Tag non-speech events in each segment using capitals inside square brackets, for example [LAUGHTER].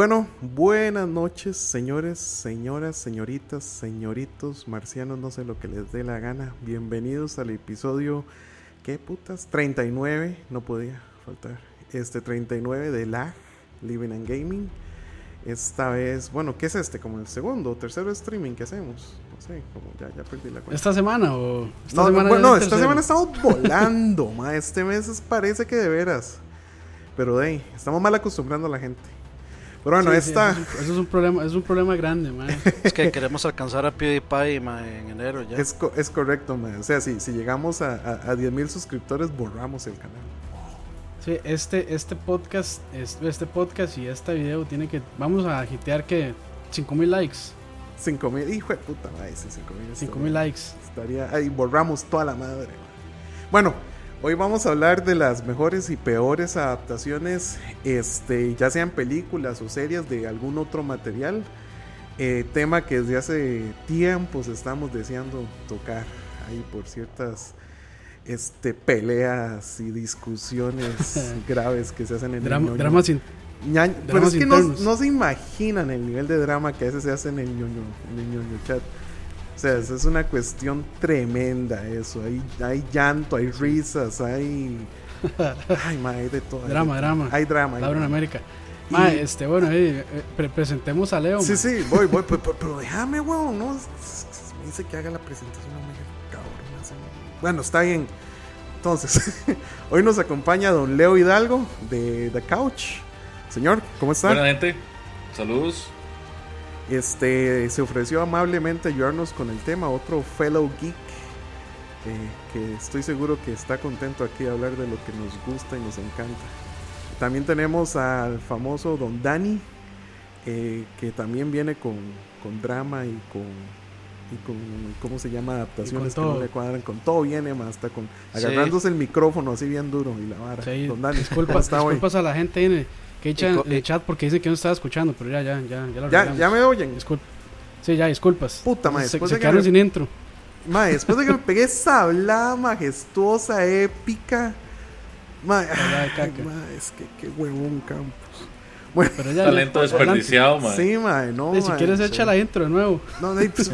Bueno, buenas noches, señores, señoras, señoritas, señoritos, marcianos, no sé lo que les dé la gana. Bienvenidos al episodio, ¿qué putas? 39, no podía faltar. Este 39 de LAG, Living and Gaming. Esta vez, bueno, ¿qué es este? Como el segundo o tercero streaming que hacemos. No sé, como ya, ya perdí la cuenta. ¿Esta semana o.? Esta no, semana no, no, esta semana estamos volando, [LAUGHS] ma. Este mes es- parece que de veras. Pero ahí, estamos mal acostumbrando a la gente. Pero bueno, Sí, esta. eso, es, eso es un problema, es un problema grande, man. [LAUGHS] Es que queremos alcanzar a PewDiePie ma, en enero ya. Es, co- es correcto, man. O sea, si, si llegamos a, a, a 10.000 suscriptores, borramos el canal. Sí, este, este podcast, es- este podcast y este video tiene que. Vamos a hitear que 5000 likes. 5.000, hijo de puta, madre, sí, 5.000. 5000 likes. Estaría, ahí borramos toda la madre. man. Bueno, hoy vamos a hablar de las mejores y peores adaptaciones, este, ya sean películas o series de algún otro material. eh, tema que desde hace tiempos estamos deseando tocar ahí por ciertas este, peleas y discusiones [LAUGHS] graves que se hacen en Drama, el ñoño. dramas sin- Ñañ- pero Dramas es que no se imaginan el nivel de drama que a veces se hace en el ñoño, en el ñoño chat. O sea, es una cuestión tremenda eso. Hay, hay llanto, hay risas, hay... [LAUGHS] Ay, ma, hay de todo. hay Drama, de- drama. Hay drama. Laura en. América. Y- Ma, este, bueno, eh, eh, pre- presentemos a Leo. Sí, ma. sí, voy, voy, pero, pero- pero déjame, weón, no. Me dice que haga la presentación, no me cabrón. Bueno, está bien. Entonces, [LAUGHS] hoy nos acompaña don Leo Hidalgo de The Couch. Señor, ¿cómo está? Buena gente, saludos. Este se ofreció amablemente ayudarnos con el tema, otro fellow geek eh, que estoy seguro que está contento aquí de hablar de lo que nos gusta y nos encanta. También tenemos al famoso Don Dani, eh, que también viene con, con drama y con, y con, ¿cómo se llama? Adaptaciones que no le cuadran. Con todo viene, más hasta con Sí. agarrándose el micrófono así bien duro y la vara. Sí, Don Dani, disculpa, ¿cómo está hoy? disculpas a la gente en el, que echa en el chat porque dice que no estaba escuchando, pero ya, ya, ya, ya lo ¿Ya, ya me oyen? Disculpa. Sí, ya, disculpas. Puta, ma, se, después se de que quedaron me- sin intro. Mae, después de que me pegué esa hablada majestuosa, épica. Mae, es que qué huevón Campos. Bueno, Pero ya, Talento ya, desperdiciado, man. sí, mae, no. Eh, si quieres, sí. echa la intro de nuevo. No, de, pues,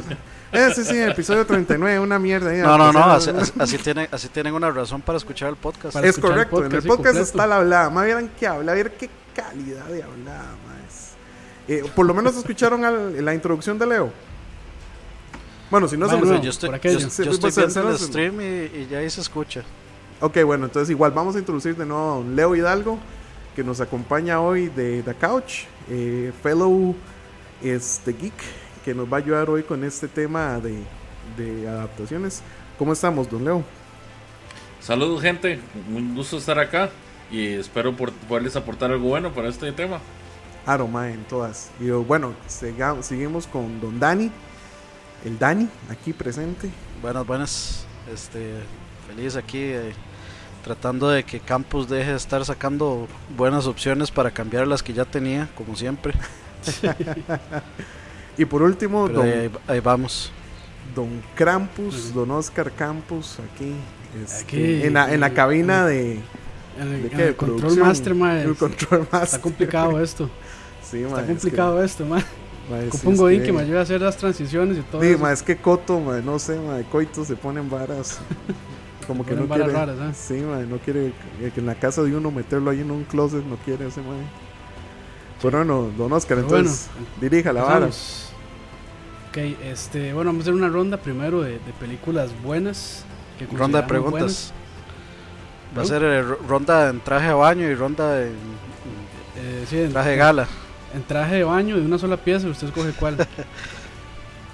eh, sí, sí, episodio 39, una mierda. ahí, No, no, no, así, así- tienen, así tienen una razón para escuchar el podcast. Para Es el correcto, en el podcast, sí, está la hablada. Más vieran que habla, vieran qué calidad de hablada, más. Eh, por lo menos escucharon al- la introducción de Leo. Bueno, si no se Bueno, los- no. yo estoy, por yo, yo estoy pues, viendo se- el se- stream y, y ya ahí se escucha. Ok, bueno, entonces igual vamos a introducir de nuevo a don Leo Hidalgo, que nos acompaña hoy de The Couch, eh, fellow este, geek, que nos va a ayudar hoy con este tema de, de adaptaciones. ¿Cómo estamos, don Leo? Saludos gente, un gusto estar acá y espero por- poderles aportar algo bueno para este tema. Aroma en todas. Y oh, bueno, siga- seguimos con don Dani, el Dani, aquí presente. Buenas, buenas. Este, feliz aquí eh, tratando de que Campus deje de estar sacando buenas opciones para cambiar las que ya tenía, como siempre. [LAUGHS] Y por último, Pero don, ahí, ahí vamos. don Krampus, don Oscar Campus, aquí, este, Aquí, en, la, en la cabina de, el, ¿de en qué? el control master, ma, el control Está master. complicado esto. [LAUGHS] Sí, Está es complicado esto, ma. que- ma, sí, Ocupo un es godín que- que me ayude a hacer las transiciones y todo Sí, eso. ma, es que Coto, no sé, ma, Coito se ponen varas. [LAUGHS] Como que no quiere. raras, ¿eh? Sí, no quiere que en la casa de uno meterlo ahí en un closet, no quiere ese ma. Pero bueno, don Oscar, Pero entonces dirija la vara. Ok, este, bueno, vamos a hacer una ronda primero de, de películas buenas. que Ronda de preguntas. Va a ser eh, ro- ronda en traje de baño y ronda en. Eh, sí, en, traje de gala. en traje de baño de una sola pieza, usted escoge cuál. [LAUGHS]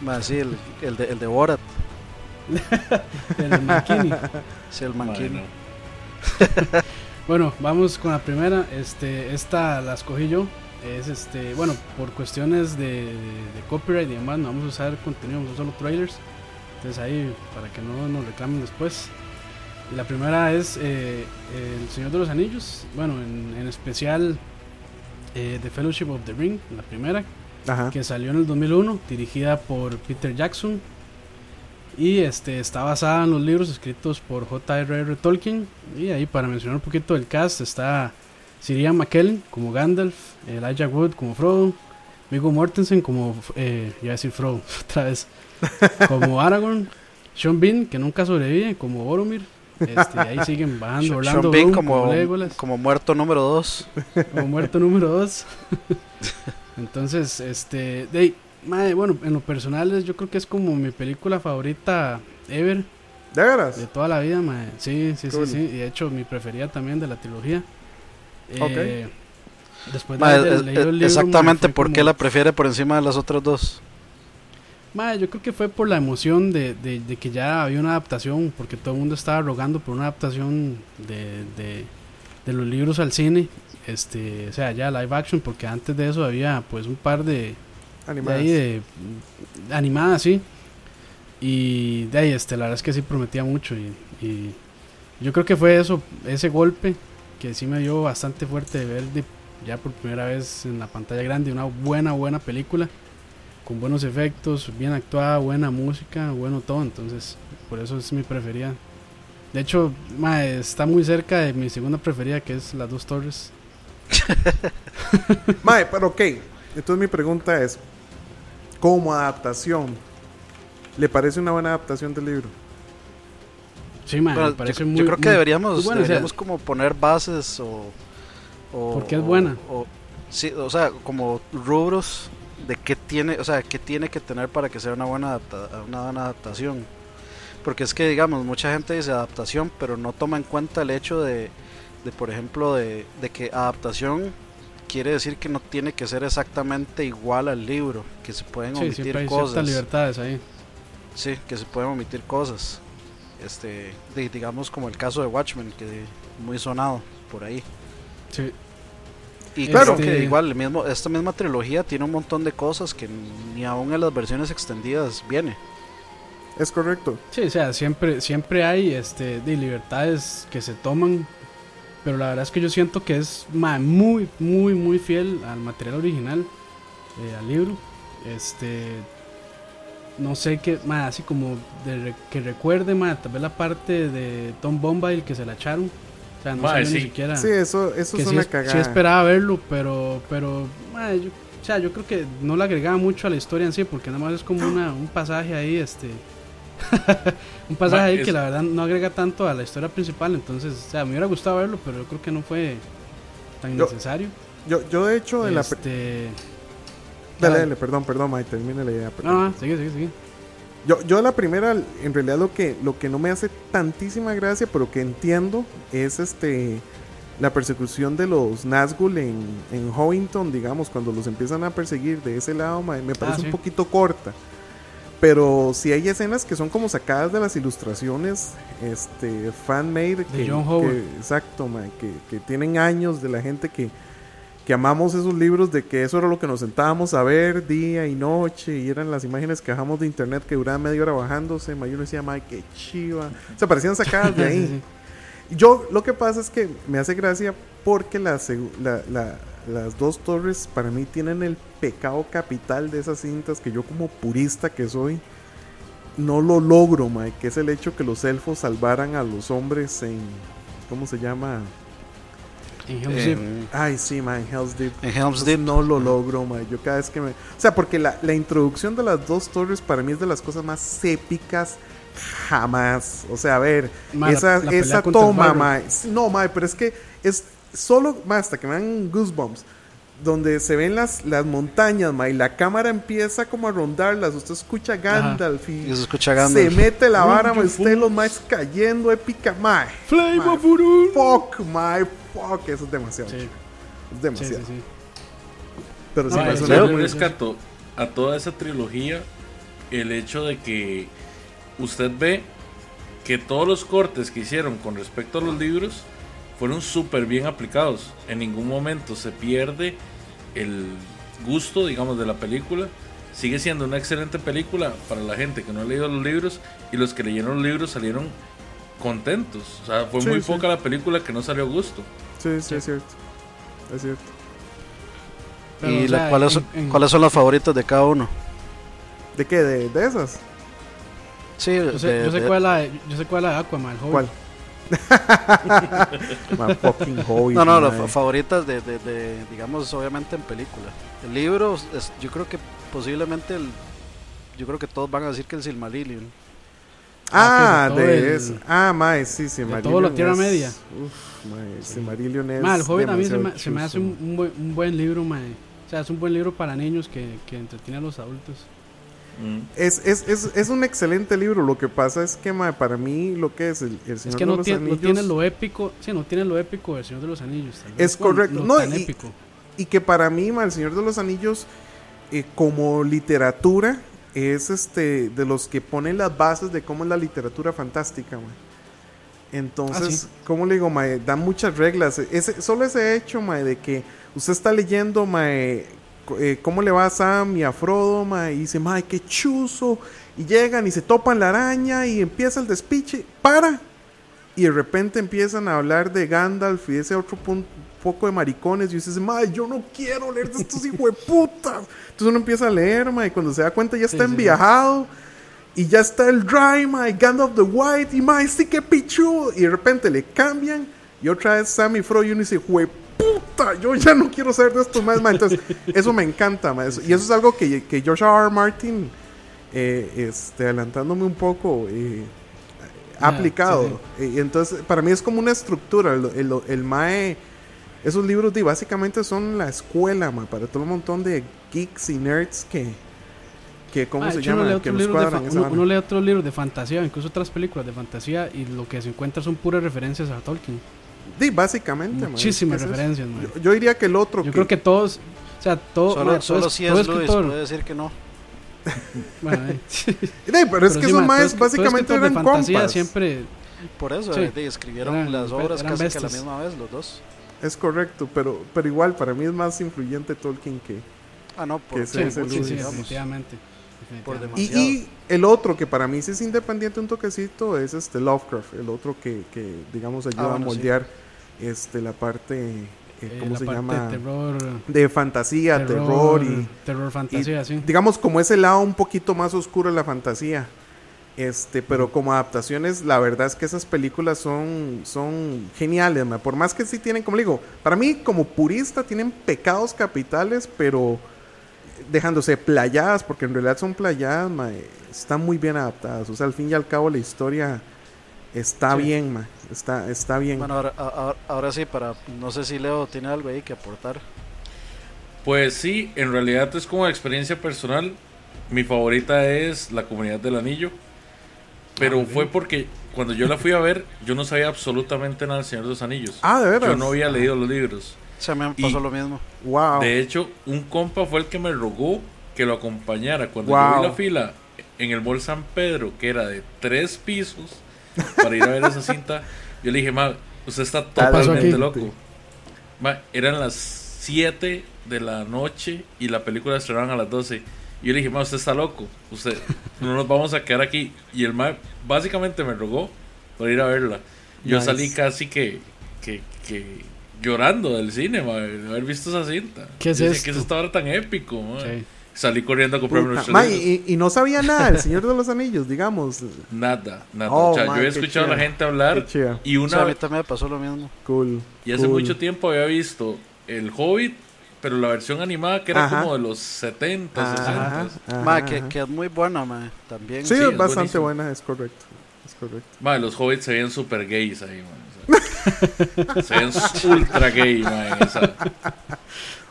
Ma, sí, el, el de, el de Borat. [LAUGHS] el bikini. Sí, el. Bueno, [LAUGHS] Bueno, vamos con la primera. Este, esta la escogí yo. Es este, bueno, por cuestiones de, de- de copyright y demás, no vamos a usar contenido, vamos a usar solo trailers. Entonces ahí, para que no nos reclamen después. La primera es eh, El Señor de los Anillos. Bueno, en, en especial eh, The Fellowship of the Ring, la primera, Ajá. que salió en el 2001, dirigida por Peter Jackson. Y este, está basada en los libros escritos por J.R.R. Tolkien. Y ahí, para mencionar un poquito del cast, está Sirian McKellen como Gandalf, Elijah Wood como Frodo, Viggo Mortensen como, eh, iba a decir Frodo [LAUGHS] otra vez, como [LAUGHS] Aragorn, Sean Bean, que nunca sobrevive, como Boromir. Este, ahí siguen bajando. Orlando Sean Bean Bloom como, como Legolas, como muerto número 2. como muerto número 2. [LAUGHS] Entonces, este, de, mae, bueno, en lo personal es- yo creo que es como mi película favorita ever ¿De veras? de toda la vida, mae. Sí, sí, sí, Cool. sí. Y de hecho mi preferida también de la trilogía. Eh, Después de Ma, haber es- leído es- el libro, exactamente por qué como- la prefiere por encima de las otras dos. Mae, yo creo que fue por la emoción de, de- de que ya había una adaptación, porque todo el mundo estaba rogando por una adaptación de, de, de los libros al cine, este, o sea, ya live action, porque antes de eso había pues un par de, Animadas. de, sí, y de ahí, este, la verdad es que sí prometía mucho y, y yo creo que fue eso, ese golpe que sí me dio bastante fuerte de ver de- ya por primera vez en la pantalla grande una buena, buena película con buenos efectos, bien actuada, buena música, bueno todo, entonces por eso es mi preferida. De hecho, mae, está muy cerca de mi segunda preferida que es Las Dos Torres. [LAUGHS] Mae, pero ok. Entonces mi pregunta es, como adaptación, ¿le parece una buena adaptación del libro? Sí, mae, Bueno, me parece yo, muy yo creo que muy- deberíamos, muy buena, o sea, deberíamos como poner bases o... o Porque es o- buena. o- sí, o sea, como rubros de qué tiene, o sea, qué tiene que tener para que sea una buena, adapta- una buena adaptación. Porque es que, digamos, mucha gente dice adaptación, pero no toma en cuenta el hecho de, de por ejemplo, de, de que adaptación quiere decir que no tiene que ser exactamente igual al libro, que se pueden sí, omitir hay cosas. libertades ahí. Sí, que se pueden omitir cosas. Este, di- digamos como el caso de Watchmen, que muy sonado por ahí. Sí. Y Claro. que Este- igual el mismo, esta misma trilogía tiene un montón de cosas que ni aún en las versiones extendidas viene. Es correcto. Sí, o sea, siempre, siempre hay este, de libertades que se toman, pero la verdad es que yo siento que es muy, muy, muy fiel al material original, eh, al libro. Este, no sé qué, así como de que recuerde, tal vez la parte de Tom Bombadil que se la echaron. O sea, no Mae, salió ni sí. siquiera. Sí, eso, eso que es sí, una es- cagada. sí esperaba verlo, pero, pero, mae, yo, o sea, yo creo que no le agregaba mucho a la historia en sí, porque nada más es como una, un pasaje ahí, este, [LAUGHS] un pasaje Ma, ahí es- que la verdad no agrega tanto a la historia principal, entonces, o sea, me hubiera gustado verlo, pero yo creo que no fue tan Yo- necesario. Yo, yo de hecho, en la... Este, Dale, dale. dale, perdón, perdón, Mike, termina la idea. perdón. no, no, sigue, sigue, sigue. Yo, yo la primera, en realidad lo que, lo que no me hace tantísima gracia, pero que entiendo, es este la persecución de los Nazgûl en, en Howington, digamos, cuando los empiezan a perseguir de ese lado, me parece Ah, sí. un poquito corta. Pero sí hay escenas que son como sacadas de las ilustraciones este, fan-made. que- John Howard. que- Exacto, ma, que, que tienen años de la gente que, que amamos esos libros, de que eso era lo que nos sentábamos a ver día y noche, y eran las imágenes que bajamos de internet que duraban media hora bajándose. ma, y uno decía, Mike, qué chiva. O sea, parecían sacadas de [LAUGHS] ahí. Yo lo que pasa es que me hace gracia porque la la- la- las dos torres para mí tienen el pecado capital de esas cintas que yo como purista que soy no lo logro, Mike, que es el hecho que los elfos salvaran a los hombres en ¿cómo se llama? En Helm's Deep. En, Ay, sí, man, Hell's Deep. en Helm's Eso Deep. no lo logro, Mike. Yo cada vez que me... O sea, porque la, la introducción de las dos torres para mí es de las cosas más épicas jamás. O sea, a ver, Ma, esa, la esa toma, mae. No, mae, pero es que es solo, mae, hasta que me dan goosebumps. Donde se ven las, las montañas, mae, y la cámara empieza como a rondarlas. Usted escucha Gandalf y, Y se escucha Gandalf. se mete la vara, Beautiful. usted los más cayendo épica, mae. Flame Ma, of. Fuck, mae, fuck, eso es demasiado. Sí, Es sí, sí, demasiado. sí. Pero sí, yo- Yo rescato a toda esa trilogía el hecho de que usted ve que todos los cortes que hicieron con respecto a los libros fueron súper bien aplicados. En ningún momento se pierde el gusto, digamos, de la película. Sigue siendo una excelente película para la gente que no ha leído los libros y los que leyeron los libros salieron contentos. O sea, fue Sí, muy sí. poca la película que no salió a gusto. Sí, sí, es cierto. Es cierto. Pero, ¿Y o la- sea, cuáles, en- en- cuáles son las favoritas de cada uno? ¿De qué? ¿De, de esas? Sí, Yo sé, de- yo sé de- cuál es la, yo sé cuál es la de Aquaman, el joven. ¿Cuál? [LAUGHS] Fucking No, no, las fa- favoritas de, de, de, digamos, obviamente en película. El libro, es, yo creo que posiblemente, el, yo creo que todos van a decir que el Silmarillion. Ah, Ah, de el- eso. Ah, mae, sí, sí, de todo la Tierra Media. Uf, mae, Silmarillion es. Ma, el Hobbit a mí se me, se me hace chuzo, un, un buen, un buen libro, mae. O sea, es un buen libro para niños que, que entretiene a los adultos. Mm. Es, es, es, es un excelente libro. Lo que pasa es que, mae, para mí, lo que es el, el Señor Es que de no los tiene, no Anillos. tiene lo épico, sí, no tiene lo épico del Señor de los Anillos. Es correcto. No, tan y- épico. Y que para mí, ma, El Señor de los Anillos, eh, como literatura, es este de los que ponen las bases de cómo es la literatura fantástica, ma. Entonces, Ah, sí. ¿cómo le digo, ma? Dan muchas reglas. Ese, solo ese hecho, ma, de que usted está leyendo, ma, eh, cómo le va a Sam y a Frodo, ma, y dice, ma, qué chuzo. Y llegan y se topan la araña y empieza el despiche. ¡Para! Y de repente empiezan a hablar de Gandalf y ese otro poco de maricones. Y dices, madre, yo no quiero leer de estos hijos de putas. Entonces uno empieza a leer, ma, y cuando se da cuenta ya está Sí, sí. enviajado. Y ya está el Dry, ma, y Gandalf the White. Y ma, sí que pichu. Y de repente le cambian. Y otra vez Sam y Frodo y uno dice, puta, yo ya no quiero saber de esto más, ma. Entonces, [LAUGHS] eso me encanta, ma. Eso- Y eso es algo que, que George R. R. Martin, eh, este, adelantándome un poco, eh, ha Ah, aplicado. sí, Y entonces, para mí es como una estructura. El, el, el MAE, esos libros, básicamente son la escuela, ma, para todo un montón de geeks y nerds que, que ¿cómo Ah, se hecho, uno llama? lee de fa- esa uno, uno lee otros libros de fantasía, incluso otras películas de fantasía, y lo que se encuentra son puras referencias a Tolkien. Di, básicamente, ma, Muchísimas referencias, man. Yo, yo diría que el otro. Yo creo que todos, o sea, todo, Solo, ma, todo solo es- si todo es Luis escritor- puede decir que no. [LAUGHS] bueno, eh, pero es que sí, esos maes básicamente eran compas. siempre Por eso, Sí. eh, de- escribieron Eran las obras casi que a la misma vez, los dos. Es correcto, pero, pero igual, para mí es más influyente Tolkien que. Ah, no, por Que sí, ese es el sí, Luis, sí, definitivamente. Por definitivamente. Y, y el otro que para mí sí es independiente un toquecito es este Lovecraft, el otro que, que digamos ayuda Ah, bueno, a sí. moldear este la parte eh, Eh, ¿cómo la se parte llama? de terror, de fantasía, terror, y, terror fantasía, sí. digamos como ese lado un poquito más oscuro de la fantasía. Este, pero como adaptaciones, la verdad es que esas películas son, son geniales, por más que sí tienen, como le digo, para mí como purista tienen pecados capitales, pero dejándose playadas, porque en realidad son playadas, ma, están muy bien adaptadas. O sea, al fin y al cabo la historia está Sí. bien, ma, está, está bien. Bueno, ahora, ahora sí, para no sé si Leo tiene algo ahí que aportar. Pues sí, en realidad es como experiencia personal. Mi favorita es La Comunidad del Anillo. Pero Ah, fue porque cuando yo la fui a ver, yo no sabía absolutamente nada del Señor de los Anillos. ah, de veras. yo no había leído los libros. O sea, me Y- pasó lo mismo. Wow. De hecho, un compa fue el que me rogó que lo acompañara. Cuando yo Wow. vi la fila en el Mall San Pedro, que era de tres pisos, para ir a ver esa [LAUGHS] cinta, yo le dije, ma, usted está totalmente loco. Ma, eran las 7 de la noche y la película estrenaban a las 12. Y yo le dije, ma, usted está loco. Usted, no nos vamos a quedar aquí. Y el ma básicamente me rogó para ir a verla. Yo Nice. salí casi que, que, que llorando del cine, ma, de haber visto esa cinta. ¿Qué es esto? ¿Qué es esta hora tan épico? ma?" Sí. Salí corriendo a comprarme Puta, ma, y, y no sabía nada del Señor de los Anillos, digamos. Nada, nada. Oh, o sea, ma, yo había qué escuchado a la gente hablar y O sea, a una mí también me pasó lo mismo. Cool. y hace cool. mucho tiempo había visto El Hobbit, pero la versión animada que era Ajá. como de los 70, Ajá, 60. ajá, Ma, que, que es muy buena, ma, también. Sí, sí, es es bastante buenísimo. buena, es correcto. Es correcto. Ma, los hobbits se veían super gays ahí, man. [LAUGHS] Se ultra gay, ma, en esa.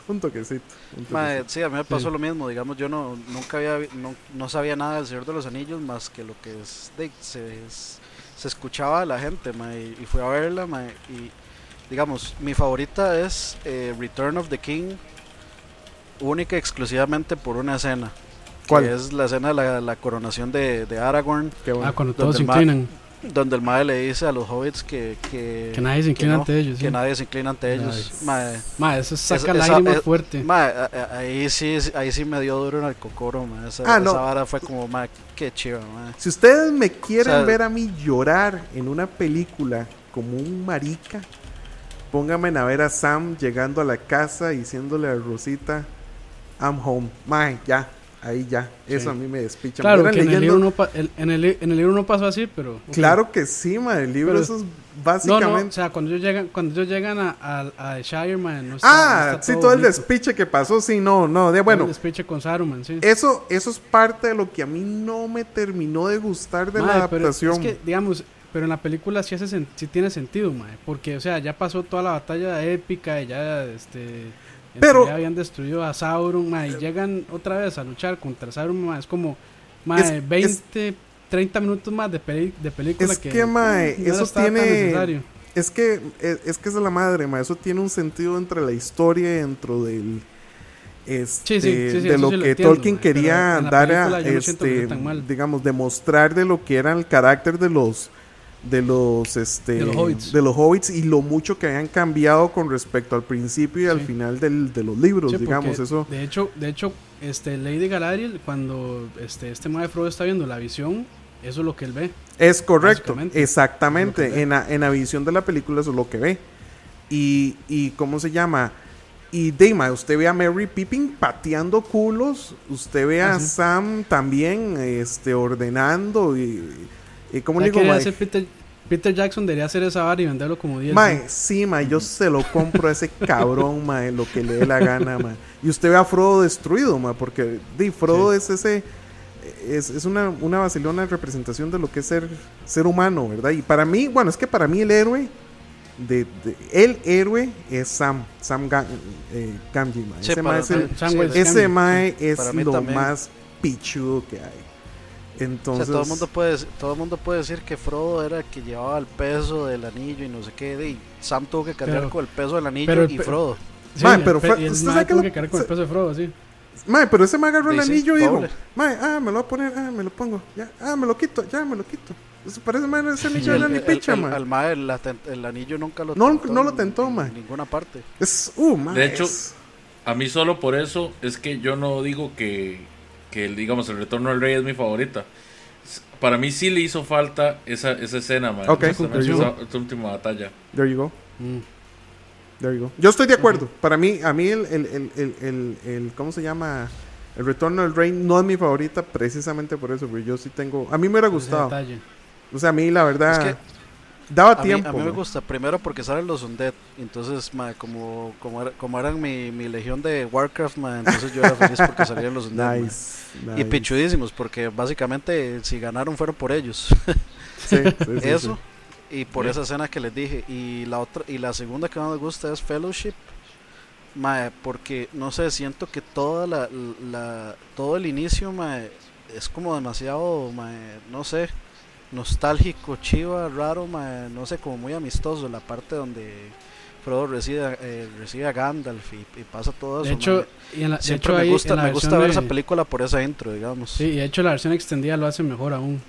Un toquecito. un toquecito. sí, a mí me pasó Sí. lo mismo, digamos, yo no nunca había no, no sabía nada del Señor de los Anillos más que lo que es, de- se, se escuchaba de la gente, ma, y, fui a verla, ma, y digamos, mi favorita es eh, Return of the King, única y exclusivamente por una escena, ¿Cuál? que es la escena de la, la coronación de, de Aragorn, Qué bueno. Ah, cuando todos se inclinan, donde el mae le dice a los hobbits que, que, que nadie se inclina no, ante ellos. que sí. nadie se inclina ante ellos. Mae, Ma, eso saca Esa- esa- lágrimas eh, fuerte. Ahí sí, ahí sí me dio duro en el cocoro, ma. Esa, Ah, no. esa vara fue como, ma, qué chido, ma. Si ustedes me quieren O sea- ver a mí llorar en una película como un marica, pónganme a ver a Sam llegando a la casa y diciéndole a Rosita, I'm home. Mae, ya. Ahí ya. Eso Sí. a mí me despicha. Claro, que en el, libro no el- en, el, en el libro no pasó así, pero... ok. Claro que sí, ma. El libro Pero- eso es No, básicamente... no, o sea, cuando ellos llegan, cuando ellos llegan a, a, a Shire, man, no está, no ah, está sí, todo el bonito. despiche que pasó, sí, no, no. De, Todo bueno, el despiche con Saruman, sí. eso, eso es parte de lo que a mí no me terminó de gustar de la Mae, pero adaptación. Es que, digamos, pero en la película sí, hace sí tiene sentido, mae, porque, o sea, ya pasó toda la batalla épica y ya, este... Pero- teoría habían destruido a Sauron, mae, y llegan otra vez a luchar contra Sauron, mae, es como, mae, Es- 20, 30 minutos más de, peli- de película Es que... que, no eso tiene-. Es que es, es que es de la madre, ma. Eso tiene un sentido entre la historia y dentro del este, Sí, sí, sí, de lo sí lo que entiendo, Tolkien ma, quería dar a que este digamos demostrar de lo que era el carácter de los de los este De los hobbits. de los hobbits y lo mucho que habían cambiado con respecto al principio y al final del- de los libros, Sí, digamos, eso De hecho, de hecho, este Lady Galadriel cuando este este mae Frodo está viendo la visión, eso es lo que él ve. Es correcto, exactamente. Es. En la, en la visión de la película eso es lo que ve. Y, y ¿cómo se llama? Y Dima, usted ve a Mary Pippin pateando culos, usted ve a Ah. Sam también este, ordenando y, y ¿cómo le digo, hacer Peter, Peter Jackson debería hacer esa vara y venderlo como 10. Mae, ¿no? sí, mae, yo se lo compro a ese cabrón, [LAUGHS] mae, lo que le dé la gana, mae. Y usted ve a Frodo destruido, mae, porque di, Frodo es ese es, es una, una vacilona representación de lo que es ser, ser humano, ¿verdad? Y para mí, bueno, es que para mí el héroe de, de- el héroe es Sam, Sam Ga- eh, Gamgee, mae. Sí, Ese mae es el- sí, ese mae es lo también. más pichudo que hay. O sea, Entonces, todo el mundo puede todo el mundo puede decir que Frodo era el que llevaba el peso del anillo y no sé qué y Sam tuvo que cargar Pero- con el peso del anillo pero el y Frodo Sí, Mae, el pero y el usted mae sabe que tuvo lo- que cargar con el peso de Frodo, sí. Mae, pero ese me agarró el anillo y dijo. Mae, ah, me lo voy a poner, ah, me lo pongo, ya, ah, me lo quito, ya, me lo quito. Eso parece mae, ese anillo el, era ni el- picha, el- mae. al mae, ten- el anillo nunca lo No, tentó no lo en- tentó, en mae. ninguna parte Es, uh, mae. De hecho, es- A mí solo por eso es que yo no digo que, que el, digamos, el retorno del rey es mi favorita. Para mí sí le hizo falta esa, esa escena, man. Ok, esa, there you esa- go. esa última batalla. there you go, Mm. there you go. Yo estoy de acuerdo. Para mí, a mí el, el, el, el, el, el- ¿cómo se llama? El retorno del rey no es mi favorita precisamente por eso, porque yo sí tengo, a mí me hubiera gustado. O sea, a mí la verdad, Es que daba a mí, tiempo. a mí me gusta primero porque salen los undead entonces como como, era- como eran mi, mi legión de Warcraft entonces yo era feliz porque salían los undead. [LAUGHS] Nice, y nice. pichudísimos porque básicamente si ganaron fueron por ellos [LAUGHS] Sí, sí, sí, eso y por esa escena que les dije y la otra y la segunda que más me gusta es Fellowship mae, porque no sé siento que toda la, la todo el inicio mae, es como demasiado mae, no sé nostálgico chiva raro mae, no sé como muy amistoso la parte donde Frodo recibe, eh, recibe a Gandalf y, y pasa todo eso De hecho, mae. y en la, de siempre hecho me ahí gusta en la me gusta ver de- esa película por esa intro digamos Sí, y de hecho la versión extendida lo hace mejor aún.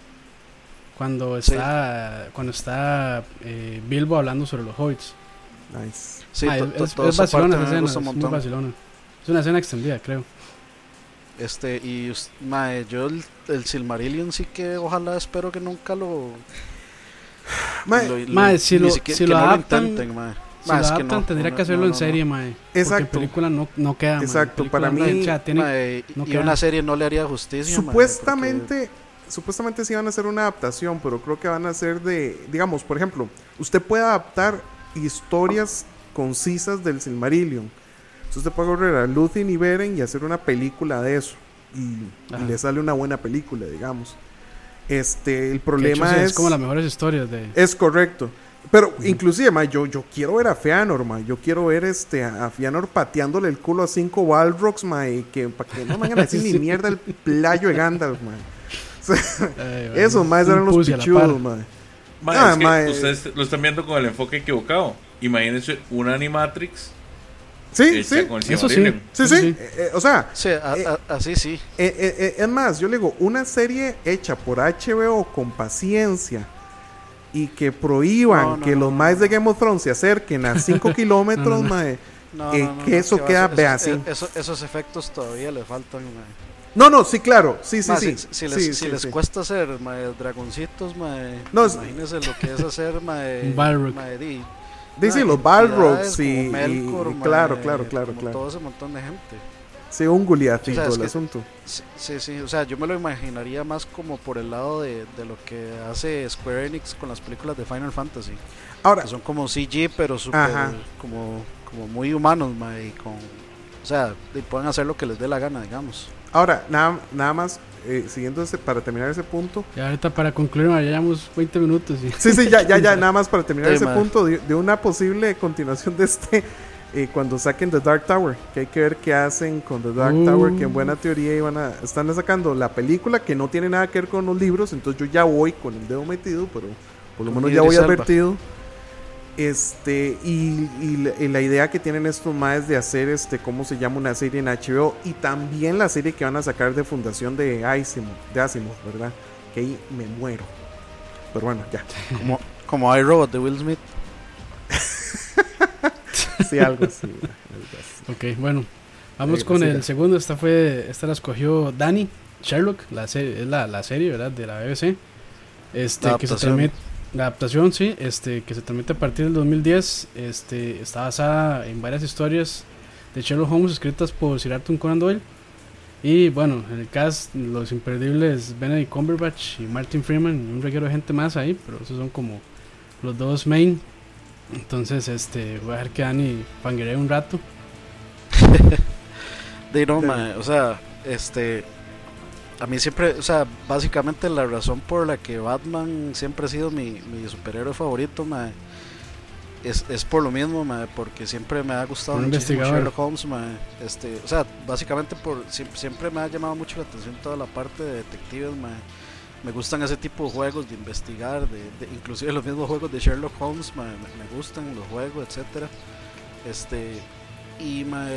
Cuando Sí. está cuando está eh, Bilbo hablando sobre los hobbits. Sí, Ah, to- es, vacilona esa escena, muy vacilona. Es una escena extendida, creo. Este, y mae, yo el, el Silmarillion sí que ojalá espero que nunca lo. Mae, lo- lo- Mae, si lo- siquiera- si lo no adaptan- intenten, mae. Si Mae, lo es que adaptan, no, tendría no, que hacerlo no, en no, serie, no. mae. Porque Exacto. en película no, no queda, mae. Exacto, para no- mí- sea, tiene- Mae, no y queda. una serie no le haría justicia. mae, Supuestamente, supuestamente sí van a hacer una adaptación, pero creo que van a ser de, digamos, por ejemplo, usted puede adaptar historias concisas del Silmarillion. Entonces usted puede correr a Lúthien y Beren y hacer una película de eso. Y, le sale una buena película, digamos. Este, el hecho, problema es... es como las mejores historias de Es correcto. Pero inclusive, ma, yo, yo quiero ver a Feanor, ma. Yo quiero ver este, a Feanor pateándole el culo a cinco Balrogs, ma. Y que, para que no me hagan decir ni [LAUGHS] mierda el playo de Gandalf, ma. O sea, eh, mae, Esos más eran los a pichudos, ma. Mae, Ah, es que ustedes lo están viendo con el enfoque equivocado. Imagínense una Animatrix Sí, sí. con el Eso sí. Sí, Eso sí. sí. Eh, eh, o sea, Sí, a- Eh, a- así sí. eh, eh, eh, es más, yo le digo, una serie hecha por HBO con paciencia y que prohíban No, no, que no, los no, más no. de Game of Thrones se acerquen a 5 [LAUGHS] kilómetros, mae. No, Eh, no, no, que no, eso queda, vea, así. esos- esos efectos todavía le faltan. mae. No, no, sí, claro. Sí, sí, Ma, sí. Si, si les, Sí, si sí, les sí. cuesta hacer mae, dragoncitos, mae, No, imagínense lo que es hacer [LAUGHS] mae, mae, di- Dice mae, los Balrogs y, Melkor, y claro, claro, claro, como claro. todo ese montón de gente. Sí, un Goliath O sea, el que- asunto. Sí, sí, o sea, yo me lo imaginaría más como por el lado de, de lo que hace Square Enix con las películas de Final Fantasy. Ahora, Que son como CG, pero súper, Ajá. como, como muy humanos, ma, y con, o sea, y pueden hacer lo que les dé la gana, digamos. ahora nada, nada más, eh, siguiendo ese, para terminar ese punto. Y ahorita para concluir, ya llevamos 20 minutos. Y... Sí, sí, ya, ya, ya, [LAUGHS] nada más para terminar Sí, ese ma. punto de, de una posible continuación de este. eh, cuando saquen The Dark Tower, que hay que ver qué hacen con The Dark Uh. Tower, que en buena teoría iban a, están sacando la película que no tiene nada que ver con los libros, entonces yo ya voy con el dedo metido, pero por lo menos ya voy Elba. advertido. Este, y, y la- y la idea que tienen estos más de hacer este, ¿cómo se llama? Una serie en HBO y también la serie que van a sacar de Fundación de Asimov, de Asimov, ¿verdad? Que ahí me muero. Pero bueno, ya. [LAUGHS] Como, como iRobot de Will Smith. [LAUGHS] Sí, algo así. algo así. Ok, bueno. Vamos con siga. el segundo. Esta fue esta la escogió Dani Sherlock, la serie, es la, la serie, ¿verdad? De la BBC. Este, La que se transmite la adaptación, sí, este que se transmite a partir del 2010, este está basada en varias historias de Sherlock Holmes escritas por Sir Arthur Conan Doyle. Y bueno, en el cast los imperdibles Benedict Cumberbatch y Martin Freeman un reguero de gente más ahí, pero esos son como los dos main. Entonces, este voy a dejar que Dani pangueree un rato. [LAUGHS] De no, ma, o sea, este. A mí siempre, o sea, básicamente la razón por la que Batman siempre ha sido mi, mi superhéroe favorito, ma, es, es por lo mismo, ma, porque siempre me ha gustado muchísimo. Sherlock Holmes, ma, este, o sea, básicamente por siempre, siempre me ha llamado mucho la atención toda la parte de detectives. Me gustan ese tipo de juegos de investigar, de, de- inclusive los mismos juegos de Sherlock Holmes, me, me gustan los juegos, etcétera. Este, y ma,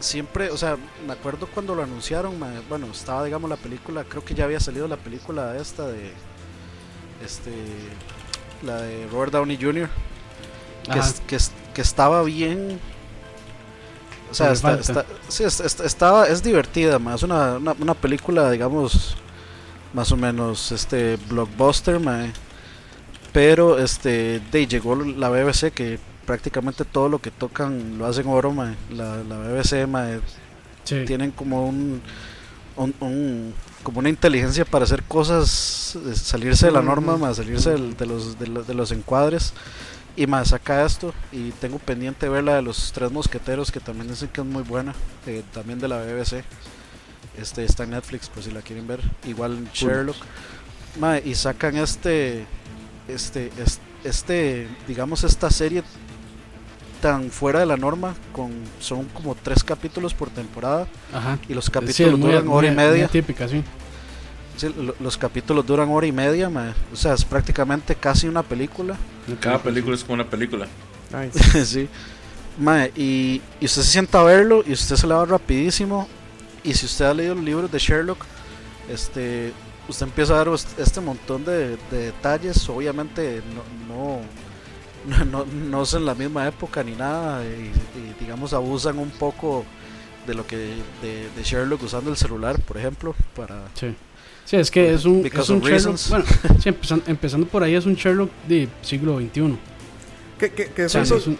siempre, o sea, me acuerdo cuando lo anunciaron, ma, bueno, estaba digamos la película, creo que ya había salido la película esta de este la de Robert Downey Jr. que, es- que, es- que estaba bien o sea, está, está- sí, es- es- estaba, es divertida, más una, una, una película, digamos, más o menos, este, blockbuster, pero, este, de, llegó la BBC, que prácticamente todo lo que tocan lo hacen oro. La, la BBC, Sí. tienen como un, un- un- como una inteligencia para hacer cosas, eh, salirse de la norma, más salirse del- de, los, de, los, de los encuadres. Y más saca esto y tengo pendiente ver la de los tres mosqueteros que también dicen que es muy buena, eh, también de la BBC. Este está en Netflix por si la quieren ver. Igual Sherlock. Ma, y sacan este este es- este digamos esta serie tan fuera de la norma con son como tres capítulos por temporada Ajá. y los Sí, capítulos es muy- duran hora y muy- muy media. típica, sí. Sí, lo- los capítulos duran hora y media, ma. o sea, es prácticamente casi una película. Cada película es como una película. Nice. [LAUGHS] sí. Mae, y, y usted se sienta a verlo y usted se le va rapidísimo. Y si usted ha leído los libros de Sherlock, este, usted empieza a ver est- este montón de, de detalles. Obviamente no, no, no, no es en la misma época ni nada. Y, y, digamos abusan un poco de lo que de, de Sherlock usando el celular, por ejemplo, para Sí. Sí, es que es un, Because es un of Sherlock. reasons. Bueno, [LAUGHS] sí, empezando, empezando por ahí es un Sherlock de siglo XXI. Que, que, que O sea, eso- es un-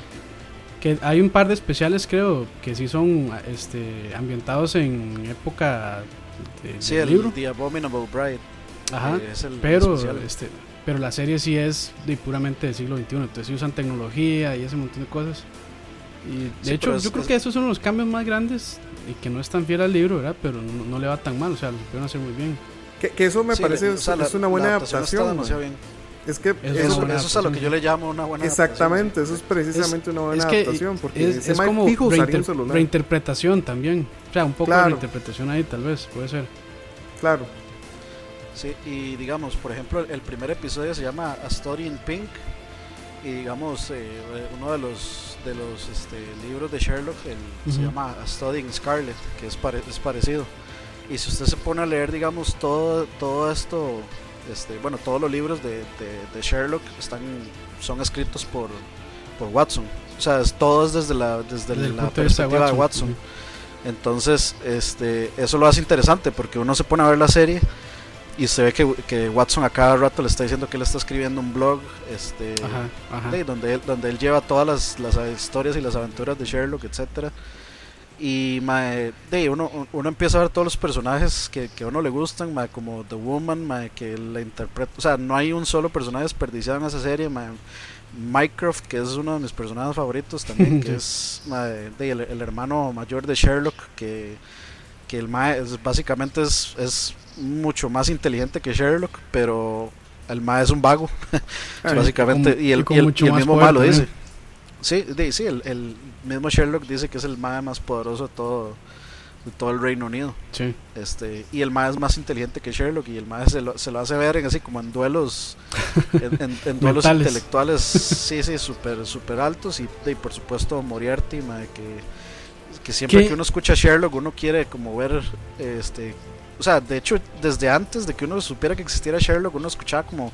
que hay un par de especiales, creo, que sí son este, ambientados en época de, sí, del el libro. The Abominable Bride. Ajá. eh, es el Pero, especial. este, pero la serie sí es de puramente del siglo XXI. Entonces sí usan tecnología y ese montón de cosas. Y de Sí, hecho, es- yo creo es- que esos son los cambios más grandes y que no es tan fiel al libro, ¿verdad? Pero no, no le va tan mal, o sea, lo supieron hacer muy bien. que, que eso me Sí, parece o es, sea, la- es una buena la adaptación adaptación. bien. Es que Es Eso, eso- buena eso es a lo que yo le llamo una buena exactamente, eso es precisamente una buena es que adaptación. Porque Es, ese es como fijo un reinter- celular. reinterpretación también. O sea, un poco Claro. de reinterpretación ahí, tal vez, puede ser. Claro. Sí, y digamos, por ejemplo, el, primer episodio se llama A Story in Pink. Y digamos, eh, uno de los de los este, libros de Sherlock el- se Ujú. llama A Study in Scarlet, que es, pare- es parecido. Y si usted se pone a leer, digamos, todo, todo esto, este, bueno, todos los libros de, de- de Sherlock están, son escritos por, por Watson. O sea, es, todo es desde la, desde Desde la de de perspectiva de Watson. Watson. Entonces, este, eso lo hace interesante porque uno se pone a ver la serie y se ve que, que Watson a cada rato le está diciendo que él está escribiendo un blog este, Ajá, ajá. de- donde, él, donde él lleva todas las, las historias y las aventuras de Sherlock, etcétera Y mae, de, uno, uno empieza a ver todos los personajes que, que a uno le gustan, mae, como The Woman, mae, que la interpreta. O sea, no hay un solo personaje desperdiciado en esa serie. Mae. Mycroft, que es uno de mis personajes favoritos también, [LAUGHS] que es mae, de, el, el hermano mayor de Sherlock, que, que el mae es, básicamente es, es mucho más inteligente que Sherlock, pero el mae es un vago, [LAUGHS] Ay, básicamente. y el, y el- y mismo malo también. dice. Sí, de- sí el, el mismo Sherlock dice que es el mae más poderoso de todo, de todo el Reino Unido. Sí. Este, y el mae es más inteligente que Sherlock y el mae se lo, se lo hace ver en así como en duelos [LAUGHS] en, en- en duelos intelectuales sí sí súper super altos y, y por supuesto Moriarty mae, que, que siempre ¿Qué? que uno escucha a Sherlock uno quiere como ver este o sea de hecho desde antes de que uno supiera que existiera Sherlock uno escuchaba como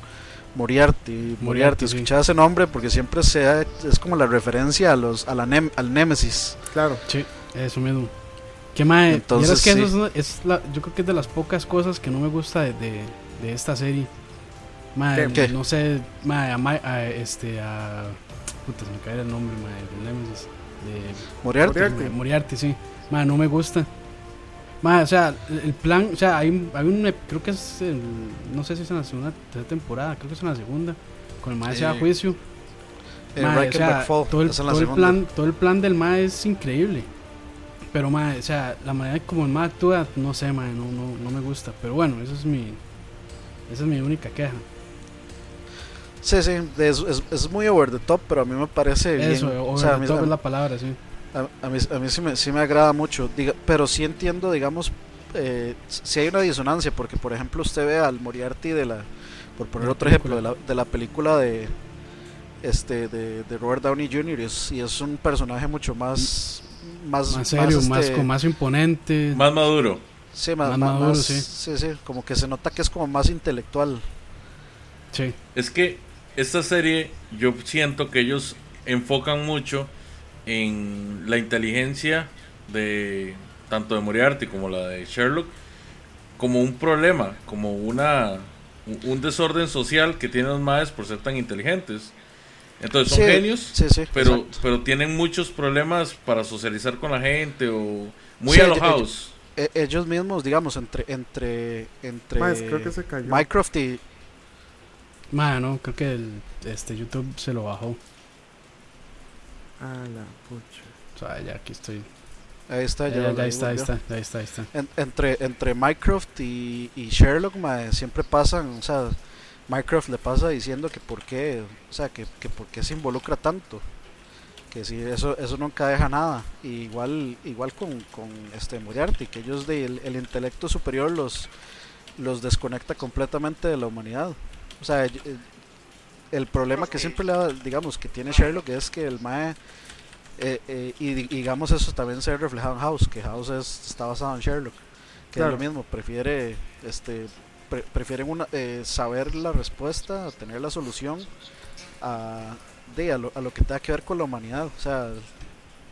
Moriarty Moriarty, Moriarty, sí. escuchaba ese nombre porque siempre se ha- es como la referencia a los a la nem- al Némesis Claro. Sí, eso mismo. Que mae, Entonces, vieras que sí. eso es, es la, yo creo que es de las pocas cosas que no me gusta de, de, de esta serie. Mae, ¿Qué? no sé, mae, a, a este a puta, se me cae el nombre, mae, del Nemesis, de Moriarty, Moriarty. Moriarty, sí. Mae, no me gusta. Mae, o sea, el plan, o sea, hay, un- hay un, creo que es el, no sé si es en la segunda tercera temporada, creo que es en la segunda, con el mae se va a Eh, juicio. eh, Mae, o sea, Fall, todo el, todo el plan, todo el plan del mae es increíble. Pero mae, o sea, la manera como el mae actúa, no sé, mae, no, no, no me gusta. Pero bueno, eso es mi, esa es mi única queja. Sí, sí, es, es, es muy over the top, pero a mí me parece bien. Eso, o over sea, a the mí, top a- es la palabra, sí. a- a mí, a mí sí, me, sí me agrada mucho, diga, pero sí entiendo, digamos, eh, si hay una disonancia, porque por ejemplo usted ve al Moriarty de la, por poner la otro ejemplo, de la, de la película de este de, de Robert Downey Jr. y es, y es un personaje mucho más más, Más serio, más, este, con más imponente. Más maduro. sí, más, más más- maduro, más- sí. sí, sí, como que se nota que es como más intelectual. Sí, Es que esta serie yo siento que ellos enfocan mucho en la inteligencia de tanto de Moriarty como la de Sherlock como un problema, como una un- desorden social que tienen los maes por ser tan inteligentes. Entonces son Sí, genios, Sí, sí, pero exacto. pero tienen muchos problemas para socializar con la gente o muy Sí, alojados. Ellos mismos, digamos, entre entre entre creo que se cayó. Mycroft y mae, no, creo que el, este YouTube se lo bajó. Ah, la pucha. O sea, ya aquí estoy. ahí está, Ya, ya, ya, ahí ya está, ahí está, ahí está, ahí está. En- entre entre Mycroft y, y Sherlock siempre pasan, o sea, Mycroft le pasa diciendo que por qué, o sea, que, que por qué se involucra tanto. Que si eso eso nunca deja nada. Y igual igual con, con este Moriarty, que ellos de, el, el intelecto superior los los desconecta completamente de la humanidad. O sea, el, el problema que siempre le da, digamos, que tiene Sherlock es que el mae eh, eh, y di- digamos eso también se ve reflejado en House, que House es, está basado en Sherlock, que Claro. es lo mismo, prefiere este pre- prefieren una, eh, saber la respuesta, tener la solución a, de, a, lo, a lo que tenga que ver con la humanidad, o sea,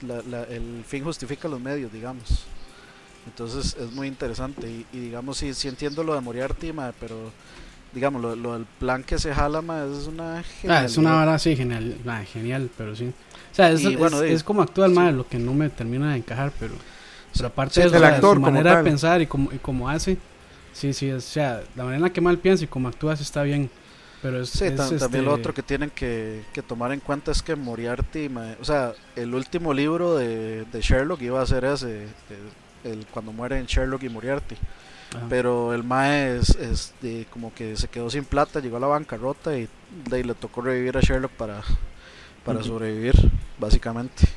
la- la- el fin justifica los medios, digamos. Entonces es muy interesante y, y digamos sí, sí entiendo lo de Moriarty, mae, pero digamos lo, lo del plan que se jala mae, es una Ah, es una vara así genial, genial, pero sí. O sea, es, Y bueno, es, de- es como actúa el sí. lo que no me termina de encajar, pero, pero aparte Sí, de eso, el o sea, actor su manera tal. de pensar y como, y como hace, sí, sí, es, o sea, la manera en la que mal piensa y como actúa sí está bien, pero es, Sí, es, tam- también lo este, otro que tienen que, que tomar en cuenta es que Moriarty, ma- o sea, el último libro de, de Sherlock iba a ser ese, el, el- cuando mueren Sherlock y Moriarty, ajá. pero el Mae es, es de- como que se quedó sin plata, llegó a la bancarrota y, de ahí le tocó revivir a Sherlock para, para Ujú. sobrevivir, básicamente.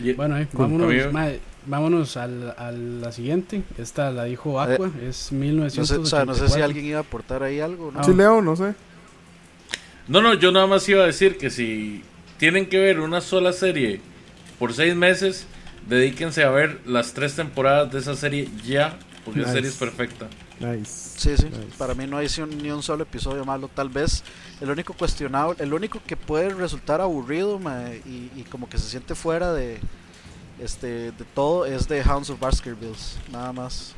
Y- Bueno, ahí, Cool. vámonos, mae, vámonos al, a la siguiente. Esta la dijo Aqua, es Eh, No sé, 1984. o sea, no sé si alguien iba a aportar ahí algo, ¿no? Ah. Sí, Leo, no sé. No, no, yo nada más iba a decir que si tienen que ver una sola serie por seis meses, dedíquense a ver las tres temporadas de esa serie ya, porque Nice. la serie es perfecta. Nice. Sí, sí. Nice. Para mí no hay ni un solo episodio malo. Tal vez el único cuestionable, el único que puede resultar aburrido y, y como que se siente fuera de este de todo es de Hounds of Baskervilles, nada más.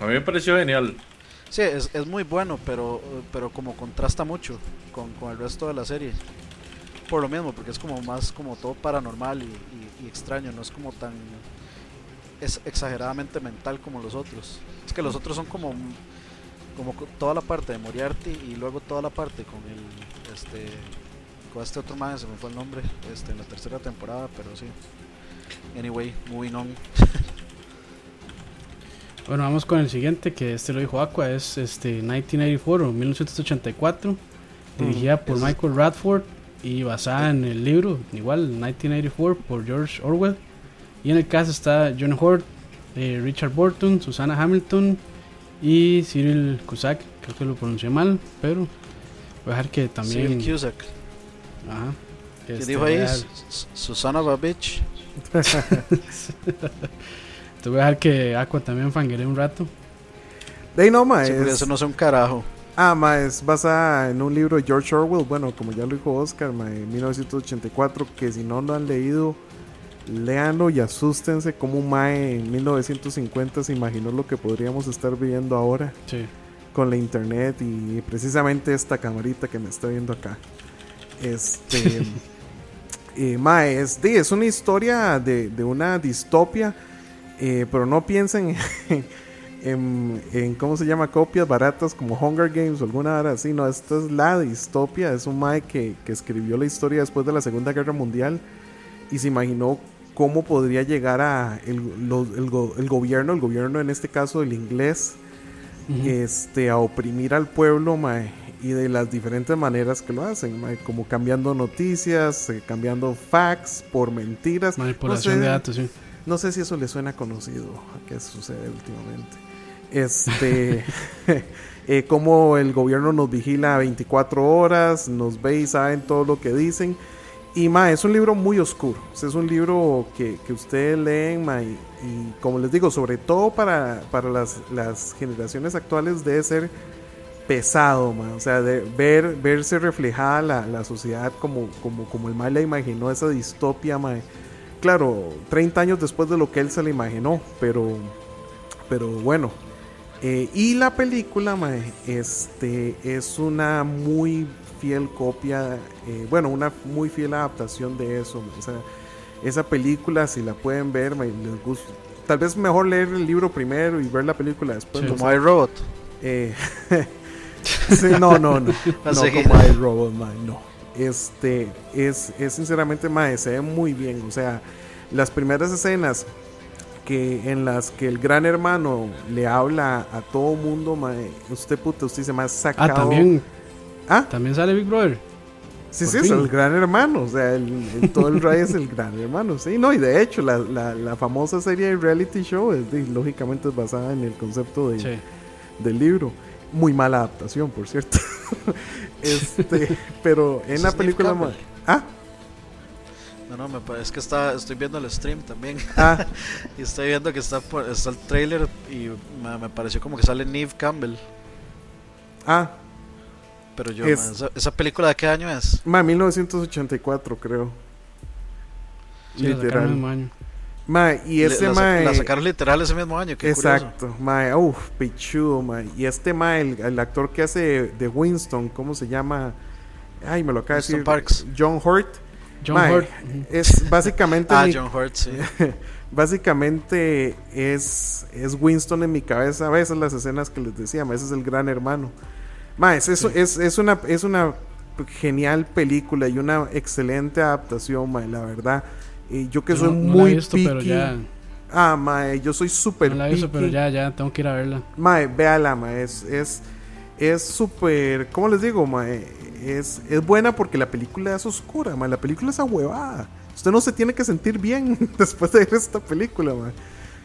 A mí me pareció genial. Sí, es, es muy bueno, pero pero como contrasta mucho con, con el resto de la serie. Por lo mismo, porque es como más como todo paranormal y, y extraño, no es como tan es exageradamente mental como los otros. Es que los otros son como como toda la parte de Moriarty y luego toda la parte con el este con este otro man, se me fue el nombre, este en la tercera temporada, pero sí. Anyway, moving on. [LAUGHS] bueno, vamos con el siguiente que este lo dijo Aqua, es este 1984 o 1984, dirigida por Michael Radford y basada en el libro igual 1984 por George Orwell. Y en el caso está John Hort, eh, Richard Burton, Susana Hamilton y Cyril Cusack. Creo que lo pronuncié mal, pero voy a dejar que también. Cyril Cusack. Ajá. ¿Qué este, dijo ahí? Susana Babich. [LAUGHS] Te voy a dejar que Aqua también fanguere un rato. De no, ma, eso no es un carajo. Ah, ma, es basada en un libro de George Orwell, bueno, como ya lo dijo Oscar, ma, en 1984, que si no lo han leído, léanlo y asústense como Mae en 1950 se imaginó lo que podríamos estar viviendo ahora con la internet y precisamente esta camarita que me está viendo acá. Este. [LAUGHS] eh, Mae, es, es, una historia de, de una distopia, eh, pero no piensen en, en, ¿cómo se llama? Copias baratas como Hunger Games o alguna hora así. No, esta es la distopia. Es un Mae que, que escribió la historia después de la Segunda Guerra Mundial y se imaginó cómo podría llegar a el, el, gobierno, el gobierno en este caso el inglés, este, a oprimir al pueblo y de las diferentes maneras que lo hacen, como cambiando noticias, eh, cambiando facts por mentiras. Manipulación no sé, de datos, sí. No sé si eso le suena conocido a qué sucede últimamente. Este, [LAUGHS] eh, como el gobierno nos vigila 24 horas, nos ve y saben todo lo que dicen y ma, es un libro muy oscuro. Es un libro que, que ustedes leen, ma, y, como les digo, sobre todo para, para las, las, generaciones actuales debe ser pesado, ma. O sea, de ver, verse reflejada la, la sociedad como, como, como el mal la imaginó, esa distopia, ma. Claro, 30 años después de lo que él se le imaginó, pero, pero bueno. Eh, y la película, ma, este, es una muy fiel copia, eh, bueno, una muy fiel adaptación de eso. esa película, si la pueden ver, les gusta. Tal vez mejor leer el libro primero y ver la película después. como iRobot. Eh, [LAUGHS] no, no, no. [LAUGHS] no como iRobot, no. Este, es, es sinceramente, mae, se ve muy bien. O sea, las primeras escenas que en las que el gran hermano le habla a todo mundo, mae, usted puta, usted se me ha sacado. Ah, también ¿Ah? También sale Big Brother. Sí, sí, es el gran hermano. O sea, el, todo el Ray es el gran hermano. Sí, no, y de hecho, la, la, famosa serie de reality show es lógicamente es basada en el concepto de, del libro. Muy mala adaptación, por cierto. [LAUGHS] este, [LAUGHS] pero en la película. ¿Ah? No, no, me parece que está, estoy viendo el stream también. Ah. [LAUGHS] y estoy viendo que está, está el trailer y me, me pareció como que sale Neve Campbell. Ah, pero yo, ¿esa, película de qué año es? Ma, 1984, creo. literal. El año. Ma, y ese la, ma. La sacaron literal ese mismo año, qué Exacto, ma, uff, pichudo, ma. Y este ma, el, actor que hace de Winston, ¿cómo se llama? Ay, me lo acaba de decir. Parks. John Hurt. John Hurt. Es básicamente. [LAUGHS] ah, John Hurt, sí. [LAUGHS] básicamente es, es Winston en mi cabeza. A veces las escenas que les decía, ese es el gran hermano. Más, es, es, es, una, es una genial película y una excelente adaptación, mae, la verdad. Y yo que soy muy visto, pero ya... Ah, mae, yo soy súper No la he visto, pero ya, ya, tengo que ir a verla. Mae, véala, mae, es... es es súper, ¿cómo les digo, mae? Es, es buena porque la película es oscura, mae. La película es ahuevada. Usted no se tiene que sentir bien [LAUGHS] después de ver esta película, mae.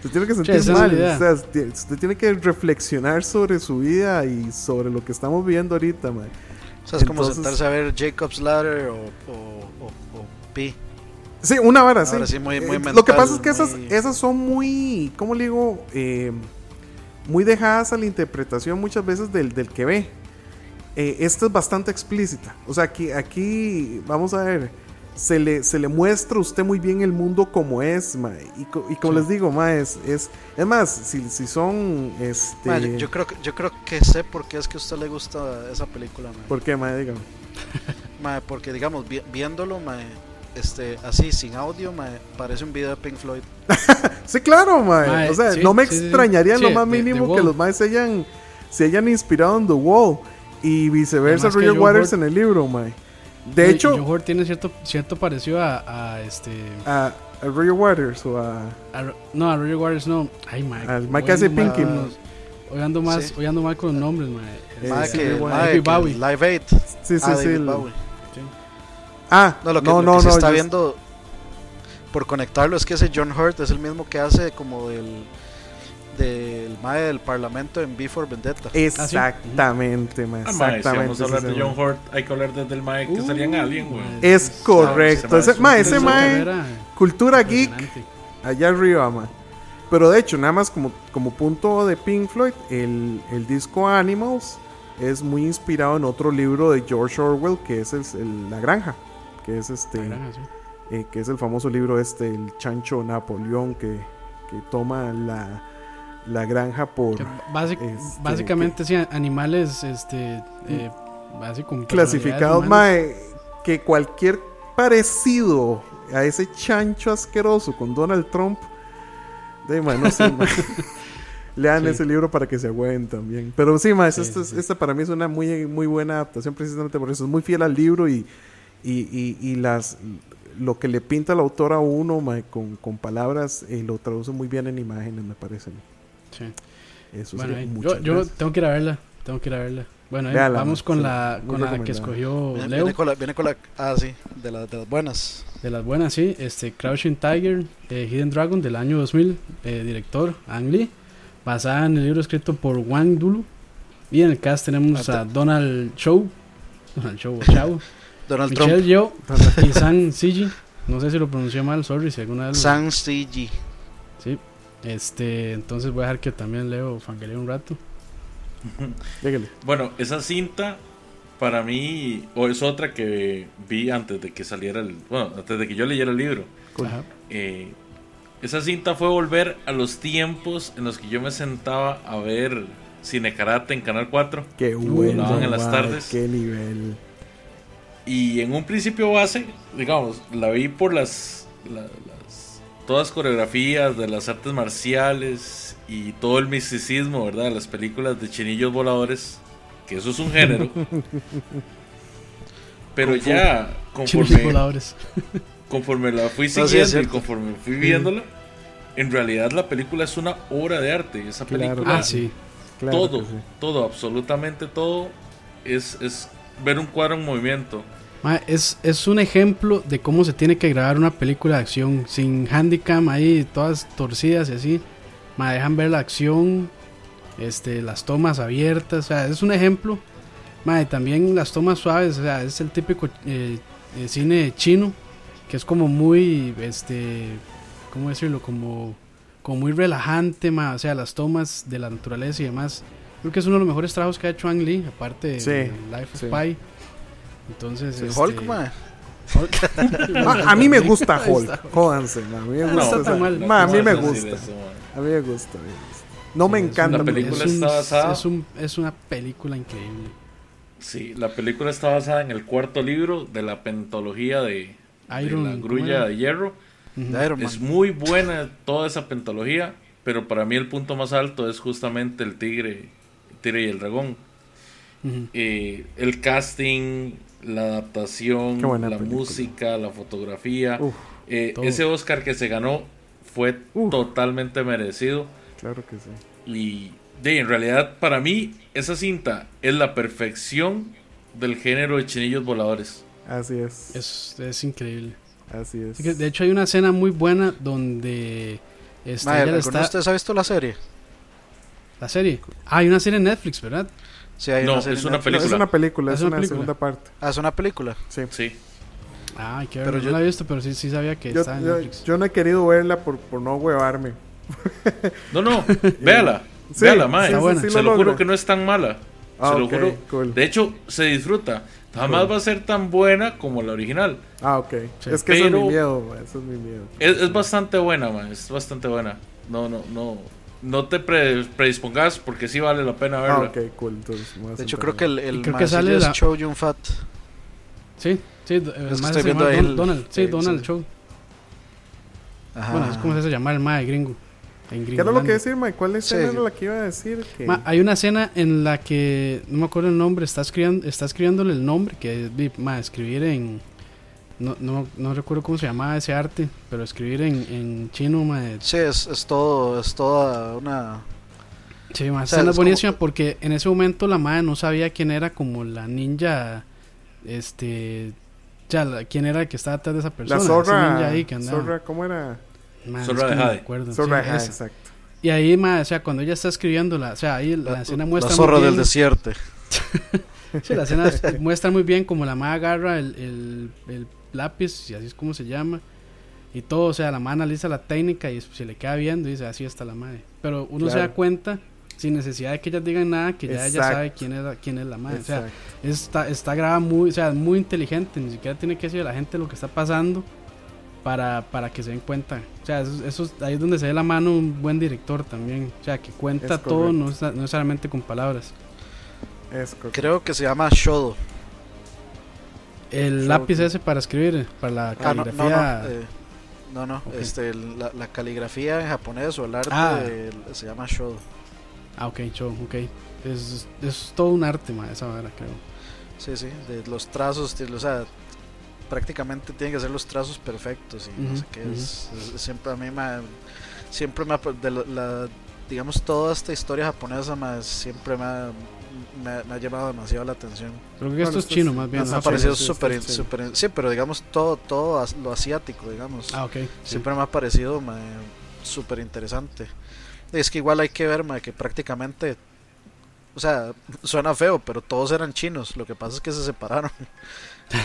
Se tiene que sentir mal. O sea, usted tiene que reflexionar sobre su vida y sobre lo que estamos viendo ahorita, man. O sea, es como sentarse a ver Jacob's Ladder o, o, o, Pi. Sí, una hora, sí. sí muy, muy mental, eh, lo que pasa es que esas, esas son muy, ¿cómo le digo? Eh, muy dejadas a la interpretación muchas veces del, del que ve. Eh, esta es bastante explícita. O sea, aquí, aquí vamos a ver se le, se le muestra a usted muy bien el mundo como es, ma, y, y, como les digo, ma, es, es, es más, si, si son, este... yo, creo que, yo creo que sé por qué es que a usted le gusta esa película, ma. ¿Por qué, ma? Dígame. [LAUGHS] mae, porque digamos, vi- viéndolo, mae, este, así, sin audio, mae, parece un video de Pink Floyd. [LAUGHS] Sí, claro. Mae, o sea, sí, no me sí, sí, sí. extrañaría lo más The- The mínimo que los maes se hayan, se hayan inspirado en The Wall. Y viceversa, Roger Joe Waters en el libro, mae. De hecho, Joe Hurt tiene cierto, cierto parecido a, a este. a, a Roger Waters o a. a no, a Roger Waters no. Ay, Mike. Al Mike hace Pinky. Hoy ando más, Sí. hoy ando mal con los nombres, mae. Eh, Mae, que, David Bowie. Live Aid. Sí, sí, ah, sí. David el- Bowie. Ah, No, lo que, no, lo no, que se no, está yo- viendo por conectarlo es que ese John Hurt es el mismo que hace como del del mae del parlamento en Before Vendetta. Exactamente, mae. Ah, mae, si Exactamente. vamos a hablar de John. Hurt, hay que hablar desde el Mae que salía en Alien, güey. Es correcto. ese mae ese mae, cultura geek, allá arriba, mae. Pero de hecho, nada más como, como punto de Pink Floyd, el, el disco Animals es muy inspirado en otro libro de George Orwell, que es el, el- La Granja, que es este, La granja, sí. eh, que es el famoso libro este, el chancho Napoleón, que, que toma la, la granja por Que este, básicamente, sí, animales este, eh, así clasificados, mae, que cualquier parecido a ese chancho asqueroso con Donald Trump, de mae, no sé, mae. [LAUGHS] Lean Sí. ese libro para que se agüen también. Pero sí, Sí, esta, para mí es una muy, muy buena adaptación precisamente por eso. Es muy fiel al libro y, y, y, y las lo que le pinta el autor a uno mae, con, con palabras eh, lo traduce muy bien en imágenes, me parece. Sí. Eso Bueno, sería yo, yo tengo que ir a verla. Tengo que ir a verla. Bueno, Véala, vamos con sí, la, con la que escogió Viene, Leo. viene con la, viene con la ah sí, de, la- de las buenas. De las buenas, sí. Este, Crouching Tiger, eh, Hidden Dragon del año 2000, eh, director Ang Lee, basada en el libro escrito por Wang Dulu. Y en el cast tenemos a Donald Chow, Donald Chow, o Chow, [LAUGHS] Donald Michelle Trump, Yeoh y Sang Siji. No sé si lo pronuncié mal, sorry si alguna vez. lo- San CG. Este, entonces voy a dejar que también Leo fanguelee un rato. [LAUGHS] Dígale. Bueno, esa cinta para mí, o es otra que vi antes de que saliera el. Bueno, antes de que yo leyera el libro. Eh, esa cinta fue volver a los tiempos en los que yo me sentaba a ver Cine Karate en Canal 4. Qué bueno. en las tardes. Qué nivel. Y en un principio base, digamos, la vi por las, la- las todas coreografías de las artes marciales y todo el misticismo, ¿verdad? Las películas de chinillos voladores, que eso es un género. [LAUGHS] Pero ya, conforme, voladores. [LAUGHS] conforme la fui siguiendo y conforme fui viéndola, en realidad la película es una obra de arte. Esa Claro. película Ah, sí. Claro todo, sí. todo, absolutamente todo es, es ver un cuadro en movimiento. Ma, es, es un ejemplo de cómo se tiene que grabar una película de acción. Sin handicam ahí, todas torcidas y así. Ma, dejan ver la acción, este, las tomas abiertas. O sea, es un ejemplo. Ma, y también las tomas suaves. O sea, es el típico eh, eh, cine chino. Que es como muy, este, ¿cómo decirlo? Como, como muy relajante. Ma, o sea, las tomas de la naturaleza y demás. Creo que es uno de los mejores trabajos que ha hecho Ang Lee. Aparte de Sí, de Life of sí. Pi. Entonces, este, Hulk, [LAUGHS] a mí me gusta Hulk. Jódanse, ma, a mí me No, gusta. está mal. ma, a mí me ¿Cómo vas a gusta. eso? A mí me. No me Es encanta. me película es, un- está basada- es, un- es una película increíble. Sí, la película está basada en el cuarto libro de la pentología de, la ¿cómo grulla de hierro. De. Es muy buena toda esa pentología, pero para mí el punto más alto es justamente el tigre, el tigre y el dragón. Eh, el casting, la adaptación, la película. música, la fotografía. Uf, Eh, ese Oscar que se ganó fue Uf. totalmente merecido. claro que sí. Y de, en realidad, para mí, esa cinta es la perfección del género de chinillos voladores. Así es. Es, es increíble. Así es. De hecho, hay una escena muy buena donde este, Mae, ella le ¿alguno de está. ustedes ha visto la serie? La serie. Ah, hay una serie en Netflix, ¿verdad? Sí, hay No, una serie es una. No, es una película, Es es una una película. segunda parte. Ah, es una película. Sí. Sí. Ah, hay que Pero verla. yo- No la he visto, pero sí, sí sabía que Yo, estaba en yo- Netflix. yo no he querido verla por, por no huevarme. No, no, [LAUGHS] véala. Sí, véala, mae. sí, se lo lo juro que no es tan mala. Ah, se lo ok, juro. cool. De hecho, se disfruta. Jamás Cool. va a ser tan buena como la original. Ah, ok. Sí. Es que eso es mi miedo, eso es mi miedo. Es, es bastante buena, man. Es bastante buena. No, no, no. No te pre- predispongas porque sí vale la pena verla. Ah, cool. Entonces, De hecho, creo que el, el creo que sale es la- Chow Yun Fat. Sí, sí, que el estoy mae se viendo llama ahí Don- el- Donald, sí, sí, Donald sí. Show. Ajá. Bueno, es como se hace llamar el mae gringo. En ¿Qué era lo que decir, Mike? ¿Cuál escena Sí. era la que iba a decir? Que... Ma, hay una escena en la que no me acuerdo el nombre, está escribiendo, está escribiéndole el nombre, que es ma, escribir en no, no, no recuerdo cómo se llamaba ese arte, pero escribir en, en chino, ma, Sí, es, es todo, es toda una... sí, ma, O sea, es buenísima como- porque en ese momento la madre no sabía quién era como la ninja, este, ya, la- quién era el que estaba atrás de esa persona, la zorra. ninja ahí que andaba. zorra, ¿cómo era? Ma, es Zorra que de no Jade. sí, Zorra, ajá, esa. exacto. Y ahí, ma, o sea, cuando ella está escribiéndola, o sea, ahí la, La, escena la muestra muy zorra del bien- desierto. [LAUGHS] Sí, la escena muestra muy bien como la madre agarra el, el, el lápiz, y así es como se llama, y todo, o sea, la madre analiza la técnica y se le queda viendo y dice, así está la madre. Pero uno se da cuenta, sin necesidad de que ellas digan nada, que ya ella sabe quién es la, quién es la madre. O sea, está, está grabada muy, o sea, muy inteligente, ni siquiera tiene que decir a la gente lo que está pasando para, para que se den cuenta. O sea, eso, eso es- ahí es donde se ve la mano un buen director también. O sea, que cuenta Es todo, no, no necesariamente con palabras. Es. Creo que se llama Shodo. El lápiz ese para escribir, para la Ah, no, no, caligrafía. no. eh, no, no, Ok. este, la, la caligrafía en japonés o el arte Ah. eh, se llama Shodo. Ah, ok, show, ok. Es, es todo un arte, ma, esa vara, creo. Sí, sí, de los trazos, de- o sea, prácticamente tienen que ser los trazos perfectos y no sé qué. es, es- siempre a mí me, siempre me, ha- de la, la- digamos, toda esta historia japonesa más siempre me ha, me, ha- me ha llamado demasiado la atención. Creo que Bueno, esto es chino, más bien. Me ha sí, parecido sí, sí, súper, sí. súper- sí, pero digamos todo, todo lo asiático, digamos. Ah, ok. sí. Siempre me ha parecido súper interesante. Es que igual hay que ver ma, que prácticamente, o sea, suena feo, pero todos eran chinos. Lo que pasa es que se separaron. [LAUGHS]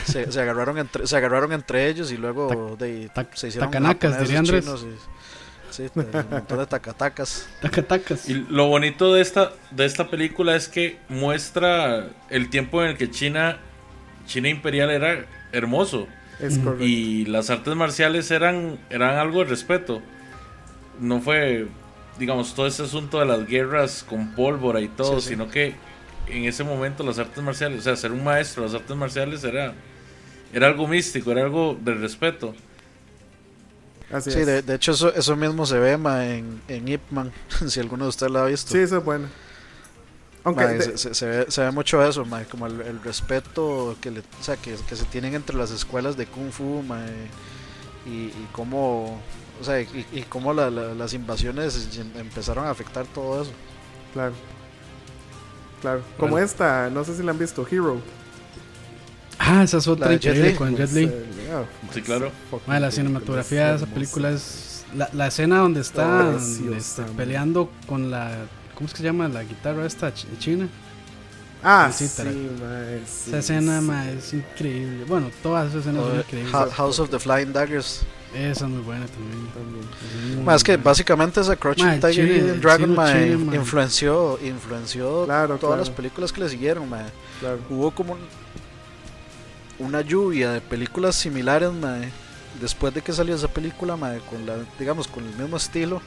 Se, se agarraron entre se agarraron entre ellos y luego de, se hicieron tacanacas, japoneses, diría Andrés. chinos y- sí, un montón de tacatacas. Tacatacas. Y lo bonito de esta, de esta película es que muestra el tiempo en el que China, China imperial era hermoso. Es correcto. Y las artes marciales eran, eran algo de respeto. No fue, digamos, todo ese asunto de las guerras con pólvora y todo, Sí, sí. sino que en ese momento las artes marciales, o sea, ser un maestro de las artes marciales era, era algo místico, era algo de respeto. Así Sí, es. de, de hecho eso, eso mismo se ve ma, en, en Ip Man, [LAUGHS] si alguno de ustedes lo ha visto. Sí, eso es bueno. Aunque Ma, de- se, se- se ve, se ve mucho eso, ma, como el, el respeto que, le, o sea, que, que se tienen entre las escuelas de Kung Fu y, y cómo, o sea, y, y cómo la- la- las invasiones em- empezaron a afectar todo eso. Claro. Claro. Como Bueno. esta, no sé si la han visto, Hero. Ah, esa es otra La de Jet increíble Li. con Jet Pues, Li. eh, oh, Sí, claro. fucking Ma, la cinematografía de esa película es. La, la escena donde está este, man. peleando con la. ¿Cómo es que se llama? La guitarra esta ch- china. Ah, Sí, sí, mae, Esa escena, sí. ma, es increíble. Bueno, todas esas escenas son increíbles. House of the Flying Daggers. Esa es muy buena también. También. Es muy Ma, es que buena. básicamente esa Crouching Tiger chile- el Dragon chile, ma. influenció, influenció Claro, todas claro. las películas que le siguieron. ma. Claro. Hubo como un- una lluvia de películas similares, mae, después de que salió esa película, mae, con la, digamos, con el mismo estilo,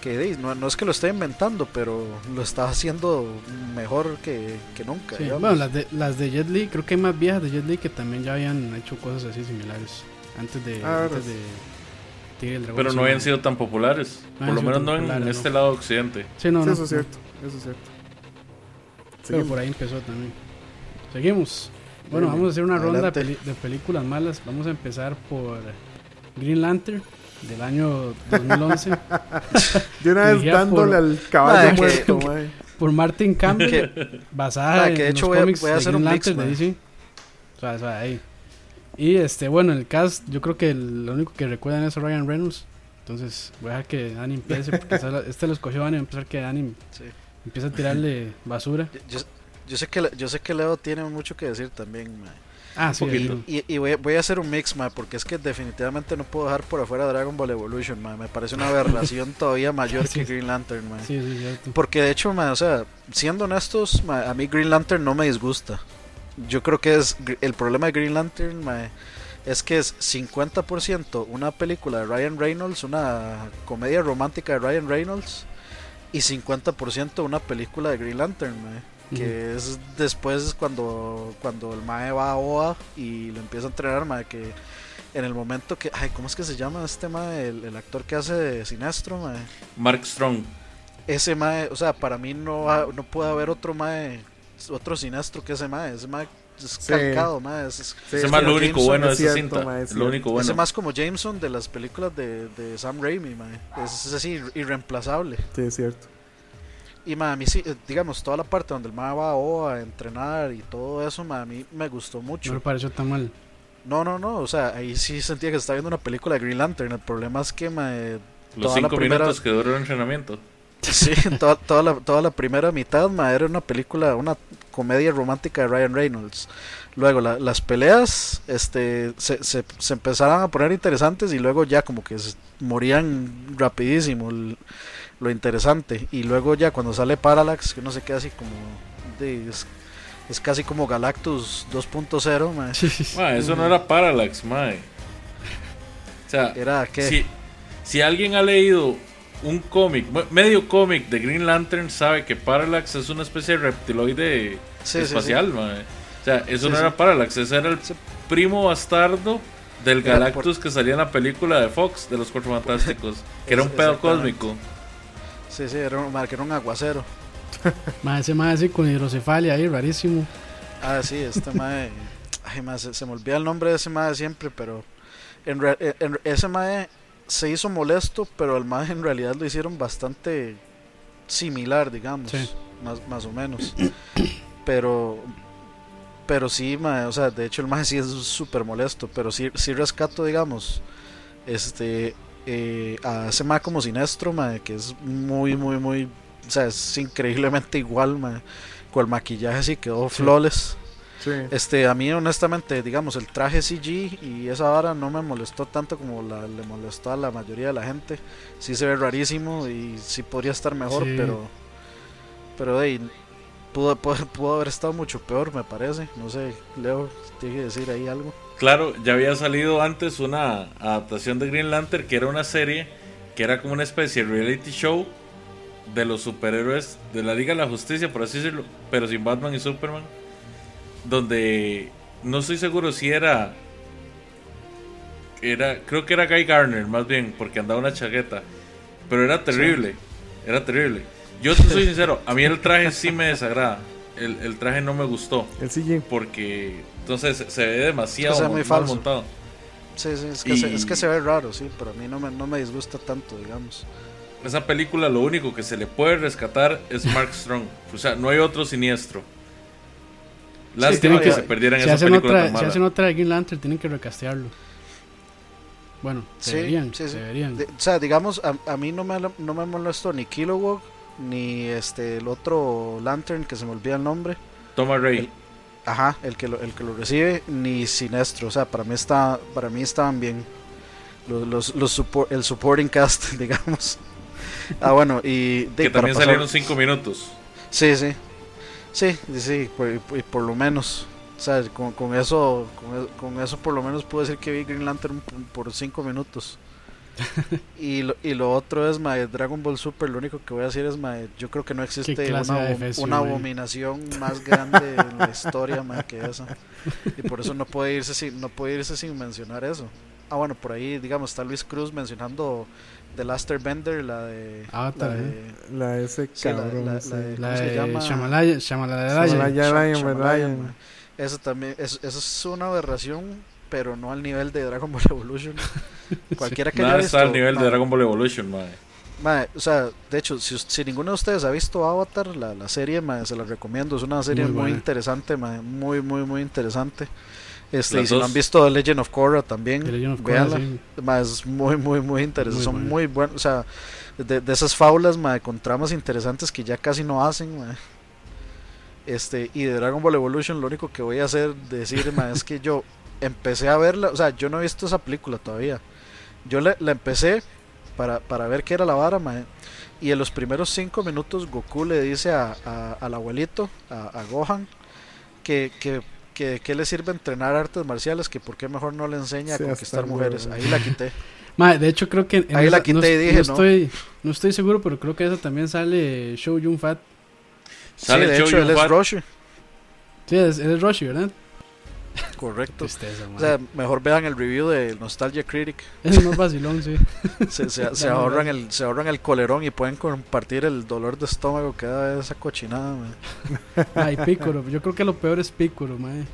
que no, no es que lo esté inventando, pero lo está haciendo mejor que, que nunca. Sí, bueno, las de, las de Jet Li, creo que hay más viejas de Jet Li que también ya habían hecho cosas así similares. Antes de. Ah, antes verdad. de Tigre el Dragón. Pero no habían sido tan populares. No Por lo menos no en este lado occidente. Sí, no, Sí, no, eso es cierto. Eso es cierto. Pero Seguimos. por ahí empezó también. Seguimos. Bueno, vamos a hacer una ronda de, de películas malas. Vamos a empezar por Green Lantern del año 2011 [LAUGHS] De una vez dándole por- al caballo Mae, que- muerto, por Martin Campbell, Que- basada Ma, en que de hecho los voy a- cómics voy a de hacer Green un mix, Lantern de ma. DC. O sea, o sea, ahí. Y este, bueno, el cast, yo creo que el- lo único que recuerdan es a Ryan Reynolds. Entonces, voy a dejar que Dani empiece porque este lo escogió Dani, voy a empezar que Dani sí. empieza a tirarle basura. yo, yo- yo sé que, yo sé que Leo tiene mucho que decir también, mae. Ah, sí, poquito. ahí. Y, y voy, a- voy a hacer un mix, mae, porque es que definitivamente no puedo dejar por afuera Dragon Ball Evolution, mae. Me parece una aberración [LAUGHS] todavía mayor Sí. que Green Lantern, mae. sí. Porque de hecho, ma, o sea, siendo honestos, ma, a mí Green Lantern no me disgusta. Yo creo que es el problema de Green Lantern ma, es que es 50% una película de Ryan Reynolds, una comedia romántica de Ryan Reynolds y 50% una película de Green Lantern. ma. Que es después cuando, cuando el Mae va a OA y lo empieza a entrenar, Mae, que en el momento que, ay, ¿cómo es que se llama este Mae? El, el actor que hace de Sinestro, Mae. Mark Strong. Ese Mae, o sea, para mí no, ha- no puede haber otro Mae, otro Sinestro que ese Mae, ese Mae es Sí. calcado, Mae, es, es- Sí, es más lo único Jameson, bueno de es esa cinta. mae, es lo único bueno. ese más como Jameson de las películas de, de Sam Raimi, Mae. Es, es así, irreemplazable. Sí, es cierto. Y ma, a mí sí, eh, digamos, toda la parte donde el ma va a OA a entrenar y todo eso, ma, a mí me gustó No mucho. me pareció tan mal. No, no, no, o sea, ahí sí sentía que estaba viendo una película de Green Lantern. El problema es que, ma, eh, Los la cinco primera- minutos que duró el entrenamiento. sí, [LAUGHS] toda, toda, la, toda la primera mitad, ma, era una película, una comedia romántica de Ryan Reynolds. Luego la- las peleas este, se, se, se empezaron a poner interesantes y luego ya como que se morían rapidísimo el- lo interesante. Y luego ya cuando sale Parallax, que no se queda así como... de- es, es casi como Galactus 2.0, ma. Mae, eso no era Parallax, mae. O sea, Era que... si, si alguien ha leído un cómic, me- medio cómic de Green Lantern, sabe que Parallax es una especie de reptiloide Sí, sí, sí. espacial, mae. O sea, eso Sí, no sí. era Parallax, ese era el primo bastardo del Galactus que salía en la película de Fox, de los Cuatro [LAUGHS] Fantásticos, que era un pedo cósmico. Sí, sí, era un, era aguacero. [LAUGHS] Más ese más así con hidrocefalia ahí, rarísimo. Ah, sí, este [LAUGHS] mae. Ay, mae, se, se me olvida el nombre de ese mae siempre, pero. En, re- en- en- ese mae se hizo molesto, pero el mae en realidad lo hicieron bastante similar, digamos. Sí. Más, más o menos. Pero. Pero sí, mae, o sea, de hecho el mae sí es súper molesto, pero sí, sí rescato, digamos, este, eh, a ese mae como Sinestro, mae, que es muy, muy, muy, o sea, es increíblemente igual, mae, con el maquillaje sí quedó flawless. Sí. Este, a mí honestamente, digamos, el traje CG y esa vara no me molestó tanto como la, le molestó a la mayoría de la gente. Sí se ve rarísimo y sí podría estar mejor, Sí. pero pero de ahí, pudo, pudo, [LAUGHS] pudo haber estado mucho peor, me parece. No sé, Leo, tiene que decir ahí algo. Claro, ya había salido antes una adaptación de Green Lantern que era una serie que era como una especie de reality show de los superhéroes de la Liga de la Justicia, por así decirlo, pero sin Batman y Superman, donde no estoy seguro si era era creo que era Guy Garner más bien, porque andaba una chaqueta, pero era terrible, era terrible. Yo te soy sincero, a mí el traje sí me desagrada. El, el traje no me gustó El CG. porque entonces se ve demasiado Es que se ve muy mal falso. montado. Sí, sí, es que, Y- se, es que se ve raro, sí, pero a mí no me, no me disgusta tanto, digamos. Esa película lo único que se le puede rescatar es Mark Strong. O sea, no hay otro siniestro. Lástima tienen que que- se perdieran Si esa hacen, película otra, tan si hacen otra de Green Lantern, tienen que recastearlo. Bueno, Sí, deberían, sí, sí. deberían. De- o sea, digamos, a, a mí no me, no me molestó ni Kilowog, ni este el otro Lantern, que se me olvida el nombre. Toma Ray. Ajá, el que lo, el que lo recibe, ni Sinestro. O sea, para mí, está, para mí estaban bien. Los, los, los support- el supporting cast, [LAUGHS] digamos. Ah, bueno, y... de- que también pasar- salieron cinco minutos. Sí, sí. Sí, sí, por, por- lo menos. O sea, con, con eso con, con eso por lo menos puedo decir que vi Green Lantern por, por cinco minutos. [LAUGHS] y, lo, y lo otro es, mae, Dragon Ball Super, lo único que voy a decir es, mae, yo creo que no existe una, una abominación más grande en la historia, mae, que esa. Y por eso no puede irse sin, no puede irse sin mencionar eso. Ah, bueno, por ahí, digamos, está Luis Cruz mencionando The Last Bender, la de... Avatar, la ¿eh? de- La de ese Sí, la- cabrón. la- sí. la de- La. Shamalaya. Eso también, eso, eso es una aberración, pero no al nivel de Dragon Ball Evolution. [LAUGHS] [LAUGHS] Cualquiera que Nada haya está visto, al nivel mae, de Dragon Ball Evolution, mae. mae, o sea, de hecho, si, si ninguno de ustedes ha visto Avatar, la, la serie, mae, se la recomiendo. Es una serie Muy muy, interesante, mae, muy, muy, muy interesante. Este, y si no han visto The Legend of Korra también, of Korra, sí. Es muy, muy, muy interesante. Muy Son buena. muy buenos. O sea, de, de esas fábulas, mae, con tramas interesantes que ya casi no hacen, mae. Este, y de Dragon Ball Evolution, lo único que voy a hacer, decir, mae, es que yo empecé a verla. O sea, yo no he visto esa película todavía. Yo la, la empecé para, para ver qué era la vara, mae. Y en los primeros cinco minutos, Goku le dice a, a- al abuelito, a, a Gohan, que, que, que, que le sirve entrenar artes marciales, que por qué mejor no le enseña a Sí, conquistar hasta mujeres. Ahí la quité. [LAUGHS] Mae, de hecho creo que en Ahí la quité no, y dije, no no. estoy no estoy seguro, pero creo que esa también sale Show Yun Fat. Sí, Sale de Chow hecho, él es. Roshi. Sí, es, él es Roshi, ¿verdad? Correcto. Tristeza, man. O sea, mejor vean el review de Nostalgia Critic. es más vacilón, sí. [LAUGHS] Se, se, se [LAUGHS] Dale, ahorran el, se ahorran el colerón y pueden compartir el dolor de estómago que da esa cochinada. man. [LAUGHS] Ay, Piccolo. Yo creo que lo peor es Piccolo, mae.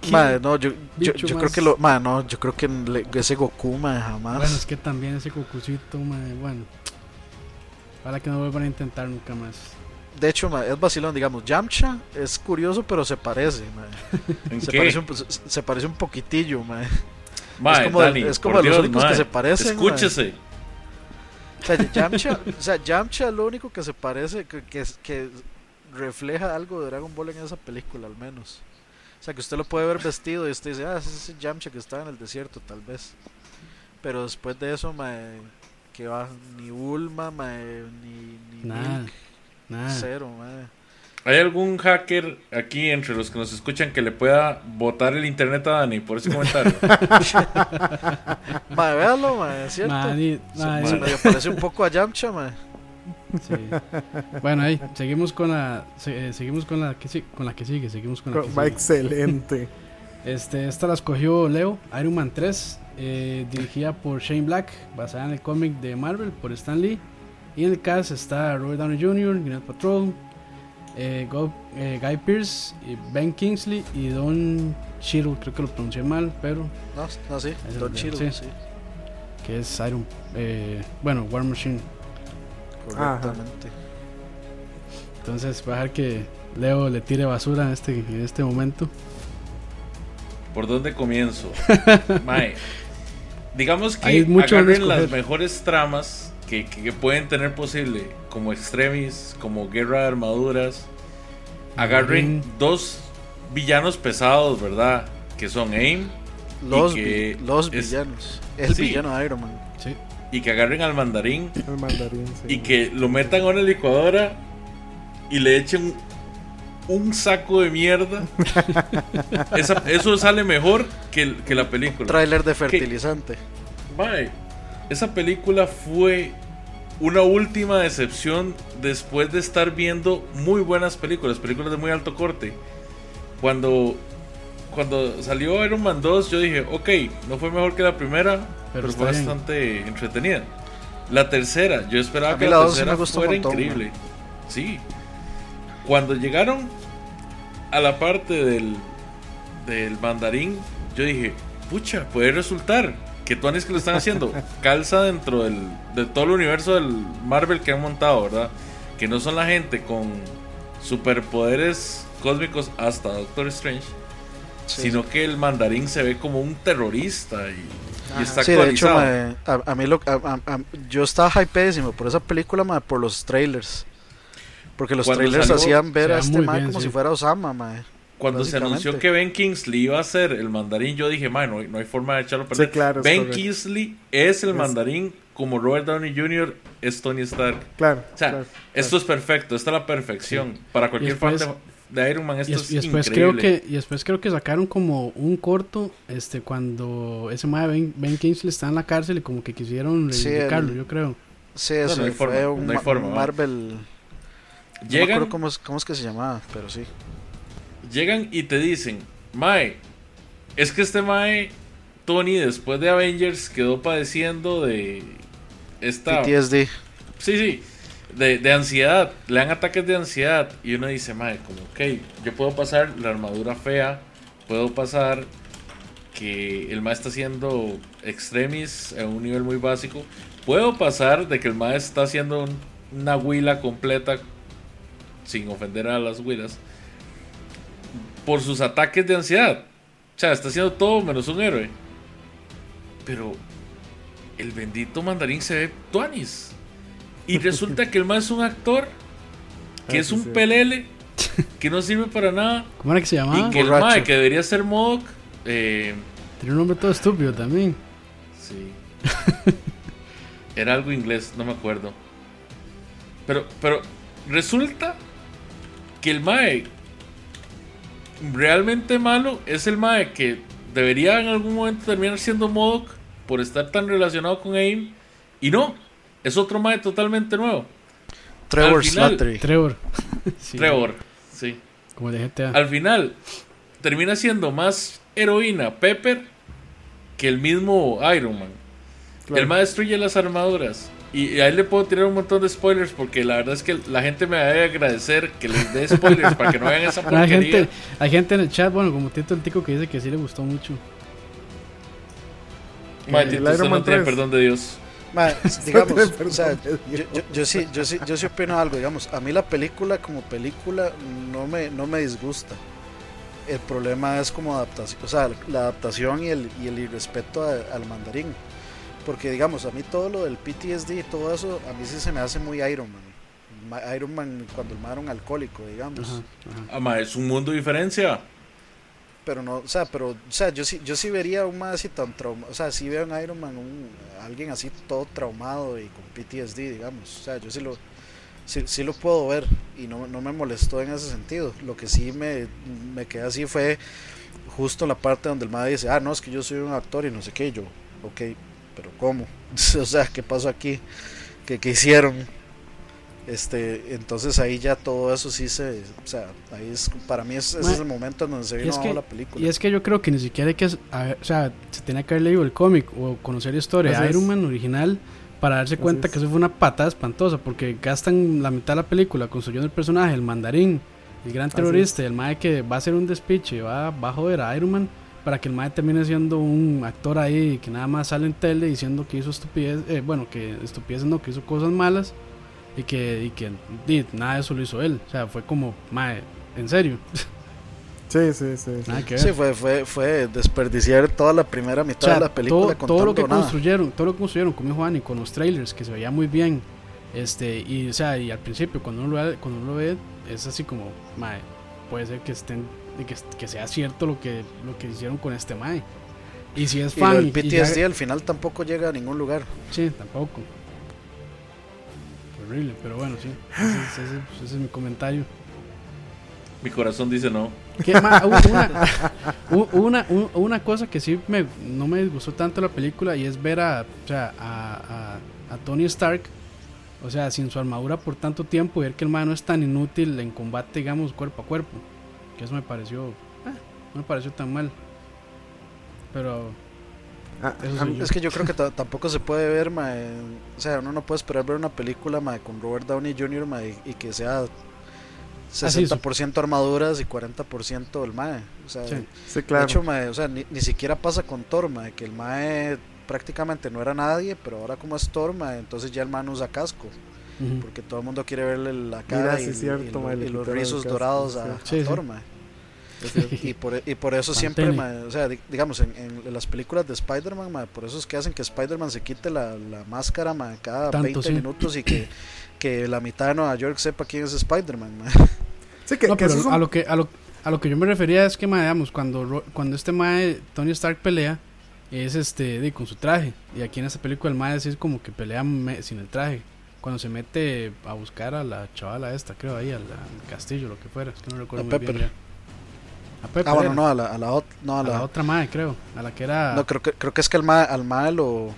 ¿Qué Madre, no, yo, yo, creo que lo, madre, no, yo creo que le- ese Goku, madre, jamás. Bueno, es que también ese Gokucito, mae. Bueno. Para que no vuelvan a intentar nunca más. De hecho, es vacilón, digamos, Yamcha es curioso, pero se parece, madre. [LAUGHS] ¿En Se qué? parece, un, se, se parece un poquitillo, es como de- Dani, es como de los Dios, únicos que se parecen, Escúchese. O sea, Yamcha, o sea, Yamcha es lo único que se parece, que, que, que refleja algo de Dragon Ball en esa película, al menos. O sea, que usted lo puede ver vestido y usted dice, ah, ese es ese Yamcha que estaba en el desierto, tal vez. Pero después de eso, mae, que va, ni Bulma, mae, ni, ni Nada. Milk, Nada. cero, mae. ¿Hay algún hacker aquí entre los que nos escuchan que le pueda botar el internet a Dani por ese comentario? [LAUGHS] Mae, véalo, mae, es cierto. Se, se medio parece un poco a Yamcha, sí. Bueno, ahí, seguimos con la. eh, seguimos con la que sí- con la que sigue. Seguimos con la que Va sigue. excelente. Este, esta la escogió Leo, Iron Man 3, eh, dirigida por Shane Black, basada en el cómic de Marvel por Stan Lee. Y en el cast está Robert Downey Jr., Gwyneth Patrol, eh, Go- eh, Guy Pearce, y Ben Kingsley y Don Cheadle, creo que lo pronuncié mal, pero No, no, sí, Don Cheadle, sí. que es Iron, eh, bueno, War Machine. correctamente. Entonces, va a dejar que Leo le tire basura en este, en este momento. ¿Por dónde comienzo? [LAUGHS] Mae, digamos que Hay mucho donde agarren las mejores tramas que, que- que pueden tener posible, como Extremis, como Guerra de Armaduras. Agarren dos villanos pesados, ¿verdad? Que son AIM Los, que vi- los es- villanos. El Sí. villano de Iron Man. Sí. y que agarren al mandarín El mandarín, sí. y que lo metan a una licuadora y le echen un saco de mierda. [LAUGHS] Esa- eso sale mejor que, la película. Tráiler de fertilizante. Mae, esa película fue una última decepción después de estar viendo muy buenas películas, películas de muy alto corte. Cuando, cuando salió Iron Man 2, yo dije, ok, no fue mejor que la primera, pero, fue bien. bastante entretenida. La tercera, yo esperaba que la, tercera fuera montón, increíble. Sí. Cuando llegaron a la parte del, del mandarín, yo dije, pucha, puede resultar que Tuanis que lo están haciendo calza dentro del, de todo el universo del Marvel que han montado, ¿verdad? Que no son la gente con superpoderes cósmicos hasta Doctor Strange, Sí. sino que el mandarín se ve como un terrorista y, y está Sí, de hecho, a, a mí lo, a- a- a- yo estaba hypeísimo por esa película, por los trailers. Porque los Cuando trailers salió, hacían ver a este bien, como sí. si fuera Osama, mae. Cuando se anunció que Ben Kingsley iba a ser el mandarín, yo dije, "Mae, no, hay- no hay forma de echarlo a perder. Sí, claro, es ben correcto. Kingsley es el Es- mandarín como Robert Downey Jr. es Tony Stark. Claro. O sea, claro, esto es perfecto, esta es la perfección. Para cualquier fan después- de, de Iron Man, esto Y, es es- y después creo increíble. que y después creo que sacaron como un corto este cuando ese mae Ben, Ben Kingsley está en la cárcel y como que quisieron Sí, reivindicarlo, el- yo creo. Sí, eso no fue forma, un no hay ma- forma, ¿va? Marvel. No me cómo es, cómo es que se llamaba, pero sí. Llegan y te dicen, Mae, es que este Mae, Tony, después de Avengers, quedó padeciendo de esta PTSD. Sí, sí. De, de ansiedad. Le dan ataques de ansiedad. Y uno dice, madre, como, ok, yo puedo pasar la armadura fea. Puedo pasar que el mae está haciendo extremis a un nivel muy básico. Puedo pasar de que el mae está haciendo un- una huila completa sin ofender a las huilas por sus ataques de ansiedad. O sea, está haciendo todo menos un héroe. Pero el bendito mandarín se ve tuanis. Y [LAUGHS] resulta que el mae es un actor que Ah, es sí, un sí. pelele [LAUGHS] que no sirve para nada. ¿Cómo era que se llamaba? y que el mae que debería ser Modoc. Eh, Tiene un nombre todo estúpido también. sí. Era algo inglés, no me acuerdo. Pero, pero resulta que el mae realmente malo es el mae que debería en algún momento terminar siendo Modoc por estar tan relacionado con AIM. Y no, es otro mae totalmente nuevo. Trevor Al final- Slattery. Trevor. Sí, [LAUGHS] Trevor, sí. Como de GTA. Al final, termina siendo más heroína Pepper que el mismo Iron Man. Claro. El más destruye las armaduras. Y ahí le puedo tirar un montón de spoilers porque la verdad es que la gente me debe agradecer que les dé spoilers para que no vean esa [LAUGHS] Pero hay, porquería. gente, hay gente en el chat, bueno, como Tito el Tico, que dice que sí le gustó mucho. Mae, El Tito, usted no tiene 3. perdón de Dios. Ma, [LAUGHS] digamos, o sea, yo, yo- yo sí, yo sí, yo sí opino algo, digamos, a mí la película como película no me, no me disgusta. El problema es como adaptación, o sea, la adaptación y el, y el irrespeto a- al mandarín. Porque digamos, a mí todo lo del PTSD y todo eso, a mí sí se me hace muy Iron Man. Ma- Iron Man cuando el man era un alcohólico, digamos. Ajá, ajá. Ah, mae, es un mundo de diferencia. Pero no, o sea, pero, o sea, yo sí, yo sí vería un más así tan trauma, o sea, sí veo en Iron Man un, alguien así todo traumado y con PTSD, digamos, o sea, yo sí lo, sí, sí lo puedo ver y no, no me molestó en ese sentido. Lo que sí me, me quedé así fue justo en la parte donde el madre dice, ah, no, es que yo soy un actor y no sé qué, y yo, ok, pero ¿cómo? [LAUGHS] o sea, ¿qué pasó aquí? ¿Qué, qué hicieron? Este, entonces ahí ya todo eso sí se, o sea, ahí es, para mí es, ese Ma- es el momento en donde se vino que- la película. Y es que yo creo que ni siquiera hay que. a o sea, se tenía que haber leído el cómic o conocer la historia de. Iron Man original para darse Así cuenta es. que eso fue una patada espantosa. Porque gastan la mitad de la película construyendo el personaje, el mandarín, el gran terrorista, el mae que va a hacer un despiche, va, va a joder a Iron Man. Para que el mae termine siendo un actor ahí que nada más sale en tele diciendo que hizo estupidez, eh, bueno, que estupideces no, que hizo cosas malas y que, y que di, nada de eso lo hizo él. O sea, fue como, mae, en serio, Sí, sí, sí. sí. nada que ver. Sí, fue, fue, fue desperdiciar toda la primera mitad O sea, de la película todo, con todo lo que nada. construyeron, todo lo que construyeron, como dijo Juan, y con los trailers, que se veía muy bien. Este, y o sea, y al principio cuando uno lo ve, cuando uno lo ve es así como, mae, puede ser que estén y que, que sea cierto lo que lo que hicieron con este mae. Y si es Y fan y- ya- PTSD al final tampoco llega a ningún lugar. sí, tampoco. Horrible, pero bueno, sí. Ese, es- ese es- ese es mi comentario. Mi corazón dice no. ¿Qué más? Hubo Una, una, un- una cosa que sí me, no me disgustó tanto la película y es ver a, o sea, a, a- a Tony Stark, o sea, sin su armadura por tanto tiempo y ver que el man no es tan inútil en combate, digamos, cuerpo a cuerpo. Que eso me pareció, no me pareció tan mal. Pero, Ah. Es que yo creo que ta- tampoco se puede ver, mae, o sea, uno no puede esperar ver una película mae, con Robert Downey Jr. mae, y que sea Ah, sí, su- 60% armaduras y 40% el mae. O sea, Sí. sí, de claro. hecho, mae, o sea, ni, ni siquiera pasa con Thor, mae, que el mae prácticamente no era nadie, pero ahora como es Thor, mae, entonces ya el man usa casco. Porque todo el mundo quiere verle la cara y, cierto, los rizos dorados a, sí. a. Thor. Y por, y por eso siempre, o sea, di- digamos, en, en las películas de Spider-Man, por eso es que hacen que Spider-Man se quite la, la máscara cada Tanto, 20 sí. minutos y que, que la mitad de Nueva York sepa quién es Spider-Man. Sí, que, No, pero a lo que a lo, a lo que yo me refería es que digamos, cuando cuando este mae Tony Stark pelea es este de, con su traje y aquí en esta película el mae es como que pelea me- sin el traje. Cuando se mete a buscar a la chavala esta, creo ahí al, al castillo lo que fuera, es que no recuerdo A muy Pepper. bien. ya. A Pepper. ah, bueno, era. no, a la, a la, ot- no, a a la, la otra mae, creo, a la que era no, creo que, creo que es que al mae, al mae lo,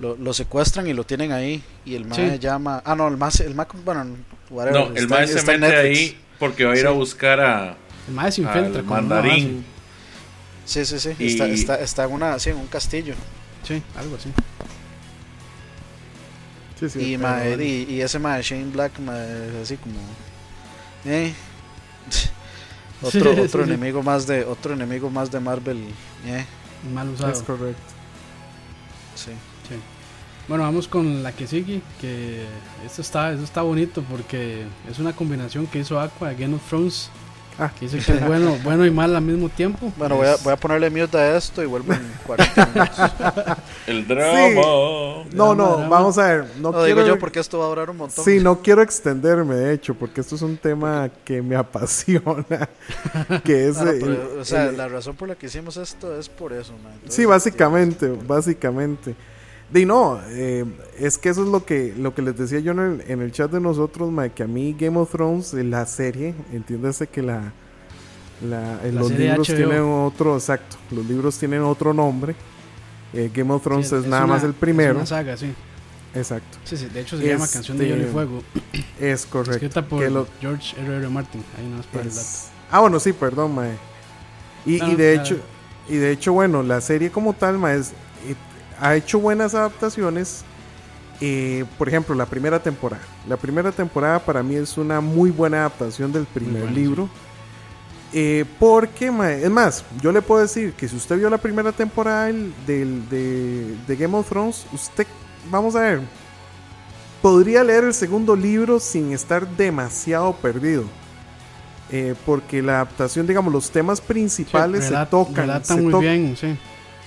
lo, lo secuestran y lo tienen ahí y el mae Sí. llama, ah, no, el mae, se- el mae bueno, whatever, No, el mae se mete Netflix. ahí porque va a ir a buscar a, el mae se infiltra con mandarín. Sí, sí, sí, Y- está, está, está en, una, sí, en un castillo. Sí, algo así. Sí, sí, y, pero mae, bueno. y, y ese mae Shane Black mae, es así como eh. [LAUGHS] Otro sí, otro sí. enemigo más de otro enemigo más de Marvel eh. Mal usado. Es correcto. sí. Sí. Bueno, vamos con la que sigue, que esto está, esto está bonito porque es una combinación que hizo Aqua de Game of Thrones, Ah. que dice que es bueno, bueno y mal al mismo tiempo. bueno voy a, voy a ponerle mute a esto y vuelvo en 40 minutos [LAUGHS] El drama. No, no, Drama, vamos a ver. No, no quiero, digo yo porque esto va a durar un montón Sí, no quiero extenderme, de hecho, porque esto es un tema que me [LAUGHS] apasiona. que es. No, el- pero, o sea, el- la razón por la que hicimos esto es por eso mae. Entonces, Sí, básicamente, básicamente. Y no, eh, es que eso es lo que, lo que les decía yo en el, en el chat de nosotros, mae, que a mí Game of Thrones, eh, la serie, entiéndase que la, la, eh, La los libros HBO. tienen otro, exacto, los libros tienen otro nombre. Eh, Game of Thrones sí, es, nada una- más el Es primero. una saga, sí. Exacto. Sí, sí, de hecho se llama Canción de Hielo y Este, Fuego. [COUGHS] Es correcto. Escrita por Que lo- George R. R. Martin. Ahí no es para el dato. es- Ah, bueno, sí, perdón, mae. Y, No, y de hecho, y de hecho, bueno, la serie como tal, mae, es- ha hecho buenas adaptaciones. eh, por ejemplo, la primera temporada. La primera temporada para mí es una muy buena adaptación del primer buena, libro. Eh, porque, es más, yo le puedo decir que si usted vio la primera temporada del, del- de, de Game of Thrones, usted, vamos a ver, podría leer el segundo libro sin estar demasiado perdido. Eh, porque la adaptación, digamos, los temas principales Sí, se relat- tocan. se muy to- bien, sí.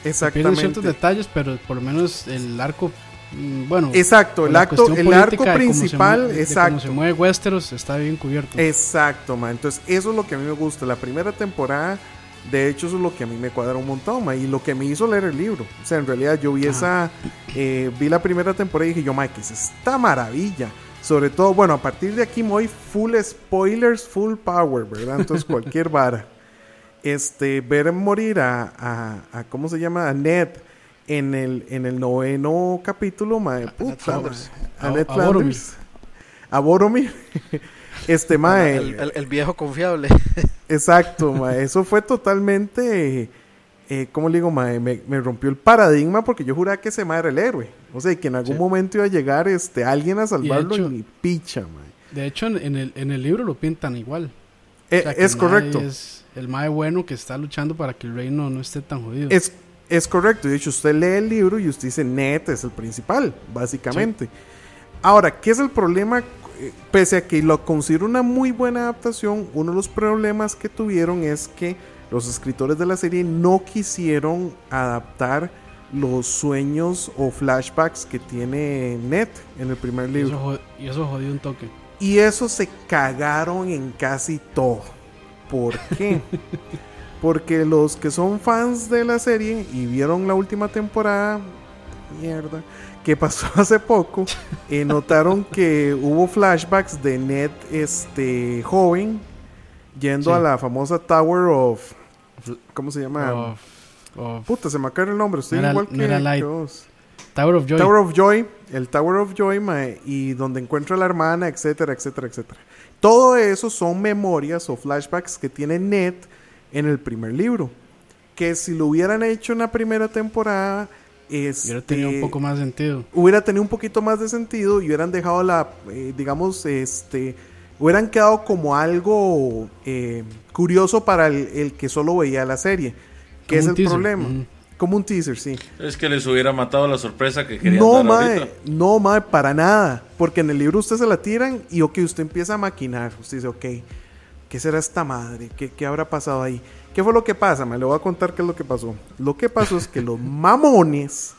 Pierden Exactamente. ciertos detalles, pero por lo menos el arco. mm, Bueno, Exacto, el, acto, el arco se principal, de exacto. cómo se mueve Westeros está bien cubierto. Exacto, ma. Entonces, eso es lo que a mí me gusta. La primera temporada, de hecho, eso es lo que a mí me cuadra un montón, ma. Y lo que me hizo leer el libro. O sea, en realidad yo vi esa. eh, vi la primera temporada y dije yo, que es esta maravilla. Sobre todo, bueno, a partir de aquí me voy full spoilers, full power, ¿verdad? Entonces, [LAUGHS] cualquier vara. Este, ver morir a, a, a- ¿cómo se llama? A Ned en el, en el noveno capítulo, ma. Puta. A Ned a Boromir. Flanders. A Boromir. [LAUGHS] Este, ma. el, el- el viejo confiable. [LAUGHS] Exacto, ma, eso fue totalmente, eh, ¿cómo le digo, ma? Me, me rompió el paradigma porque yo juraba que ese ma era el héroe. O sea, y que en algún Sí. momento iba a llegar este, alguien a salvarlo y, hecho- ni picha, ma. De hecho, en el, en el libro lo pintan igual. Eh, O sea, es mae correcto, Es el mae bueno que está luchando para que el reino no esté tan jodido. es, es correcto. De hecho, usted lee el libro y usted dice, Ned es el principal, básicamente. Ahora, ¿qué es el problema? Eh, Pese a que lo considero una muy buena adaptación, uno de los problemas que tuvieron es que los escritores de la serie no quisieron adaptar los sueños o flashbacks que tiene Ned en el primer y, libro. eso y eso jodió un toque. Y eso se cagaron en casi todo. ¿Por qué? Porque los que son fans de la serie y vieron la última temporada, mierda, que pasó [LAUGHS] hace poco, eh, notaron que hubo flashbacks de Ned este joven yendo Sí. a la famosa Tower of ¿cómo se llama? Of- of Puta, se me acaba el nombre, estoy No era- igual no que, era Light. Tower of Joy. Tower of Joy, el Tower of Joy, mae, y donde encuentra a la hermana, etcétera, etcétera, etcétera. Todo eso son memorias o flashbacks que tiene Ned en el primer libro. Que si lo hubieran hecho en la primera temporada, este, Hubiera tenido un poco más sentido. hubiera tenido un poquito más de sentido y hubieran dejado la, eh, digamos, este, hubieran quedado como algo eh, curioso para el, el que solo veía la serie. Que es el teaser, problema. Como un teaser, sí. Es que les hubiera matado la sorpresa que querían No, dar mae, ahorita. no, mae, para nada. Porque en el libro usted se la tiran y ok, usted empieza a maquinar. Usted dice, ok, ¿qué será esta madre? ¿Qué, qué habrá pasado ahí? ¿Qué fue lo que pasa? Me le voy a contar qué es lo que pasó. Lo que pasó es que los mamones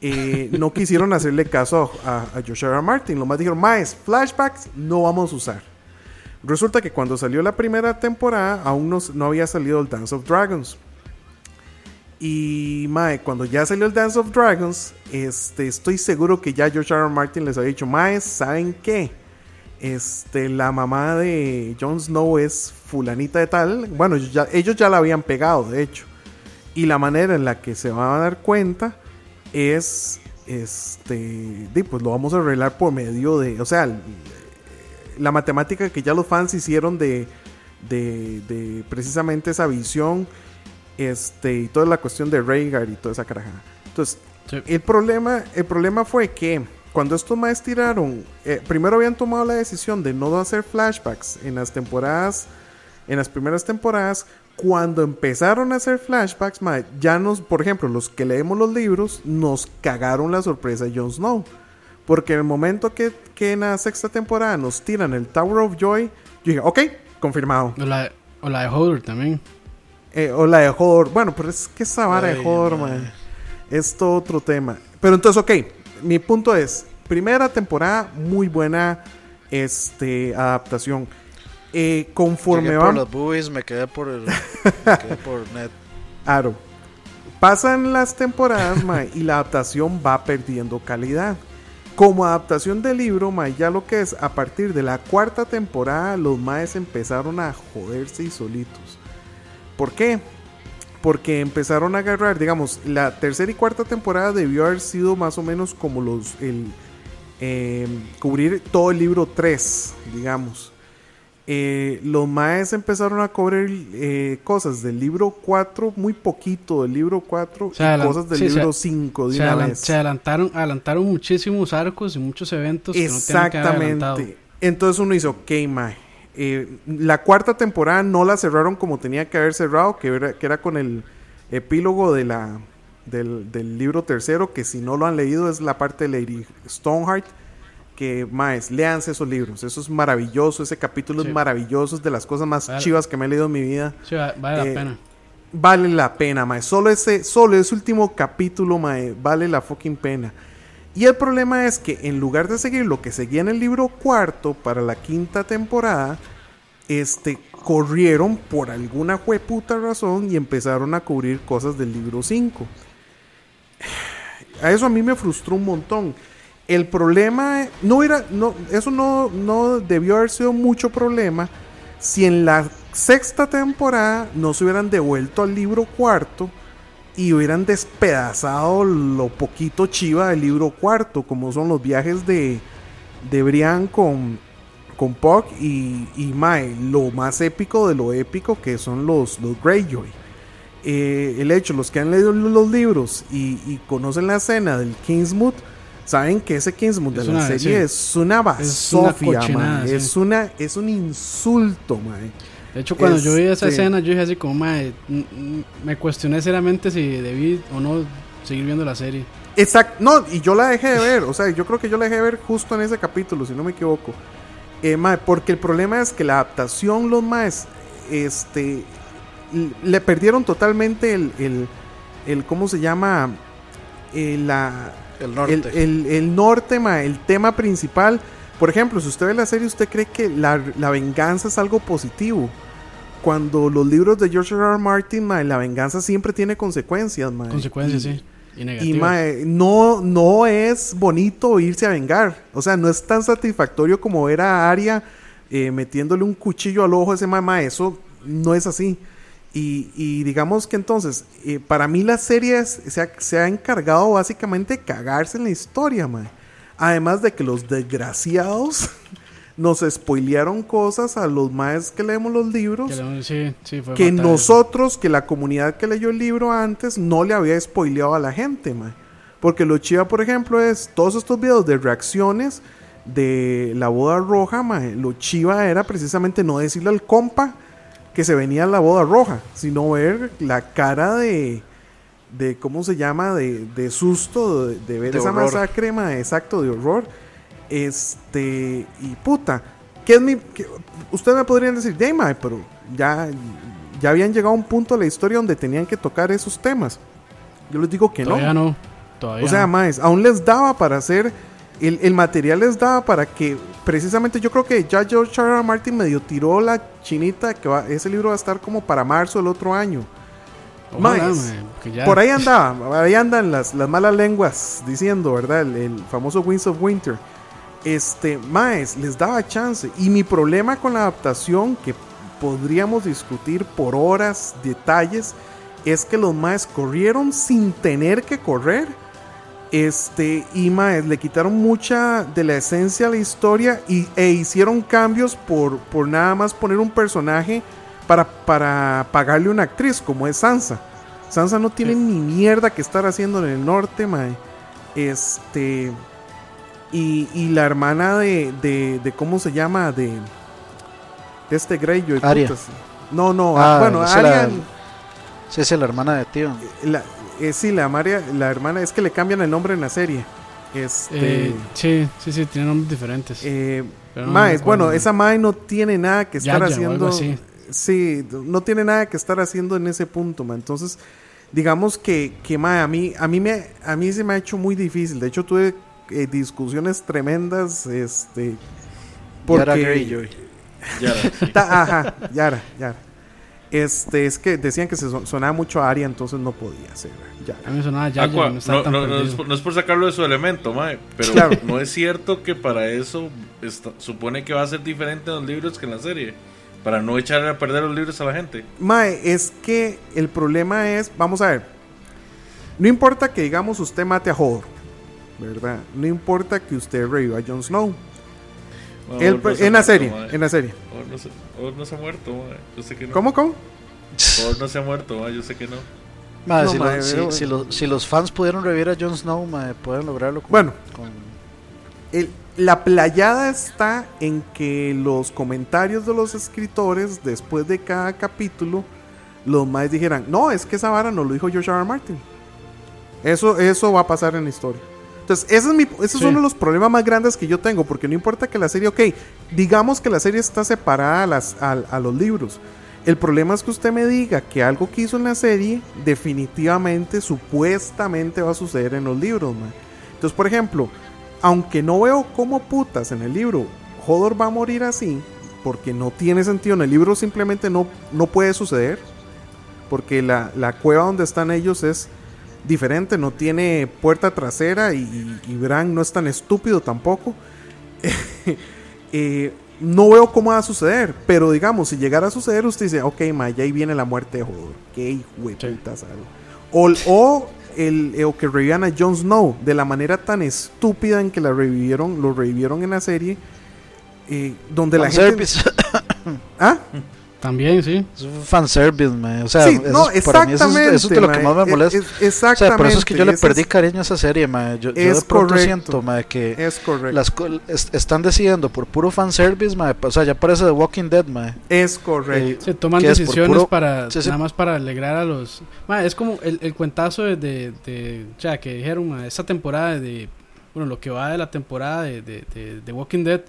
eh, no quisieron hacerle caso a, a, a Josh R. R. Martin. Lo más dijeron, más flashbacks no vamos a usar. Resulta que cuando salió la primera temporada, aún no, no había salido el Dance of Dragons. Y mae, cuando ya salió el Dance of Dragons, este, estoy seguro que ya George R. Martin les había dicho, mae, ¿saben qué? Este, la mamá de Jon Snow es fulanita de tal. Bueno, ellos ya la habían pegado, de hecho. Y la manera en la que se van a dar cuenta es, este, pues lo vamos a arreglar por medio de, o sea, la matemática que ya los fans hicieron de, de, de precisamente esa visión este y toda la cuestión de Rhaegar y toda esa carajada. Entonces, Sí. el problema, el problema fue que cuando estos más tiraron, eh, primero habían tomado la decisión de no hacer flashbacks en las temporadas, en las primeras temporadas. Cuando empezaron a hacer flashbacks, ya nos, por ejemplo, los que leemos los libros, nos cagaron la sorpresa de Jon Snow. Porque en el momento que, que en la sexta temporada nos tiran el Tower of Joy, yo dije, ok, confirmado. O la, o la de Hodor también. Eh, o la de Hodor. Bueno, pero es que esa vara de Ay, mae. man, es todo otro tema. Pero entonces, ok, mi punto es, primera temporada, muy buena este, adaptación. Eh, conforme Llegué va... por boobies, me quedé por el, me quedé por [LAUGHS] net. Aro. Pasan las temporadas, mae, y la adaptación va perdiendo calidad. Como adaptación del libro, mae, ya lo que es, a partir de la cuarta temporada, los maes empezaron a joderse y solitos. ¿Por qué? Porque empezaron a agarrar, digamos, la tercera y cuarta temporada debió haber sido más o menos como los, el, eh, cubrir todo el libro 3, digamos. Eh, los maes empezaron a cubrir eh, cosas del libro 4, muy poquito del libro 4, Se adelan- y cosas del sí, libro 5 de Se, una adelan- vez. se adelantaron, adelantaron muchísimos arcos y muchos eventos que no que. Exactamente. Entonces uno dice, ok, mae. Eh, la cuarta temporada no la cerraron como tenía que haber cerrado, que era, que era con el epílogo de la, del, del libro tercero, que si no lo han leído es la parte de Lady Stoneheart. Que, maes, léanse esos libros. Eso es maravilloso. Ese capítulo Sí. es maravilloso. Es de las cosas más Vale. chivas que me he leído en mi vida. Sí, vale Eh, la pena. Vale la pena, mae. Solo ese, solo ese último capítulo, mae, vale la fucking pena. Y el problema es que en lugar de seguir lo que seguía en el libro cuarto para la quinta temporada, este, corrieron por alguna hueputa razón y empezaron a cubrir cosas del libro 5. [SIGHS] A eso a mí me frustró un montón. El problema no era, no, eso no, no debió haber sido mucho problema si en la sexta temporada no se hubieran devuelto al libro cuarto y hubieran despedazado lo poquito chiva del libro cuarto, como son los viajes de, de Brian con, con Puck y, y Mae, lo más épico de lo épico que son los, los Greyjoy. Eh, el hecho, los que han leído los libros y, y conocen la escena del Kingsmoot, saben que ese Kingsmoot Es de la una- serie sí. es una una basofia, mae. sí. es, una, es un insulto, mae. De hecho, cuando yo vi esa escena, yo dije así como, "Mae, mm", me cuestioné seriamente si debí o no seguir viendo la serie. Exacto, no, y yo la dejé de ver, o sea, yo creo que yo la dejé de ver justo en ese capítulo, si no me equivoco. Eh, mae, porque el problema es que la adaptación, los maes, este, le perdieron totalmente el, el, el ¿cómo se llama? Eh, la, El norte. el, el- el norte, mae, el tema principal. Por ejemplo, si usted ve la serie, usted cree que la, la venganza es algo positivo. Cuando los libros de George R. R. Martin, mae, la venganza siempre tiene consecuencias, mae. Consecuencias, Y- sí. Y y mae, no, no es bonito irse a vengar. O sea, no es tan satisfactorio como ver a Arya eh, metiéndole un cuchillo al ojo a ese mamá. Eso no es así. Y, y digamos que entonces, eh, para mí la serie es- se, ha, se ha encargado básicamente de cagarse en la historia, mae. Además de que los desgraciados [LAUGHS] nos spoilearon cosas a los maes que leemos los libros Que le- sí, sí, fue que fatal eso. nosotros, que la comunidad que leyó el libro antes, no le había spoileado a la gente, mae. Porque lo chiva, por ejemplo, es todos estos videos de reacciones de la boda roja, mae. Lo chiva era precisamente no decirle al compa que se venía la boda roja, sino ver la cara de, de ¿cómo se llama? De, de susto, de, de ver De esa horror. masacre, mae, exacto, de horror. Este, y puta, ¿qué es mi. qué- Ustedes me podrían decir, "Dey, mae, pero ya, ya habían llegado a un punto de la historia donde tenían que tocar esos temas. Yo les digo que no. Todavía no. Todavía O sea, no. más, aún les daba para hacer. El, el material les daba para que. Precisamente yo creo que ya George R. R. Martin medio tiró la chinita. Que va, ese libro va a estar como para marzo del otro año. Maes, ya- Por ahí andaba, ahí andan las, las malas lenguas diciendo, ¿verdad? El, el famoso Winds of Winter. Este, Maes, les daba chance. Y mi problema con la adaptación, que podríamos discutir por horas, detalles, es que los Maes corrieron sin tener que correr. Este, y Maes, le quitaron mucha de la esencia a la historia y, e hicieron cambios por, por nada más poner un personaje para, para pagarle una actriz como es Sansa. Sansa no tiene Sí. ni mierda que estar haciendo en el norte, mae. Este. Y, y la hermana de, de, de ¿Cómo se llama? De. De este Greyjoy. Putas. No, no. Ah, bueno, esa la- Arya. Sí, es la hermana de tío. La, eh, sí, la, Maria, la hermana. Es que le cambian el nombre en la serie. Este. Eh, sí, sí, sí, tienen nombres diferentes. eh, no Mae, bueno, esa Mae no tiene nada que estar Yaya o haciendo. Sí, no tiene nada que estar haciendo en ese punto, ma. Entonces, digamos que, que mae, a mí, a mí me, a mí se me ha hecho muy difícil. De hecho, tuve eh, discusiones tremendas, este, Yara porque, Greyjoy. Ya, [LAUGHS] sí. Ta- ajá, Yara, Yara. Este, es que decían que se son- sonaba mucho a Aria, entonces no podía ser. Ya. A mí me sonaba ya, Aqua, no estaba no, tan no- no es, por- no es por sacarlo de su elemento, mae, pero Claro. no es cierto que para eso está- supone que va a ser diferente en los libros que en la serie. Para no echar a perder los libros a la gente. Mae, es que el problema es, vamos a ver, no importa que digamos usted mate a Hodor, ¿verdad? No importa que usted reviva a Jon Snow. Él- no en la muerto, serie, en la serie. No se, Or no se ha muerto, mae. Yo sé que no. ¿Cómo, cómo? No se ha muerto, mae. Yo sé que no. Mae, No, si, si- pero- si los, si los fans pudieron revivir a Jon Snow, mae, pueden lograrlo con, Bueno. con- El- la playada está en que los comentarios de los escritores después de cada capítulo, los más dijeran, no, es que esa vara no lo dijo George R. R. Martin. Eso, eso va a pasar en la historia. Entonces, ese es, mi, ese Sí. es uno de los problemas más grandes que yo tengo, porque no importa que la serie, ok, digamos que la serie está separada a, las, a, a los libros. El problema es que usted me diga que algo que hizo en la serie definitivamente, supuestamente va a suceder en los libros, man. Entonces, por ejemplo, aunque no veo cómo putas en el libro Hodor va a morir así, porque no tiene sentido, en el libro simplemente no, no puede suceder, porque la, la cueva donde están ellos es diferente, no tiene puerta trasera y, y, Bran no es tan estúpido tampoco. [LAUGHS] Eh, no veo cómo va a suceder, pero digamos, si llegara a suceder, usted dice, ok, ma, ya ahí viene la muerte de Hodor. Qué hijo de Sí. O, o, el, eh, o que revivan a Jon Snow de la manera tan estúpida en que la revivieron, lo revivieron en la serie, eh, donde la gente... [COUGHS] ¿Ah? También, sí. es un fanservice, mae. O sea, sí, eso no, es- para mí eso es, exactamente. eso es de lo que más me es- molesta. es- o sea, exactamente. por eso es que yo le perdí es- cariño a esa serie, mae. Yo, yo Es de pronto correcto. siento, mae, que Es correcto. las co- est- están decidiendo por puro fanservice, mae. O sea, ya parece The Walking Dead, mae. Es correcto. Eh, Se toman es decisiones puro- para Sí, sí. nada más para alegrar a los. Ma, es como el, el cuentazo de, de, de- o sea, que dijeron ma, esta temporada de bueno lo que va de la temporada de, de, de- de Walking Dead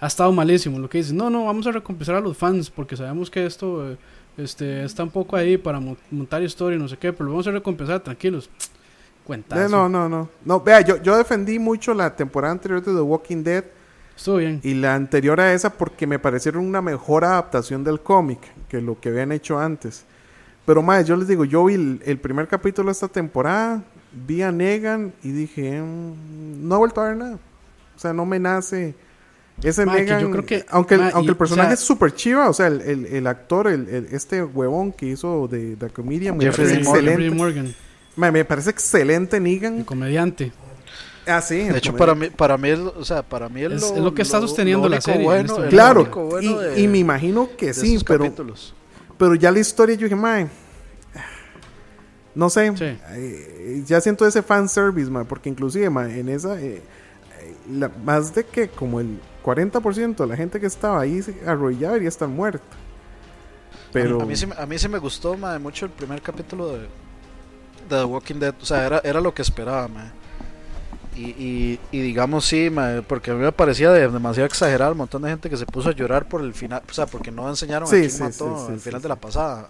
ha estado malísimo. Lo que dicen, no, no, vamos a recompensar a los fans porque sabemos que esto eh, este está un poco ahí para mo- montar historia y no sé qué, pero lo vamos a recompensar, tranquilos. [TSK] Cuentazo. Eh, no, no, no. No, vea, yo, yo defendí mucho la temporada anterior de The Walking Dead Estuvo bien. y la anterior a esa porque me parecieron una mejor adaptación del cómic que lo que habían hecho antes. Pero más, yo les digo, yo vi el, el primer capítulo de esta temporada, vi a Negan y dije, "Mm, no he vuelto a ver nada. O sea, no me nace ese Ma, que Negan. yo creo que- aunque, ma, aunque y, el personaje o sea- es súper chiva, o sea, el, el- el actor, el, el- este huevón que hizo de The Comedian, me Jeffrey parece Morgan. Excelente. Morgan, Ma, me parece excelente el Negan. comediante. Ah, sí. De hecho, para mí, para mí, el- o sea, para mí el Es- es lo que está sosteniendo la serie Bueno, este el. Claro, bueno y, de- y me imagino que sí, pero, capítulos. pero ya la historia yo dije, mae, no sé, Sí. eh, ya siento ese fanservice, mae, porque inclusive, mae, en esa, eh, eh, la- más de que como el 40% de la gente que estaba ahí arrollada debería estar muerta. Pero, A mí, sí, me- a mí sí me gustó mae, mucho el primer capítulo de, de The Walking Dead. O sea, era, era lo que esperaba. Y, y, y digamos sí, porque a mí me parecía de- demasiado exagerado el montón de gente que se puso a llorar por el final. O sea, porque no enseñaron Sí, a quién sí, mató al final de la pasada.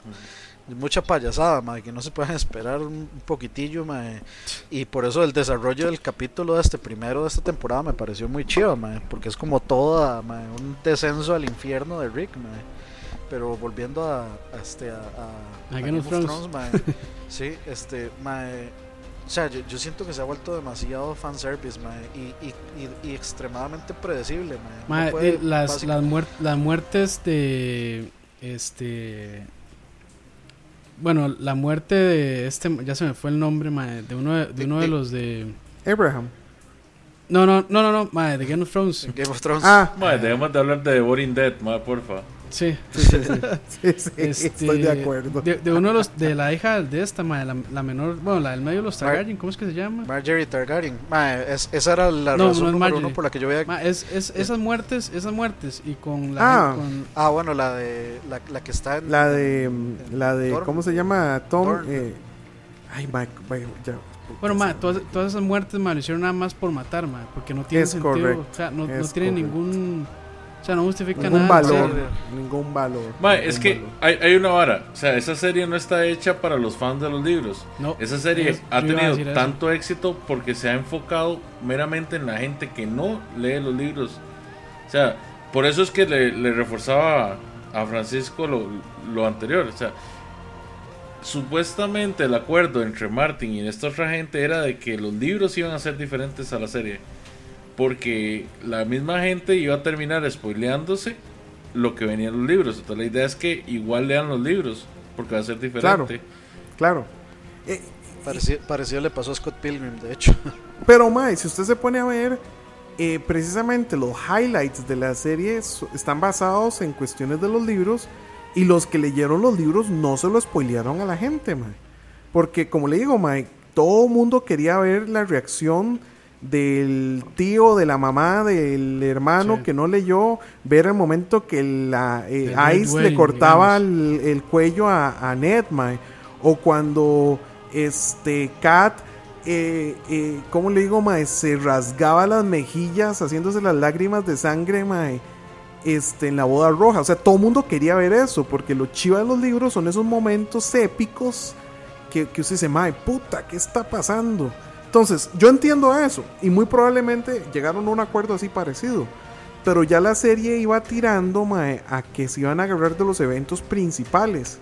Mucha payasada, mae, que no se pueden [LAUGHS] esperar un, un poquitillo, mae. Y por eso el desarrollo del capítulo de este primero de esta temporada me pareció muy chido, mae, porque es como toda, mae, un descenso al infierno de Rick, mae. Pero volviendo a, a este a, a- A Game of Thrones. mae, [LAUGHS] sí, este, mae, o sea, yo, yo siento que se ha vuelto demasiado fanservice, mae, y, y, y, y extremadamente predecible, mae. Ma, No puede eh, las, las, muer- las muertes de. Este. Bueno, la muerte de este. Ya se me fue el nombre, ma, de uno de, de uno de los de. Abraham. No, no, no, no, no, ma, de Game of Thrones. Game of Thrones. Ah, Mae, dejemos de hablar de The Walking Dead, mae, porfa. Sí, sí, sí. sí. [LAUGHS] sí, sí, Este, estoy de acuerdo. De, de uno de los. De la hija de esta, ma, la, la menor. Bueno, la del medio de los Targaryen, ¿cómo es que se llama? Marjorie Targaryen. Es- esa era la No, razón no número uno por la que yo veía. Ma, es, es esas muertes, esas muertes. Y con la. Ah. con- Ah, bueno, la de la, la que está en La de, mm, la de, Thor. ¿cómo se llama? Tom. Thor. eh, ay, Mike, ya. Bueno, ma, todas, todas esas muertes ma, lo hicieron nada más por matar, ma, porque no tiene Es sentido. correcto, O sea, no, tiene ningún. O sea, no justifica Ningún nada. valor. sí. Ningún valor. Ningún es que valor. hay, hay una vara. O sea, esa serie no está hecha para los fans de los libros. No, Esa serie es- ha tenido eso. tanto éxito porque se ha enfocado meramente en la gente que no lee los libros. O sea, por eso es que le, le reforzaba a Francisco lo, lo anterior. O sea, supuestamente el acuerdo entre Martin y esta otra gente era de que los libros iban a ser diferentes a la serie. Porque la misma gente iba a terminar spoileándose lo que venía en los libros. Entonces la idea es que igual lean los libros porque va a ser diferente. Claro. Claro. Eh, Parecido, parecido le pasó a Scott Pilgrim, de hecho. [LAUGHS] Pero, mae, si usted se pone a ver, eh, precisamente los highlights de la serie están basados en cuestiones de los libros y los que leyeron los libros no se lo spoilearon a la gente, mae. Porque, como le digo, mae, todo el mundo quería ver la reacción del tío, de la mamá, del hermano Sí. que no leyó, ver el momento que la eh, Ice le cortaba el, el cuello a, a Ned, mae. O cuando este Kat, eh, eh, ¿cómo le digo, mae? Se rasgaba las mejillas haciéndose las lágrimas de sangre, mae. Este, en la boda roja. O sea, todo el mundo quería ver eso. Porque lo chiva de los libros son esos momentos épicos que, que usted dice, mae, puta, ¿qué está pasando? Entonces, yo entiendo eso. Y muy probablemente llegaron a un acuerdo así parecido. Pero ya la serie iba tirando, mae, a que se iban a agarrar de los eventos principales.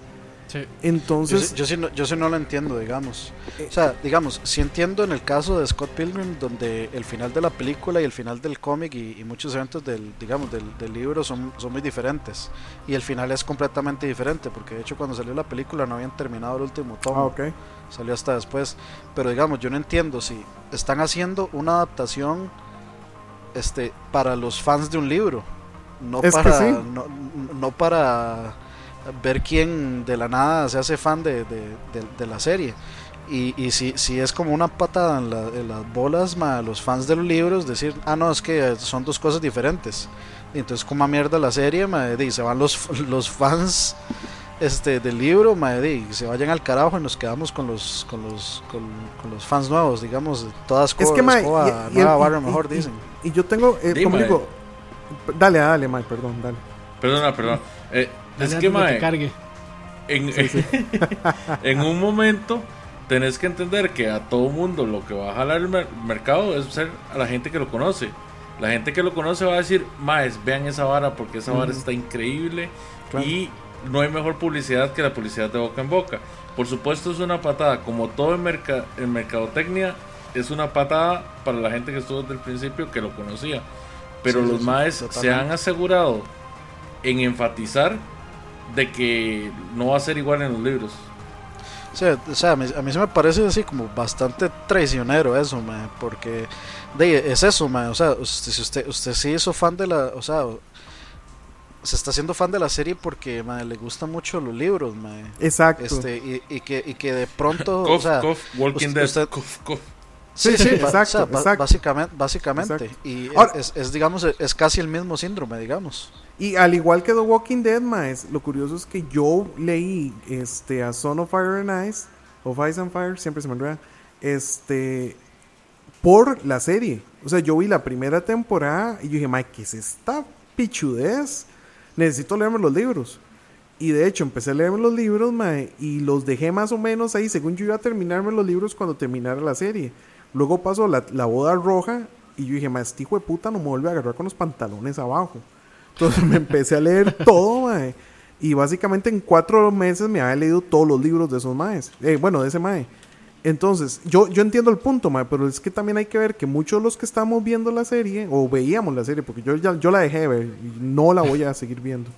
Sí. Yo, Entonces, sí- yo, sí no, yo sí no lo entiendo, digamos. Eh, O sea, digamos, sí entiendo en el caso de Scott Pilgrim, donde el final de la película y el final del cómic y, y muchos eventos del, digamos, del, del libro son, son muy diferentes. Y el final es completamente diferente, porque de hecho cuando salió la película no habían terminado el último tomo. ah, ok. Salió hasta después. Pero digamos, yo no entiendo si están haciendo una adaptación este para los fans de un libro. No Es para sí. no, no para ver quién de la nada se hace fan de, de, de- de la serie. Y, y si, si es como una patada en, la- en las bolas ma, los fans de los libros, decir, ah, no, es que son dos cosas diferentes. Y entonces, como mierda la serie, ma, y se van los, [LAUGHS] los fans este del libro, ma, y se vayan al carajo y nos quedamos con los con los con, con los fans nuevos, digamos, todas Es que, mae, y- y- nueva y- barra y- mejor dicen. Y yo tengo, eh, como mae. digo, dale, dale, Mike, perdón, dale. Perdona, perdona. Eh, Dale es que, mae, cargue. en, [LAUGHS] en un momento tenés que entender que a todo mundo lo que va a jalar el mer- mercado es ser a la gente que lo conoce. La gente que lo conoce va a decir, maes, vean esa vara porque esa vara está increíble Claro. y no hay mejor publicidad que la publicidad de boca en boca. Por supuesto es una patada, como todo en, merca- en mercadotecnia, es una patada para la gente que estuvo desde el principio que lo conocía. Pero Sí, los sí, maes se han asegurado en enfatizar de que no va a ser igual en los libros. Sí, o sea, a mí, a mí se me parece así como bastante traicionero eso, mae, porque de, es eso, mae, o sea, usted, si usted, usted sí hizo fan de la, o sea, se está haciendo fan de la serie porque mae, le gustan mucho los libros, mae, Exacto. este, y, y que, y que de pronto, [LAUGHS] o Cough, sea, cough, Walking usted- Dead. usted- cough, cough. sí, Sí, exacto, o sea, ba- exacto. básicamente, básicamente, Exacto. y Ahora- es, es, digamos, es casi el mismo síndrome, digamos. Y al igual que The Walking Dead, maes, lo curioso es que yo leí este, a Son of Fire and Ice, of Ice and Fire, siempre se me enreda, este, por la serie. O sea, yo vi la primera temporada y yo dije, Mike, ¿qué es esta pichudez? Necesito leerme los libros. Y de hecho empecé a leerme los libros, y los dejé más o menos ahí, según yo iba a terminarme los libros cuando terminara la serie. Luego pasó la, la boda roja y yo dije, mae, este hijo de puta no me vuelve a agarrar con los pantalones abajo. Entonces me empecé a leer [LAUGHS] todo. Y básicamente en cuatro meses me había leído todos los libros de esos maes. Eh, bueno, de ese mae. Entonces, yo, yo entiendo el punto, mae, pero es que también hay que ver que muchos de los que estamos viendo la serie, o veíamos la serie, porque yo, ya, yo la dejé de ver y no la voy a [LAUGHS] seguir viendo.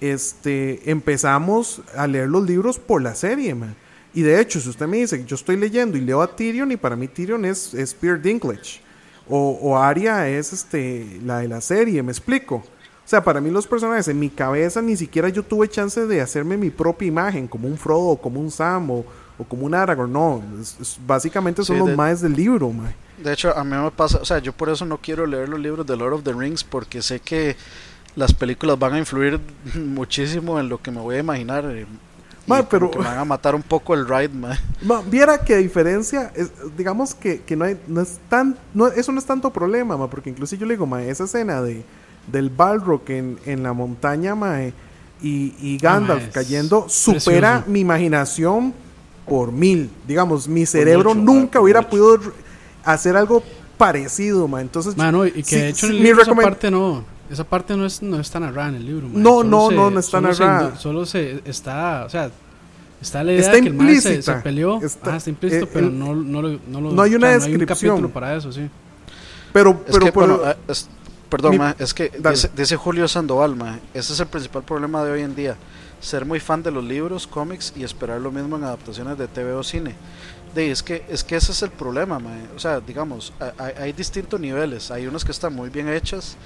Este, empezamos a leer los libros por la serie, mae. Y de hecho, si usted me dice que yo estoy leyendo y leo a Tyrion, y para mí Tyrion es, es Peter Dinklage. O, o Arya es este, la de la serie, me explico. O sea, para mí los personajes en mi cabeza ni siquiera yo tuve chance de hacerme mi propia imagen, como un Frodo, como un Sam, o, o como un Aragorn. No, es- es- básicamente son Sí, los de- maes del libro, mae. De hecho, a mí me pasa, o sea, yo por eso no quiero leer los libros de Lord of the Rings porque sé que las películas van a influir [LAUGHS] muchísimo en lo que me voy a imaginar. eh, y Ma, como pero- que me van a matar un poco el ride. [LAUGHS] Ma, viera que diferencia, es- digamos que, que no, hay, no es tan, no, eso no es tanto problema, ma, porque incluso yo le digo, ma, esa escena de, del Balrog en, en la montaña, ma, eh, y, y Gandalf ma, es cayendo, supera precioso. mi imaginación por mil. Digamos, mi cerebro mucho, nunca hubiera mucho. podido hacer algo parecido, ma. Entonces, Mano, y que sí, de hecho en el libro esa parte no, esa parte no es no está narrada en el libro. man. No, Solo no, se- no, no está solo narrada. solo se está, o sea, está la idea Está de que el man se, implícita. se peleó, Está- está, está implícito, eh, pero el- no, no, lo- no, lo- no hay una o sea, No hay un descripción. capítulo para eso, sí. pero, Es pero, que, pero- bueno, es- perdón, Mi- ma, es que dice, dice Julio Sandoval, ma, ese es el principal problema de hoy en día. Ser muy fan de los libros, cómics y esperar lo mismo en adaptaciones de TV o cine. De, es, que, es que ese es el problema, mae. O sea, digamos, hay, hay distintos niveles. Hay unas que están muy bien hechas,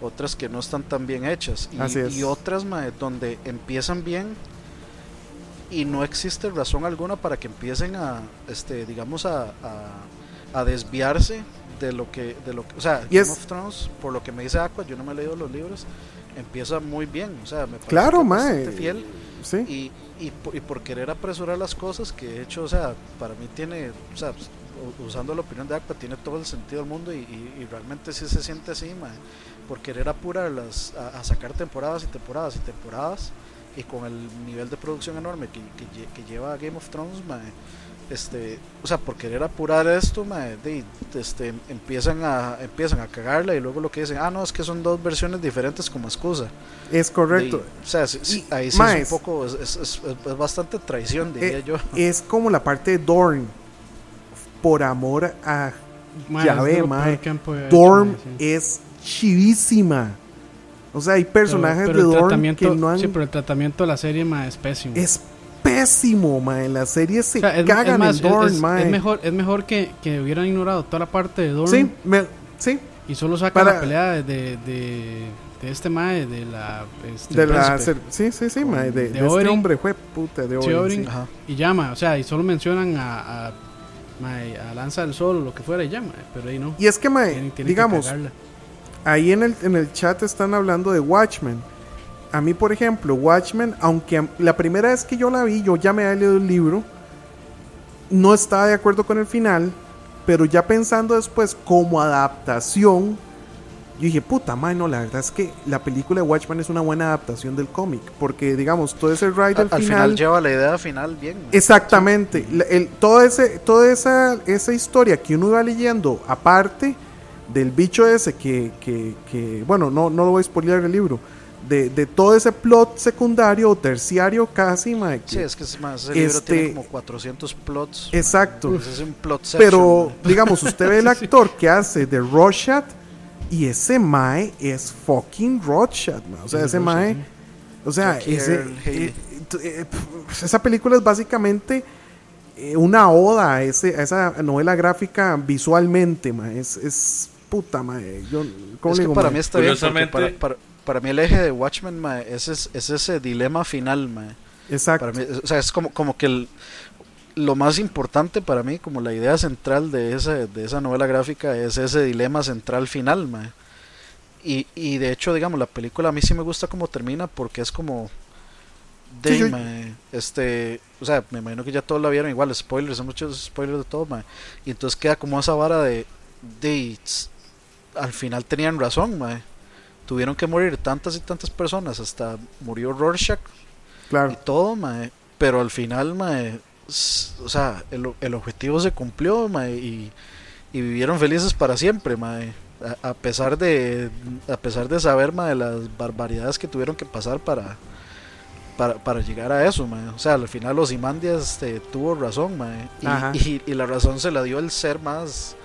otras que no están tan bien hechas. Y, Así es. y otras, mae, donde empiezan bien y no existe razón alguna para que empiecen a, este, digamos, a, a, a desviarse de lo que, de lo que, o sea, Y Game of Thrones, por lo que me dice Aqua, yo no me he leído los libros, empieza muy bien, o sea, me parece Claro, mae. fiel Sí. y, y, por, y por querer apresurar las cosas que de hecho, o sea, para mí tiene, o sea, pues, usando la opinión de Aqua, tiene todo el sentido del mundo y, realmente sí se siente así, mae, por querer apurarlas a, a sacar temporadas y temporadas y temporadas y con el nivel de producción enorme que, que lleva Game of Thrones, mae, este, o sea, por querer apurar esto, mae, de- este, empiezan a empiezan a cagarla y luego lo que dicen, ah, no, es que son dos versiones diferentes como excusa. Es correcto. De- o sea, sí- sí, Y, ahí sí mae, es un poco, es, es- es- es bastante traición, diría Eh, yo. [LAUGHS] Es como la parte de Dorn. Por amor a Mae, Ya ve, mae. sí. es chivísima. O sea, hay personajes Pero- pero de Dorn que no han. Sí, pero el tratamiento de la serie mae, es pésimo. Es pésimo, mae. La serie se O sea, es- cagan es más, en Dorn, es, mae. es mejor, es mejor que, que hubieran ignorado toda la parte de Dorn Sí, me- sí. y solo sacan Para- la pelea de, de, de, de este mae, de la. Este, De la, sí, sí, sí, mae. De, de de este hombre, fue puta de sí. Ajá. Y llama, o sea, y solo mencionan a, a, mae, a Lanza del Sol o lo que fuera y llama, pero ahí no. Y es que, mae, Tienen- tienen que digamos, ahí en el, en el chat están hablando de Watchmen. A mí, por ejemplo, Watchmen, aunque la primera vez que yo la vi, yo ya me había leído el libro, no estaba de acuerdo con el final, pero ya pensando después como adaptación, yo dije, puta madre, no, la verdad es que la película de Watchmen es una buena adaptación del cómic, porque digamos, todo ese ride Al, al, al final lleva la idea final bien. Exactamente. La- el- todo ese, toda esa, esa historia que uno iba leyendo, aparte del bicho ese que, que, que- bueno, no, no lo voy a spoilear el libro, de, de todo ese plot secundario o terciario casi, mae, que- Sí, es que es más, ese libro Este- tiene como 400 plots. mae. Exacto. Ese es un plot Pero, section, mae. [LAUGHS] digamos, usted ve el actor que hace de Rorschach y ese mae es fucking Rorschach, mae. O sea, Sí, ese Rorschach, mae... sí. O sea, ese, eh, eh, esa película es básicamente eh, una oda a, ese, a esa novela gráfica visualmente, ma. Es, es puta, ma. Yo, ¿cómo Es le que digo, para ma? mí está bien, para, para, para mí el eje de Watchmen es, es, es ese dilema final. mae. Exacto. Para mí, o sea, es como, como que el- lo más importante para mí, como la idea central de esa, de esa novela gráfica, es ese dilema central final. mae. Y, y de hecho, digamos, la película a mí sí me gusta cómo termina porque es como... De, Sí, yo- mae, este, o sea, me imagino que ya todos la vieron igual, spoilers, hay muchos spoilers de todo, mae. Y entonces queda como esa vara de, de al final tenían razón, mae. Tuvieron que morir tantas y tantas personas, hasta murió Rorschach y Claro. todo, mae. Pero al final, mae, o sea, el, el objetivo se cumplió, mae, y, y vivieron felices para siempre, mae. A, a pesar de a pesar de saber, mae, las barbaridades que tuvieron que pasar para para, para llegar a eso, mae. O sea, al final los Imandias este, tuvo razón, mae. Y, y, y la razón se la dio el ser más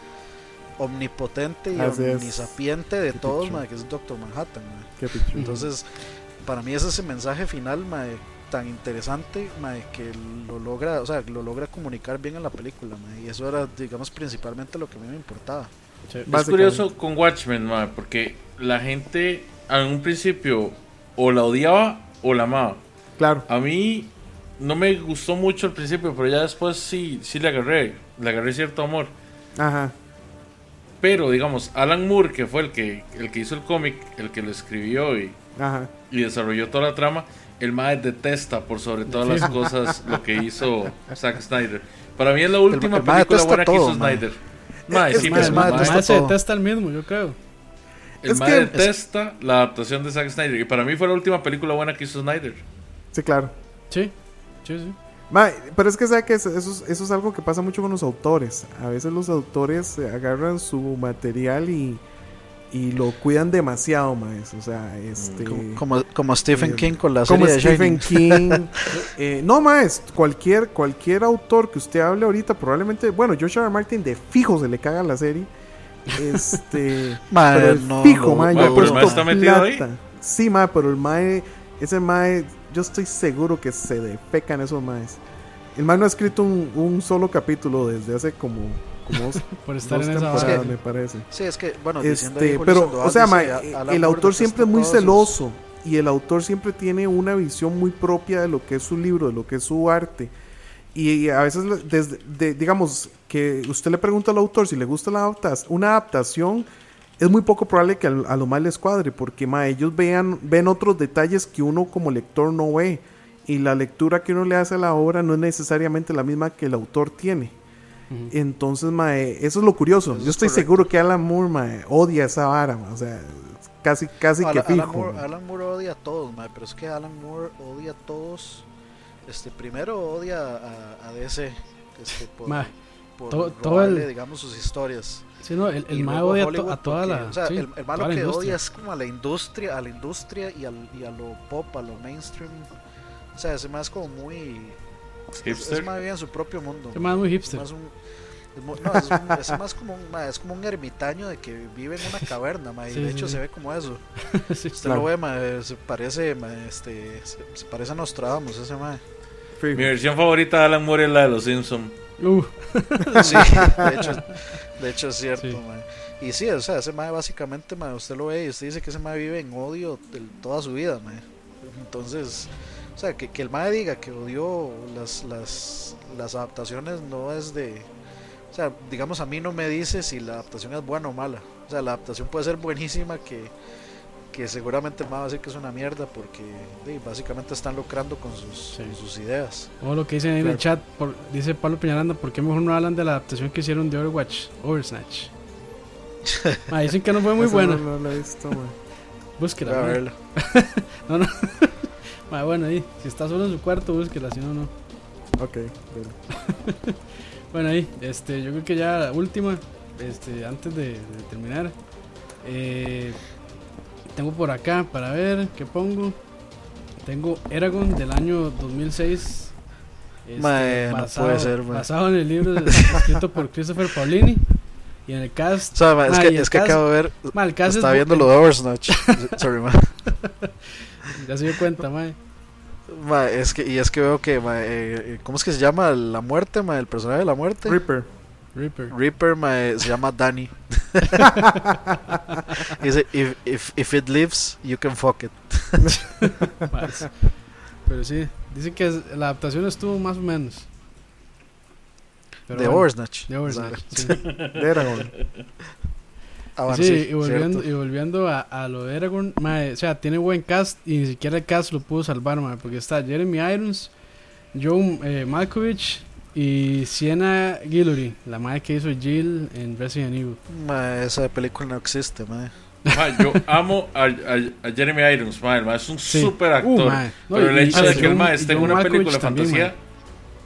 omnipotente y Así es. omnisapiente de Qué todos, que es Doctor Manhattan. Qué. Entonces, para mí es ese mensaje final, tan interesante, que lo logra, o sea, lo logra comunicar bien en la película, y eso era, digamos, principalmente lo que a mí me importaba. Sí. Es curioso con Watchmen, ma, porque la gente en un principio o la odiaba o la amaba. Claro. A mí no me gustó mucho al principio, pero ya después sí, sí le agarré, le agarré cierto amor. Ajá. Pero digamos, Alan Moore, que fue el que, el que hizo el cómic, el que lo escribió y, Ajá. y desarrolló toda la trama, el mae detesta por sobre todas las cosas lo que hizo Zack Snyder. Para mí es la última el película buena que hizo mae. Snyder. Mae, Es sí, el Mae, detesta se todo. detesta el mismo, yo creo. el es mae que- detesta la adaptación de Zack Snyder. Y para mí fue la última película buena que hizo Snyder. Sí, claro. Sí, sí, sí. Ma, pero es que sabe que eso, eso es- eso es algo que pasa mucho con los autores. A veces los autores eh, agarran su material y, y lo cuidan demasiado, más. O sea, este. Como, como, Stephen eh, King con la como serie de Stephen Shining. King. [LAUGHS] Eh, no más, cualquier, cualquier autor que usted hable ahorita, probablemente, bueno, George R. R. Martin de fijo se le caga la serie. Este. [LAUGHS] Pero el no, fijo, no, yo pero el está metido ahí. Sí, mae, pero el mae, ese mae, yo estoy seguro que se defecan esos maes. El man no ha escrito un, un solo capítulo desde hace como, [LAUGHS] Por estar dos en esa vara. me parece. Sí, es que, bueno, diciendo Este, pero, Sandoval, o sea, ma, a- el autor siempre es muy sus- celoso y el autor siempre tiene una visión muy propia de lo que es su libro, de lo que es su arte. Y a veces, desde, de- digamos, que usted le pregunta al autor si le gusta la adaptas- una adaptación, es muy poco probable que a, lo más les cuadre, porque ma, ellos vean, ven otros detalles que uno como lector no ve. Y la lectura que uno le hace a la obra no es necesariamente la misma que el autor tiene. Entonces, mae, eso es lo curioso. Eso Yo es estoy correcto. seguro que Alan Moore mae, odia esa vara, o sea, casi, casi No, que Alan, Alan fijo. Moore. Alan Moore odia a todos, mae, pero es que Alan Moore odia a todos. Este, primero odia a, a DC este, por, por todo- el- digamos, sus historias. Sí, no, el, el mae luego odia a, to- Hollywood a toda porque, la. o sea, sí, el, malo que odia es como a la industria, a la industria y, al, y a lo pop, a lo mainstream. O sea, ese más como muy. Es, Hipster. es más bien su propio mundo. Mae es muy hipster. Más un- es mu- no, es, un- es más como un, ma, es como un ermitaño de que vive en una caverna, ma, y Sí, de hecho sí. se ve como eso. [LAUGHS] Sí. Usted Claro. lo ve, ma, se parece, ma, este, se, se parece a Nostradamus ese ma. Fijo. Mi versión favorita de Alan Moore es la de los Simpsons. Uh, Sí, de hecho, de hecho es cierto, Sí. Y sí, o sea, ese ma básicamente, usted lo ve y usted dice que ese ma vive en odio del- toda su vida, ma. Entonces, o sea, que, que el ma diga que odió las, las, las adaptaciones no es de... O sea, digamos, a mí no me dice si la adaptación es buena o mala. O sea, la adaptación puede ser buenísima que, que seguramente ma va a decir que es una mierda porque sí, básicamente están lucrando con sus, Sí. con sus ideas. o lo que dicen ahí en el chat, por- dice Pablo Peñaranda, ¿por qué mejor no hablan de la adaptación que hicieron de Overwatch? Oversnatch. [LAUGHS] Ah, dicen que no fue muy buena. No, no la he visto. Búsquela. Voy a verla. [LAUGHS] No, no. [LAUGHS] Ah, bueno, ahí, si está solo en su cuarto, búsquela, si no, no. Ok. Bueno, ahí, este, yo creo que ya la última, este, antes de, de terminar. eh, tengo por acá para ver qué pongo. Tengo Eragon del año 2006. este, Mae, no puede ser, basado en el libro escrito por Christopher Paulini. Y en el O cast, sea, ma, es que, es que acabo de ver, ma, el cast es estaba bu- viendo lo de Oversnatch. Sorry, ma. [LAUGHS] Ya se dio cuenta, mae. Ma, es que, y es que veo que, ma, eh, eh, ¿cómo es que se llama la muerte, ma? El personaje de la muerte. Reaper. Reaper. Reaper, ma, eh, se llama Danny. [LAUGHS] Dice, if, if, if it lives, you can fuck it. [LAUGHS] Pero sí, dicen que la adaptación estuvo más o menos. Pero de bueno, Oversnatch. de Oversnatch, sí. [LAUGHS] De Eragon. Ah, bueno, sí, y volviendo, y volviendo a, a lo de Aragorn, mae, o sea, tiene buen cast y ni siquiera el cast lo pudo salvar, mae, porque está Jeremy Irons, Joe eh, Malkovich y Sienna Guillory, la madre que hizo Jill en Resident Evil. Ma, esa película no existe, ma. Ma, yo amo a, a- a Jeremy Irons, ma, el ma es un Sí. super Uh, actor. mae. No, pero el hecho de que el John- ma y esté en una Malkovich película de fantasía. mae.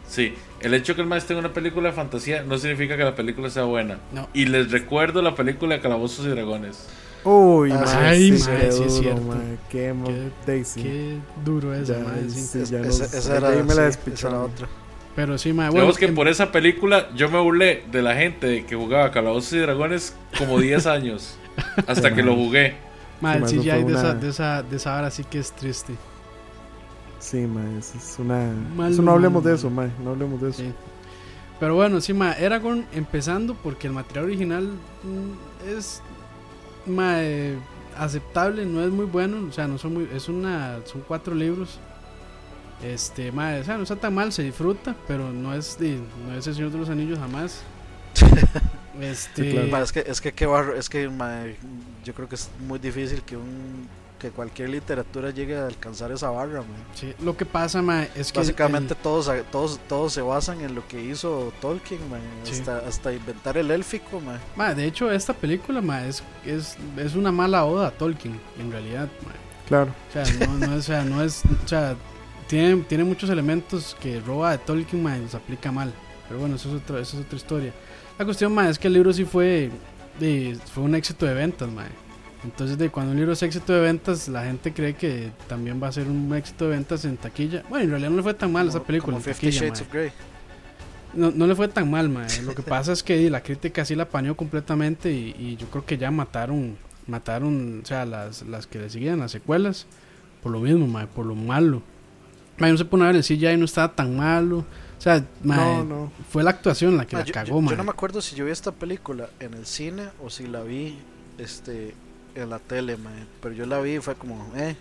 Sí, el hecho de que el ma esté en una película de fantasía no significa que la película sea buena. No. Y les recuerdo la película de Calabozos y Dragones. Uy, Ah, mae, sí, sí, mae, es duro, cierto. mae, Qué, Qué- Daisy. Qué duro es, Ya, mae, sí. sí, Es- ya esa, esa era, ahí me la despicharon. era otra. Pero sí, mae, bueno, Digamos que por esa película yo me burlé de la gente que jugaba Calabozos y Dragones como 10 [LAUGHS] años. Hasta que lo jugué. mae, el Sí, mae, CGI de, esa, de, esa, de esa hora sí que es triste. Sí, mae, eso es una... Mal, eso no hablemos de eso, mae, no hablemos de eso. Sí. Pero bueno, sí, ma, Aragorn empezando porque el material original mm, es ma, eh, aceptable, no es muy bueno, o sea, no son muy, es una, son cuatro libros. Este, ma, o sea, no está tan mal, se disfruta, pero no es no es el Señor de los Anillos jamás. [LAUGHS] Este, Sí, claro. Ma, es que, es que, qué barro- es que ma, yo creo que es muy difícil que un que cualquier literatura llegue a alcanzar esa barra, sí, lo que pasa, ma, es que el- Básicamente todos, todos, todos se basan en lo que hizo Tolkien, Sí. hasta, hasta inventar el élfico, de hecho esta película, ma, es, es, es una mala oda a Tolkien, en realidad. Claro. O sea, no, no es, o sea, no es, o sea, tiene, tiene muchos elementos que roba de Tolkien, ma, y los aplica mal. Pero bueno, eso es, otra eso es otra historia. La cuestión, ma, es que el libro sí fue, de, fue un éxito de ventas, ma. Entonces, de cuando un libro es éxito de ventas, la gente cree que también va a ser un éxito de ventas en taquilla. Bueno, en realidad no le fue tan mal esa película en taquilla, Shades of Grey. No, no le fue tan mal, ma. [LAUGHS] Lo que pasa es que la crítica sí la paneó completamente y, y yo creo que ya mataron, mataron, o sea, las, las que le seguían, las secuelas, por lo mismo, ma, por lo malo. Ma, no se pone a ver, el CGI no estaba tan malo, O sea, mae, No, no. fue la actuación la que Ma, la yo, cagó, yo- mae. yo no me acuerdo si yo vi esta película en el cine o si la vi este en la tele, ma, pero yo la vi y fue como, eh.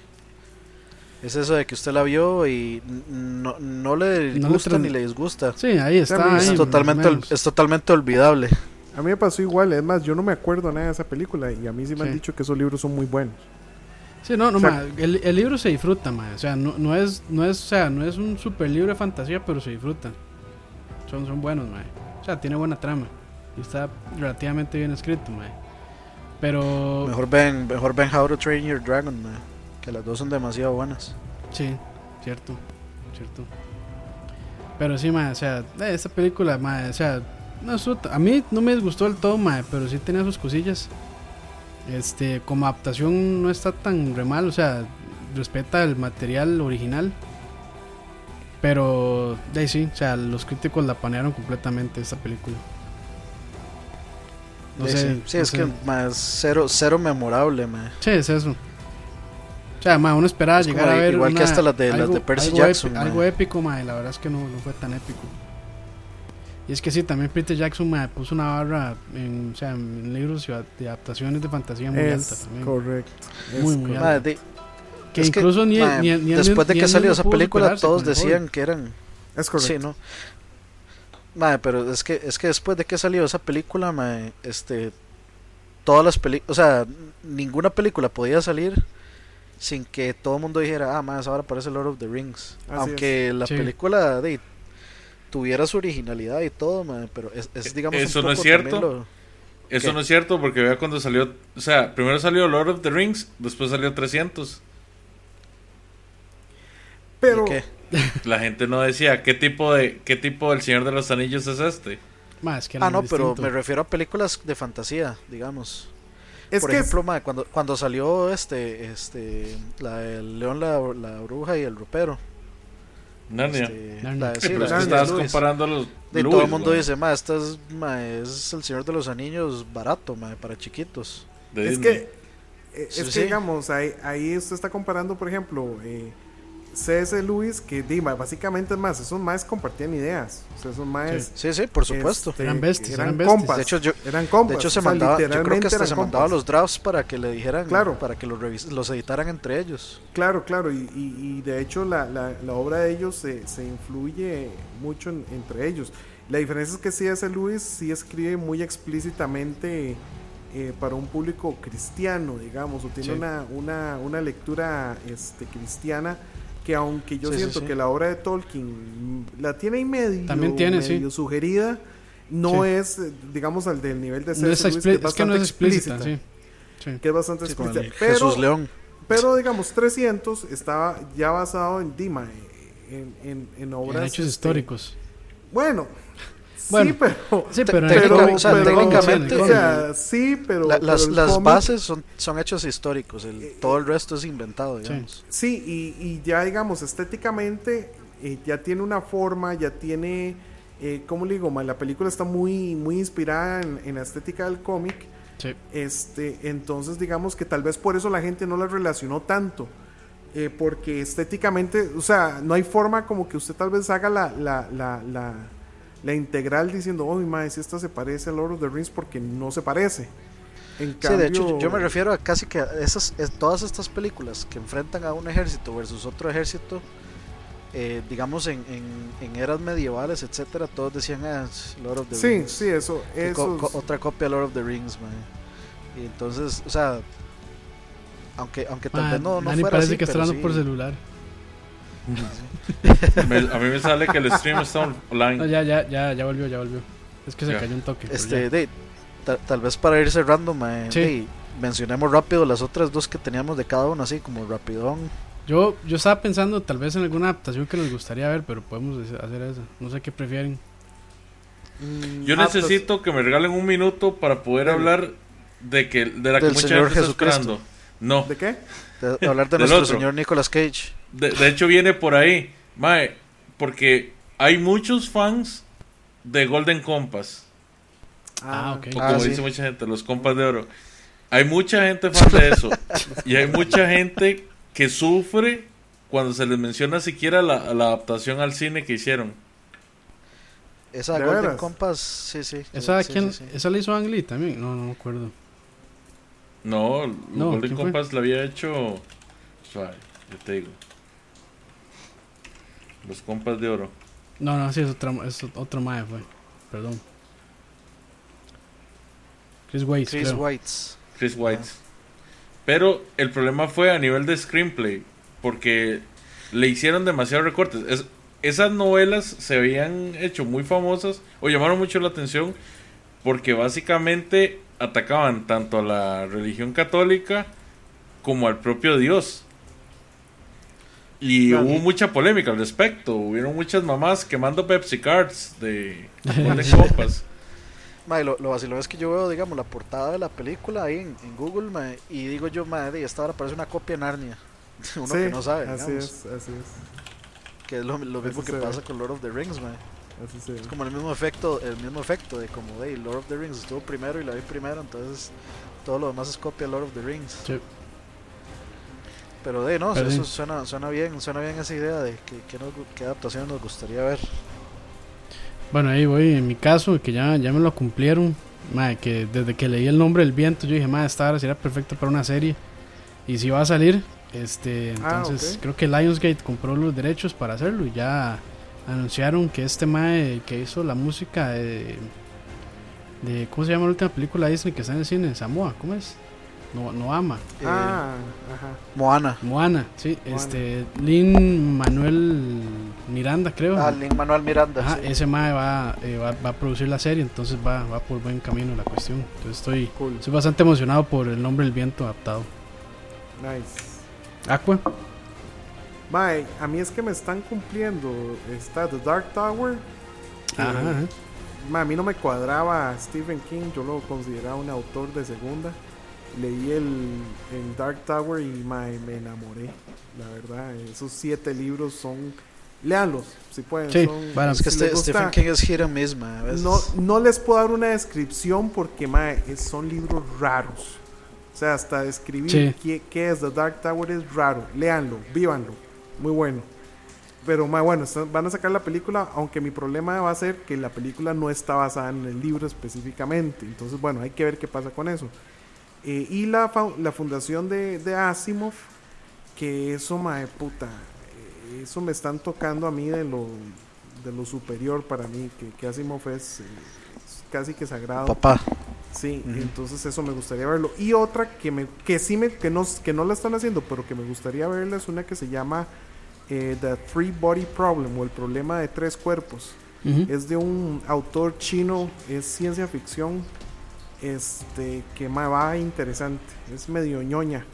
Es eso de que usted la vio y no, no le gusta ni le disgusta. Sí, ahí está. Ahí, Es Sí, totalmente, ol- es totalmente olvidable. A mí me pasó igual, es más, yo no me acuerdo nada de esa película y a mí sí me han Sí. dicho que esos libros son muy buenos. Sí, no, no, O sea- ma, el, el libro se disfruta, ma. O sea, no, no es, no es, o sea, no es un super libro de fantasía, pero se disfruta. Son, son buenos, ma. O sea, tiene buena trama. Y está relativamente bien escrito, ma. Pero Mejor ven, mejor ven How to Train Your Dragon, ma, que las dos son demasiado buenas. sí, cierto, cierto. Pero sí, ma, o sea, eh, esta película, ma, o sea, no a mí no me disgustó del todo, ma, pero sí tenía sus cosillas. Este, como adaptación no está tan re mal, o sea, respeta el material original. Pero, de ahí sí, o sea, los críticos la panearon completamente esta película. No Sí, sé, sí, sí, no es sé. que más cero, cero memorable, ma. Sí, es eso. O sea, uno esperaba Es llegar a ver. igual que hasta las de- las de Percy algo Jackson, épi- ma. algo épico, ma, y la verdad es que no, no fue tan épico. Y es que sí, también Peter Jackson me puso una barra en, o sea, en libros de adaptaciones de fantasía muy alta Es también. correcto. es Muy, muy correcto. De- Que es que, incluso ni, ni, ni después de que salió esa película, todos decían que eran Es correcto. Sí, ¿no? Mae, pero es que, es que después de que salió esa película, mae, este, todas las películas, o sea, ninguna película podía salir sin que todo el mundo dijera, ah, más ahora parece Lord of the Rings. Así Aunque la Sí. película de, tuviera su originalidad y todo, mae, pero es, es, digamos, un Eso no es cierto. lo- Eso ¿Qué? no es cierto porque vea cuando salió, o sea, primero salió Lord of the Rings, después salió 300. Pero, ¿y qué? [LAUGHS] La gente no decía qué tipo de qué tipo del Señor de los Anillos es este. Ma, es que Ah, no, muy pero distinto. me refiero a películas de fantasía, digamos. es Por que ejemplo, mae, cuando, cuando salió este, este, la del León, la, la bruja y el ropero. Narnia. este, Narnia. la Sí, sí, pero Narnia, estabas comparando los De todo el mundo dice, ma, este es, ma, es el Señor de los Anillos barato, ma, para chiquitos. de es Disney. que, eh, Sí, es que sí. digamos, ahí, ahí usted está comparando, por ejemplo, eh, C.S. Lewis, que Dima, básicamente es más, esos más compartían ideas. O sea, esos más. Sí, sí, por supuesto. este, Eran besties, eran eran besties. compas. De hecho, yo- eran compas. De hecho, se o sea, mandaba, yo creo que hasta eran se mandaba los drafts para que le dijeran, Claro. para que los, revis- los editaran entre ellos. Claro, claro, y, y- y de hecho la, la- la obra de ellos se, se influye mucho en- entre ellos. La diferencia es que C.S. Lewis sí escribe muy explícitamente eh, para un público cristiano, digamos, o tiene Sí. una, una, una lectura este, cristiana que aunque yo Sí, sí, siento sí. que la obra de Tolkien la tiene ahí medio, También tiene, sí. medio sugerida, no Sí. es, eh, digamos, al del nivel de No es, expli- que es que no bastante es explícita, sí. Sí. que es bastante Sí, explícita. Pero, Jesús León. pero digamos, 300 estaba ya basado en Dima, en, en, en obras. En hechos este, históricos. Bueno, Bueno, sí, pero. Sí, o sea, técnicamente- sí, o en el sea, sí, pero. La- las las cómic- bases son, son hechos históricos, el, Eh, todo el resto es inventado, Sí. digamos. Sí, y, y ya, digamos, estéticamente, eh, ya tiene una forma, ya tiene. Eh, ¿Cómo le digo? ma? La película está muy, muy inspirada en, en la estética del cómic. Sí. Este, entonces digamos que tal vez por eso la gente no la relacionó tanto. eh, porque estéticamente, o sea, no hay forma como que usted tal vez haga la, la, la, la, la integral diciendo, oh, mi madre, si esta se parece a Lord of the Rings porque no se parece. En Sí, de hecho, cambio- yo- me refiero a casi que esas, es- todas estas películas que enfrentan a un ejército versus otro ejército, eh, digamos en, en, en eras medievales, etcétera, todos decían, ah, es Lord of the Sí, Rings. sí, eso. Que eso co- co- es- otra copia de Lord of the Rings, man. Y entonces, o sea, aunque, aunque tal vez no, no Dani fuera parece así, que está hablando por sí. celular. [LAUGHS] Me- a mí me sale que el stream está No, online. ya, ya, ya, ya volvió, ya volvió. Es que se Ya. cayó un toque. Este, de, ta- tal vez para ir cerrando, mae, Sí. de, mencionemos rápido las otras dos que teníamos de cada uno, así como rapidón. Yo, yo estaba pensando tal vez en alguna adaptación que les gustaría ver, pero podemos hacer- eso. No sé qué prefieren. Mm, Yo ah, pues, necesito que me regalen un minuto para poder Dale. hablar de que de la que Del mucha Señor gente está Jesucristo. esperando. No, ¿De qué? De, de hablar de Del nuestro otro. señor Nicolas Cage. de, de hecho viene por ahí, mae, porque hay muchos fans de Golden Compass, Ah, ok. o Ah, como sí. dice mucha gente, los compas de oro. Hay mucha gente fan de eso [LAUGHS] y hay mucha gente que sufre cuando se les menciona siquiera la, la adaptación al cine que hicieron. Esa ¿De Golden veras? Compass, sí, sí. ¿Esa, sí, quién, sí, sí. ¿Esa la hizo Ang Lee también? No, no me acuerdo. No, No, Golden. Compass la había hecho. Suave, yo te digo. Los compas de oro. No, no, sí, es, otra, es otro mae, fue. Perdón. Chris Waits, Chris creo. Whites. Chris White. Pero el problema fue a nivel de screenplay. Porque le hicieron demasiados recortes. Es- esas novelas se habían hecho muy famosas o llamaron mucho la atención porque básicamente atacaban tanto a la religión católica como al propio Dios. Y Claro. hubo mucha polémica al respecto. Hubieron muchas mamás quemando Pepsi Cards de [LAUGHS] Compass. Mae, lo, lo vacilón es que yo veo, digamos, la portada de la película ahí en, en Google, y digo yo, madre, esta ahora parece una copia de Narnia. [LAUGHS] Uno Sí, que no sabe, Así digamos, es, así es. que es lo, lo mismo Así que pasa ve. con Lord of the Rings, mae. Así se ve. Es como el mismo efecto, el mismo efecto de como de Lord of the Rings estuvo primero y la vi primero, entonces todo lo demás es copia de Lord of the Rings. Sí. Pero de no, Pero eso sí. suena, suena bien, suena bien esa idea de que, que nos- qué adaptación nos gustaría ver. Bueno, ahí voy, en mi caso, que ya, ya me lo cumplieron. Mae, que desde que leí el nombre del viento, yo dije, madre, esta hora sería perfecta para una serie. Y si va a salir, este, Ah, entonces creo que Lionsgate compró los derechos para hacerlo y ya anunciaron que este mae que hizo la música de, de ¿cómo se llama la última película de Disney que está en el cine? Samoa, ¿cómo es? No, no ama. Eh, Ah, ajá. Moana. Moana, sí, Moana. este Lin Manuel Miranda, creo. Ah, Lin Manuel Miranda. Ajá, sí. ese mae va, eh, va, va a producir la serie, entonces va, va por buen camino la cuestión. Entonces estoy, Cool. estoy bastante emocionado por el nombre del viento adaptado. Nice. Aqua, Mae, a mí es que me están cumpliendo. Está The Dark Tower. ajá, mae, a mí no me cuadraba Stephen King. Yo lo consideraba un autor de segunda. Leí el, el Dark Tower y mae, me enamoré. La verdad, esos siete libros son. Léanlos, si pueden. Sí, son- bueno, Es que si este, Stephen King es hit and miss, mae, a veces. No, no les puedo dar una descripción porque mae, son libros raros. O sea, hasta describir Sí. qué, qué es The Dark Tower es raro. Léanlo, vívanlo. Muy bueno. Pero bueno, están- van a sacar la película, aunque mi problema va a ser que la película no está basada en el libro específicamente. Entonces, bueno, hay que ver qué pasa con eso. Eh, y la, la fundación de, de Asimov, que eso, mae, puta, eh, eso me están tocando a mí de lo, de lo superior para mí, que, que Asimov es, eh, es casi que sagrado. Papá. Sí, entonces eso me gustaría verlo. Y otra que me que sí me que no que no la están haciendo, pero que me gustaría verla es una que se llama eh, The Three Body Problem o el problema de tres cuerpos. Es de un autor chino, es ciencia ficción, este que me va interesante, es medio ñoña.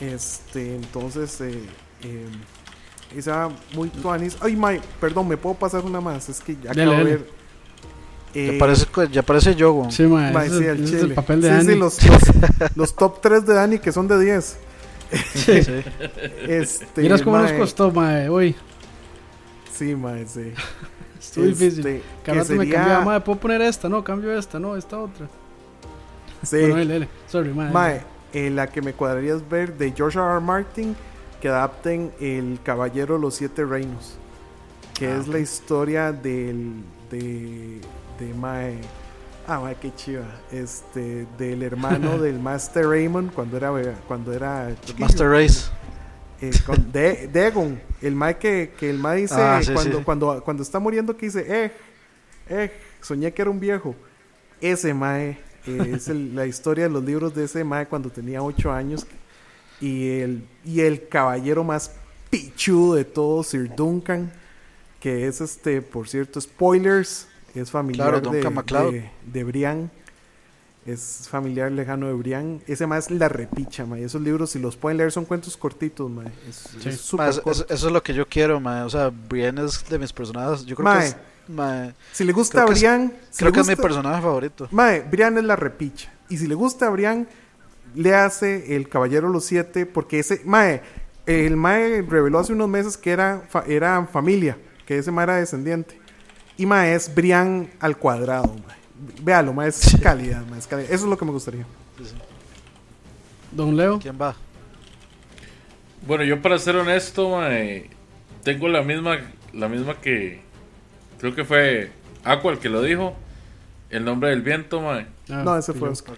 Este, entonces eh, eh, esa muy tuanis. Ay, May, perdón, me puedo pasar una más, es que ya acabo de ver. eh, Ya parece, ya parece Yogo. Sí, ese, sí, ese es el papel de Sí, Dani. sí, los, los, los top 3 de Dani que son de 10. Sí. Este, Miras cómo nos costó, mae, hoy. Sí, mae, sí. [LAUGHS] Estuvo difícil. Este, Que al que rato me sería- cambiaba, mae, puedo poner esta, no, cambio esta, no, esta otra. sí, Bueno. Sorry, mae. mae, eh, la que me cuadraría es ver de George R. R. Martin que adapten El Caballero de los Siete Reinos. Que Ah, es la historia del. de. de Mae. Ah, mae, qué chiva. Este, del hermano [LAUGHS] del Master Raymond cuando era, cuando era chiquillo. Master Race. Eh, con [LAUGHS] de, Dagon, el mae que, que el mae dice Ah, sí, cuando, sí. cuando cuando está muriendo que dice, eh, eh, soñé que era un viejo. Ese mae eh, es el- [LAUGHS] la historia de los libros de ese mae cuando tenía 8 años y el y el caballero más pichudo de todos, Sir Duncan, que es este, por cierto, spoilers, es familiar Claro, de, de, de Brian. Es familiar lejano de Brian. Ese más es la repicha, mae. Esos libros, si los pueden leer, son cuentos cortitos, mae. Es, Sí. es Ma, eso, corto. eso- eso es lo que yo quiero, ma. O sea, Brienne es de mis personajes. Yo creo Mae, que es. ma, Si le gusta creo a que es- Brian, si creo que es mi personaje favorito. Mae, Brian es la repicha. Y si le gusta a Brian, le hace El Caballero de los Siete, porque ese, Mae, el Mae reveló hace unos meses que era, fa- era familia, que ese Mae era descendiente. Y Mae es Brian al cuadrado, Mae. Véalo, es calidad, es calidad. Eso es lo que me gustaría. Don Leo. ¿Quién va? Bueno, yo para ser honesto, mae, tengo la misma, la misma que creo que fue Aqua, el que lo dijo. El nombre del viento, mae. Ah, No, ese sí, fue. Oscar.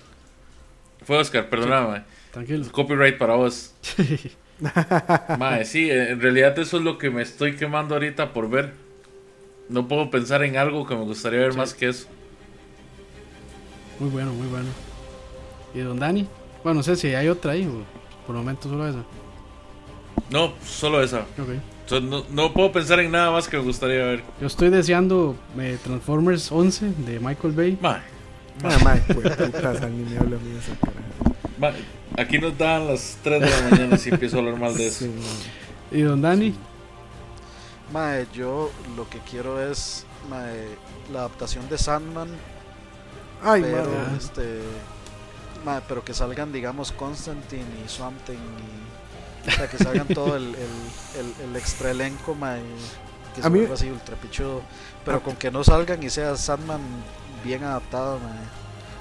Fue Oscar, perdona, mae. Tranquilo. Copyright para vos. [LAUGHS] Mae, sí, en realidad eso es lo que me estoy quemando ahorita por ver. No puedo pensar en algo que me gustaría ver Sí. más que eso. Muy bueno, muy bueno. ¿Y don Dani? Bueno, no sé si hay otra ahí. o por el momento solo esa. No, solo esa. Ok. O sea, no, no puedo pensar en nada más que me gustaría ver. Yo estoy deseando eh, Transformers 11 de Michael Bay. Mae, mae, pues, me habla esa cara. aquí nos dan las 3 de la mañana si empiezo a hablar mal de eso. Sí, ¿Y don Dani? Mae, yo lo que quiero es mae, la adaptación de Sandman, Ay, pero este mae, pero que salgan digamos Constantine y Swamp Thing y o sea, que salgan todo el, [LAUGHS] el, el, el extra elenco, mae, que se mí- así ultra pichudo, pero con que no salgan y sea Sandman bien adaptado, mae.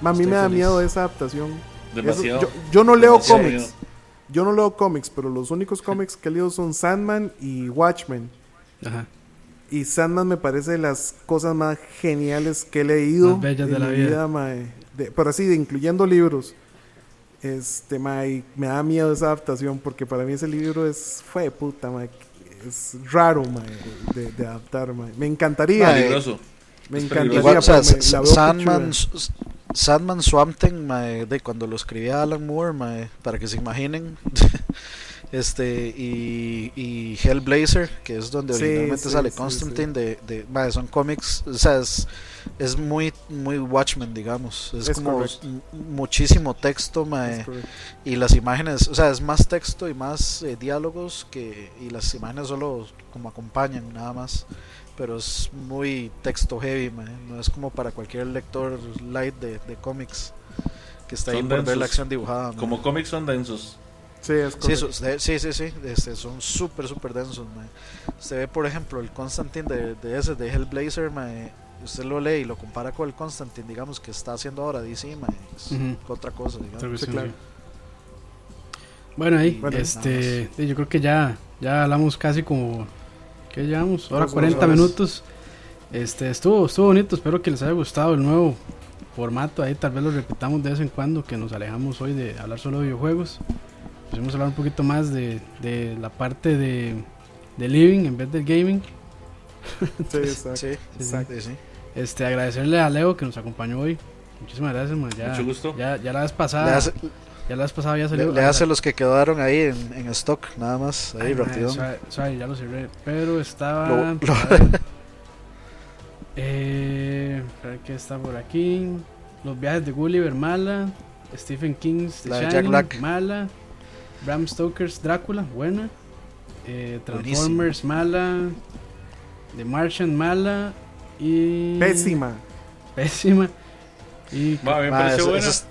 Ma, a mí me da feliz. miedo esa adaptación. Demasiado. Eso- yo, yo no leo demasiado cómics. Yo no leo cómics, pero los únicos cómics que he leído son Sandman y Watchmen. Ajá. Y Sandman me parece de las cosas más geniales que he leído Más bellas de en la mi vida. mae. De- pero así, de, incluyendo libros. Este, mae, me da miedo esa adaptación porque para mí ese libro es, fue de puta, mae. Es raro, mae, de, de adaptar, mae. Me encantaría. Mae, Peligroso. me es encantaría. Igual, o sea, me- Sandman, Sandman Swamp Thing, mae, de cuando lo escribía Alan Moore, mae, para que se imaginen. [LAUGHS] este y, y Hellblazer, que es donde Sí, originalmente sí, sale sí, Constantine, de, de son cómics, o sea, es, es muy, muy Watchmen, digamos. Es, Es como muchísimo texto, y las imágenes, o sea, es más texto y más eh, diálogos que y las imágenes solo como acompañan nada más. Pero es muy texto heavy, man. no es como para cualquier lector light de, de cómics que está ahí por ver la acción dibujada. man. Como cómics son densos. Sí, es Sí, sí, sí, sí, este, son súper, súper densos. man. Usted ve, por ejemplo, el Constantine de, de ese, de Hellblazer, man, usted lo lee y lo compara con el Constantine, digamos, que está haciendo ahora DC, man, es Ujú. otra cosa, digamos. Cuestión, claro. sí. Bueno, ahí, Bueno, este, sí, yo creo que ya, ya hablamos casi como, ¿qué llevamos? Ahora Dos 40 horas. minutos. Este, estuvo, estuvo bonito, espero que les haya gustado el nuevo formato. Ahí tal vez lo repitamos de vez en cuando, que nos alejamos hoy de hablar solo de videojuegos. Pusimos a hablar un poquito más de, de la parte de, de living en vez del gaming. [LAUGHS] Sí, exacto. Sí, Exacto. sí, sí. Este, agradecerle a Leo que nos acompañó hoy. Muchísimas gracias, man. Ya, Mucho gusto. Ya, ya la vez Le pasada, hace, ya la vez pasada había le, salido. le hace los que quedaron ahí en, en stock, nada más, ahí mae, rápido. ya lo cerré. Pero estaba. Lo- [LAUGHS] lo-. Eh, a ver qué está por aquí. Los viajes de Gulliver, mala. Stephen King's The La de Jack Shining, Black. mala. Bram Stoker's Drácula, buena. Eh, Buenísimo. Transformers, mala. The Martian, mala. Y. Pésima. Pésima. Y. Va, me eso- buena. eso es-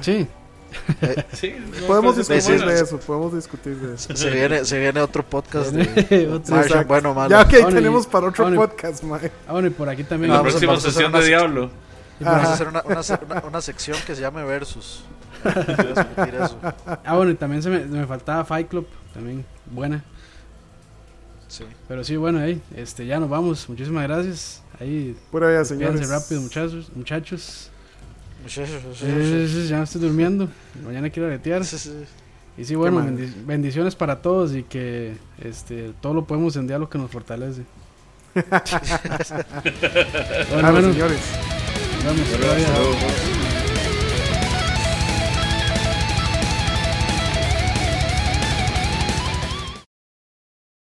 Sí, Sí, [LAUGHS] no Podemos discutir de eso, podemos discutir de eso. se, viene, se viene otro podcast de [LAUGHS] Otro- Martian, bueno, malo. Ya, Bueno, y- tenemos para otro bueno, podcast, mae. Ah, bueno, y por aquí también. la Vamos a- próxima vamos a hacer sesión una de. Diablo. Vamos a hacer una, una, una- una sección que se llame Versus. Vamos. Ah, bueno, y también se me, me faltaba Fight Club, también buena. Sí. Pero sí, bueno, ahí, este, ya nos vamos. Muchísimas gracias. Ahí, Pura vida, señores. rápido, muchachos. muchachos. Muchachos, sí, ya me estoy durmiendo. Mañana quiero retear. sí, sí. Y sí, bueno, bendiciones para todos y que este, todo lo podemos enviar lo que nos fortalece. [LAUGHS] bueno, bueno, señores. nos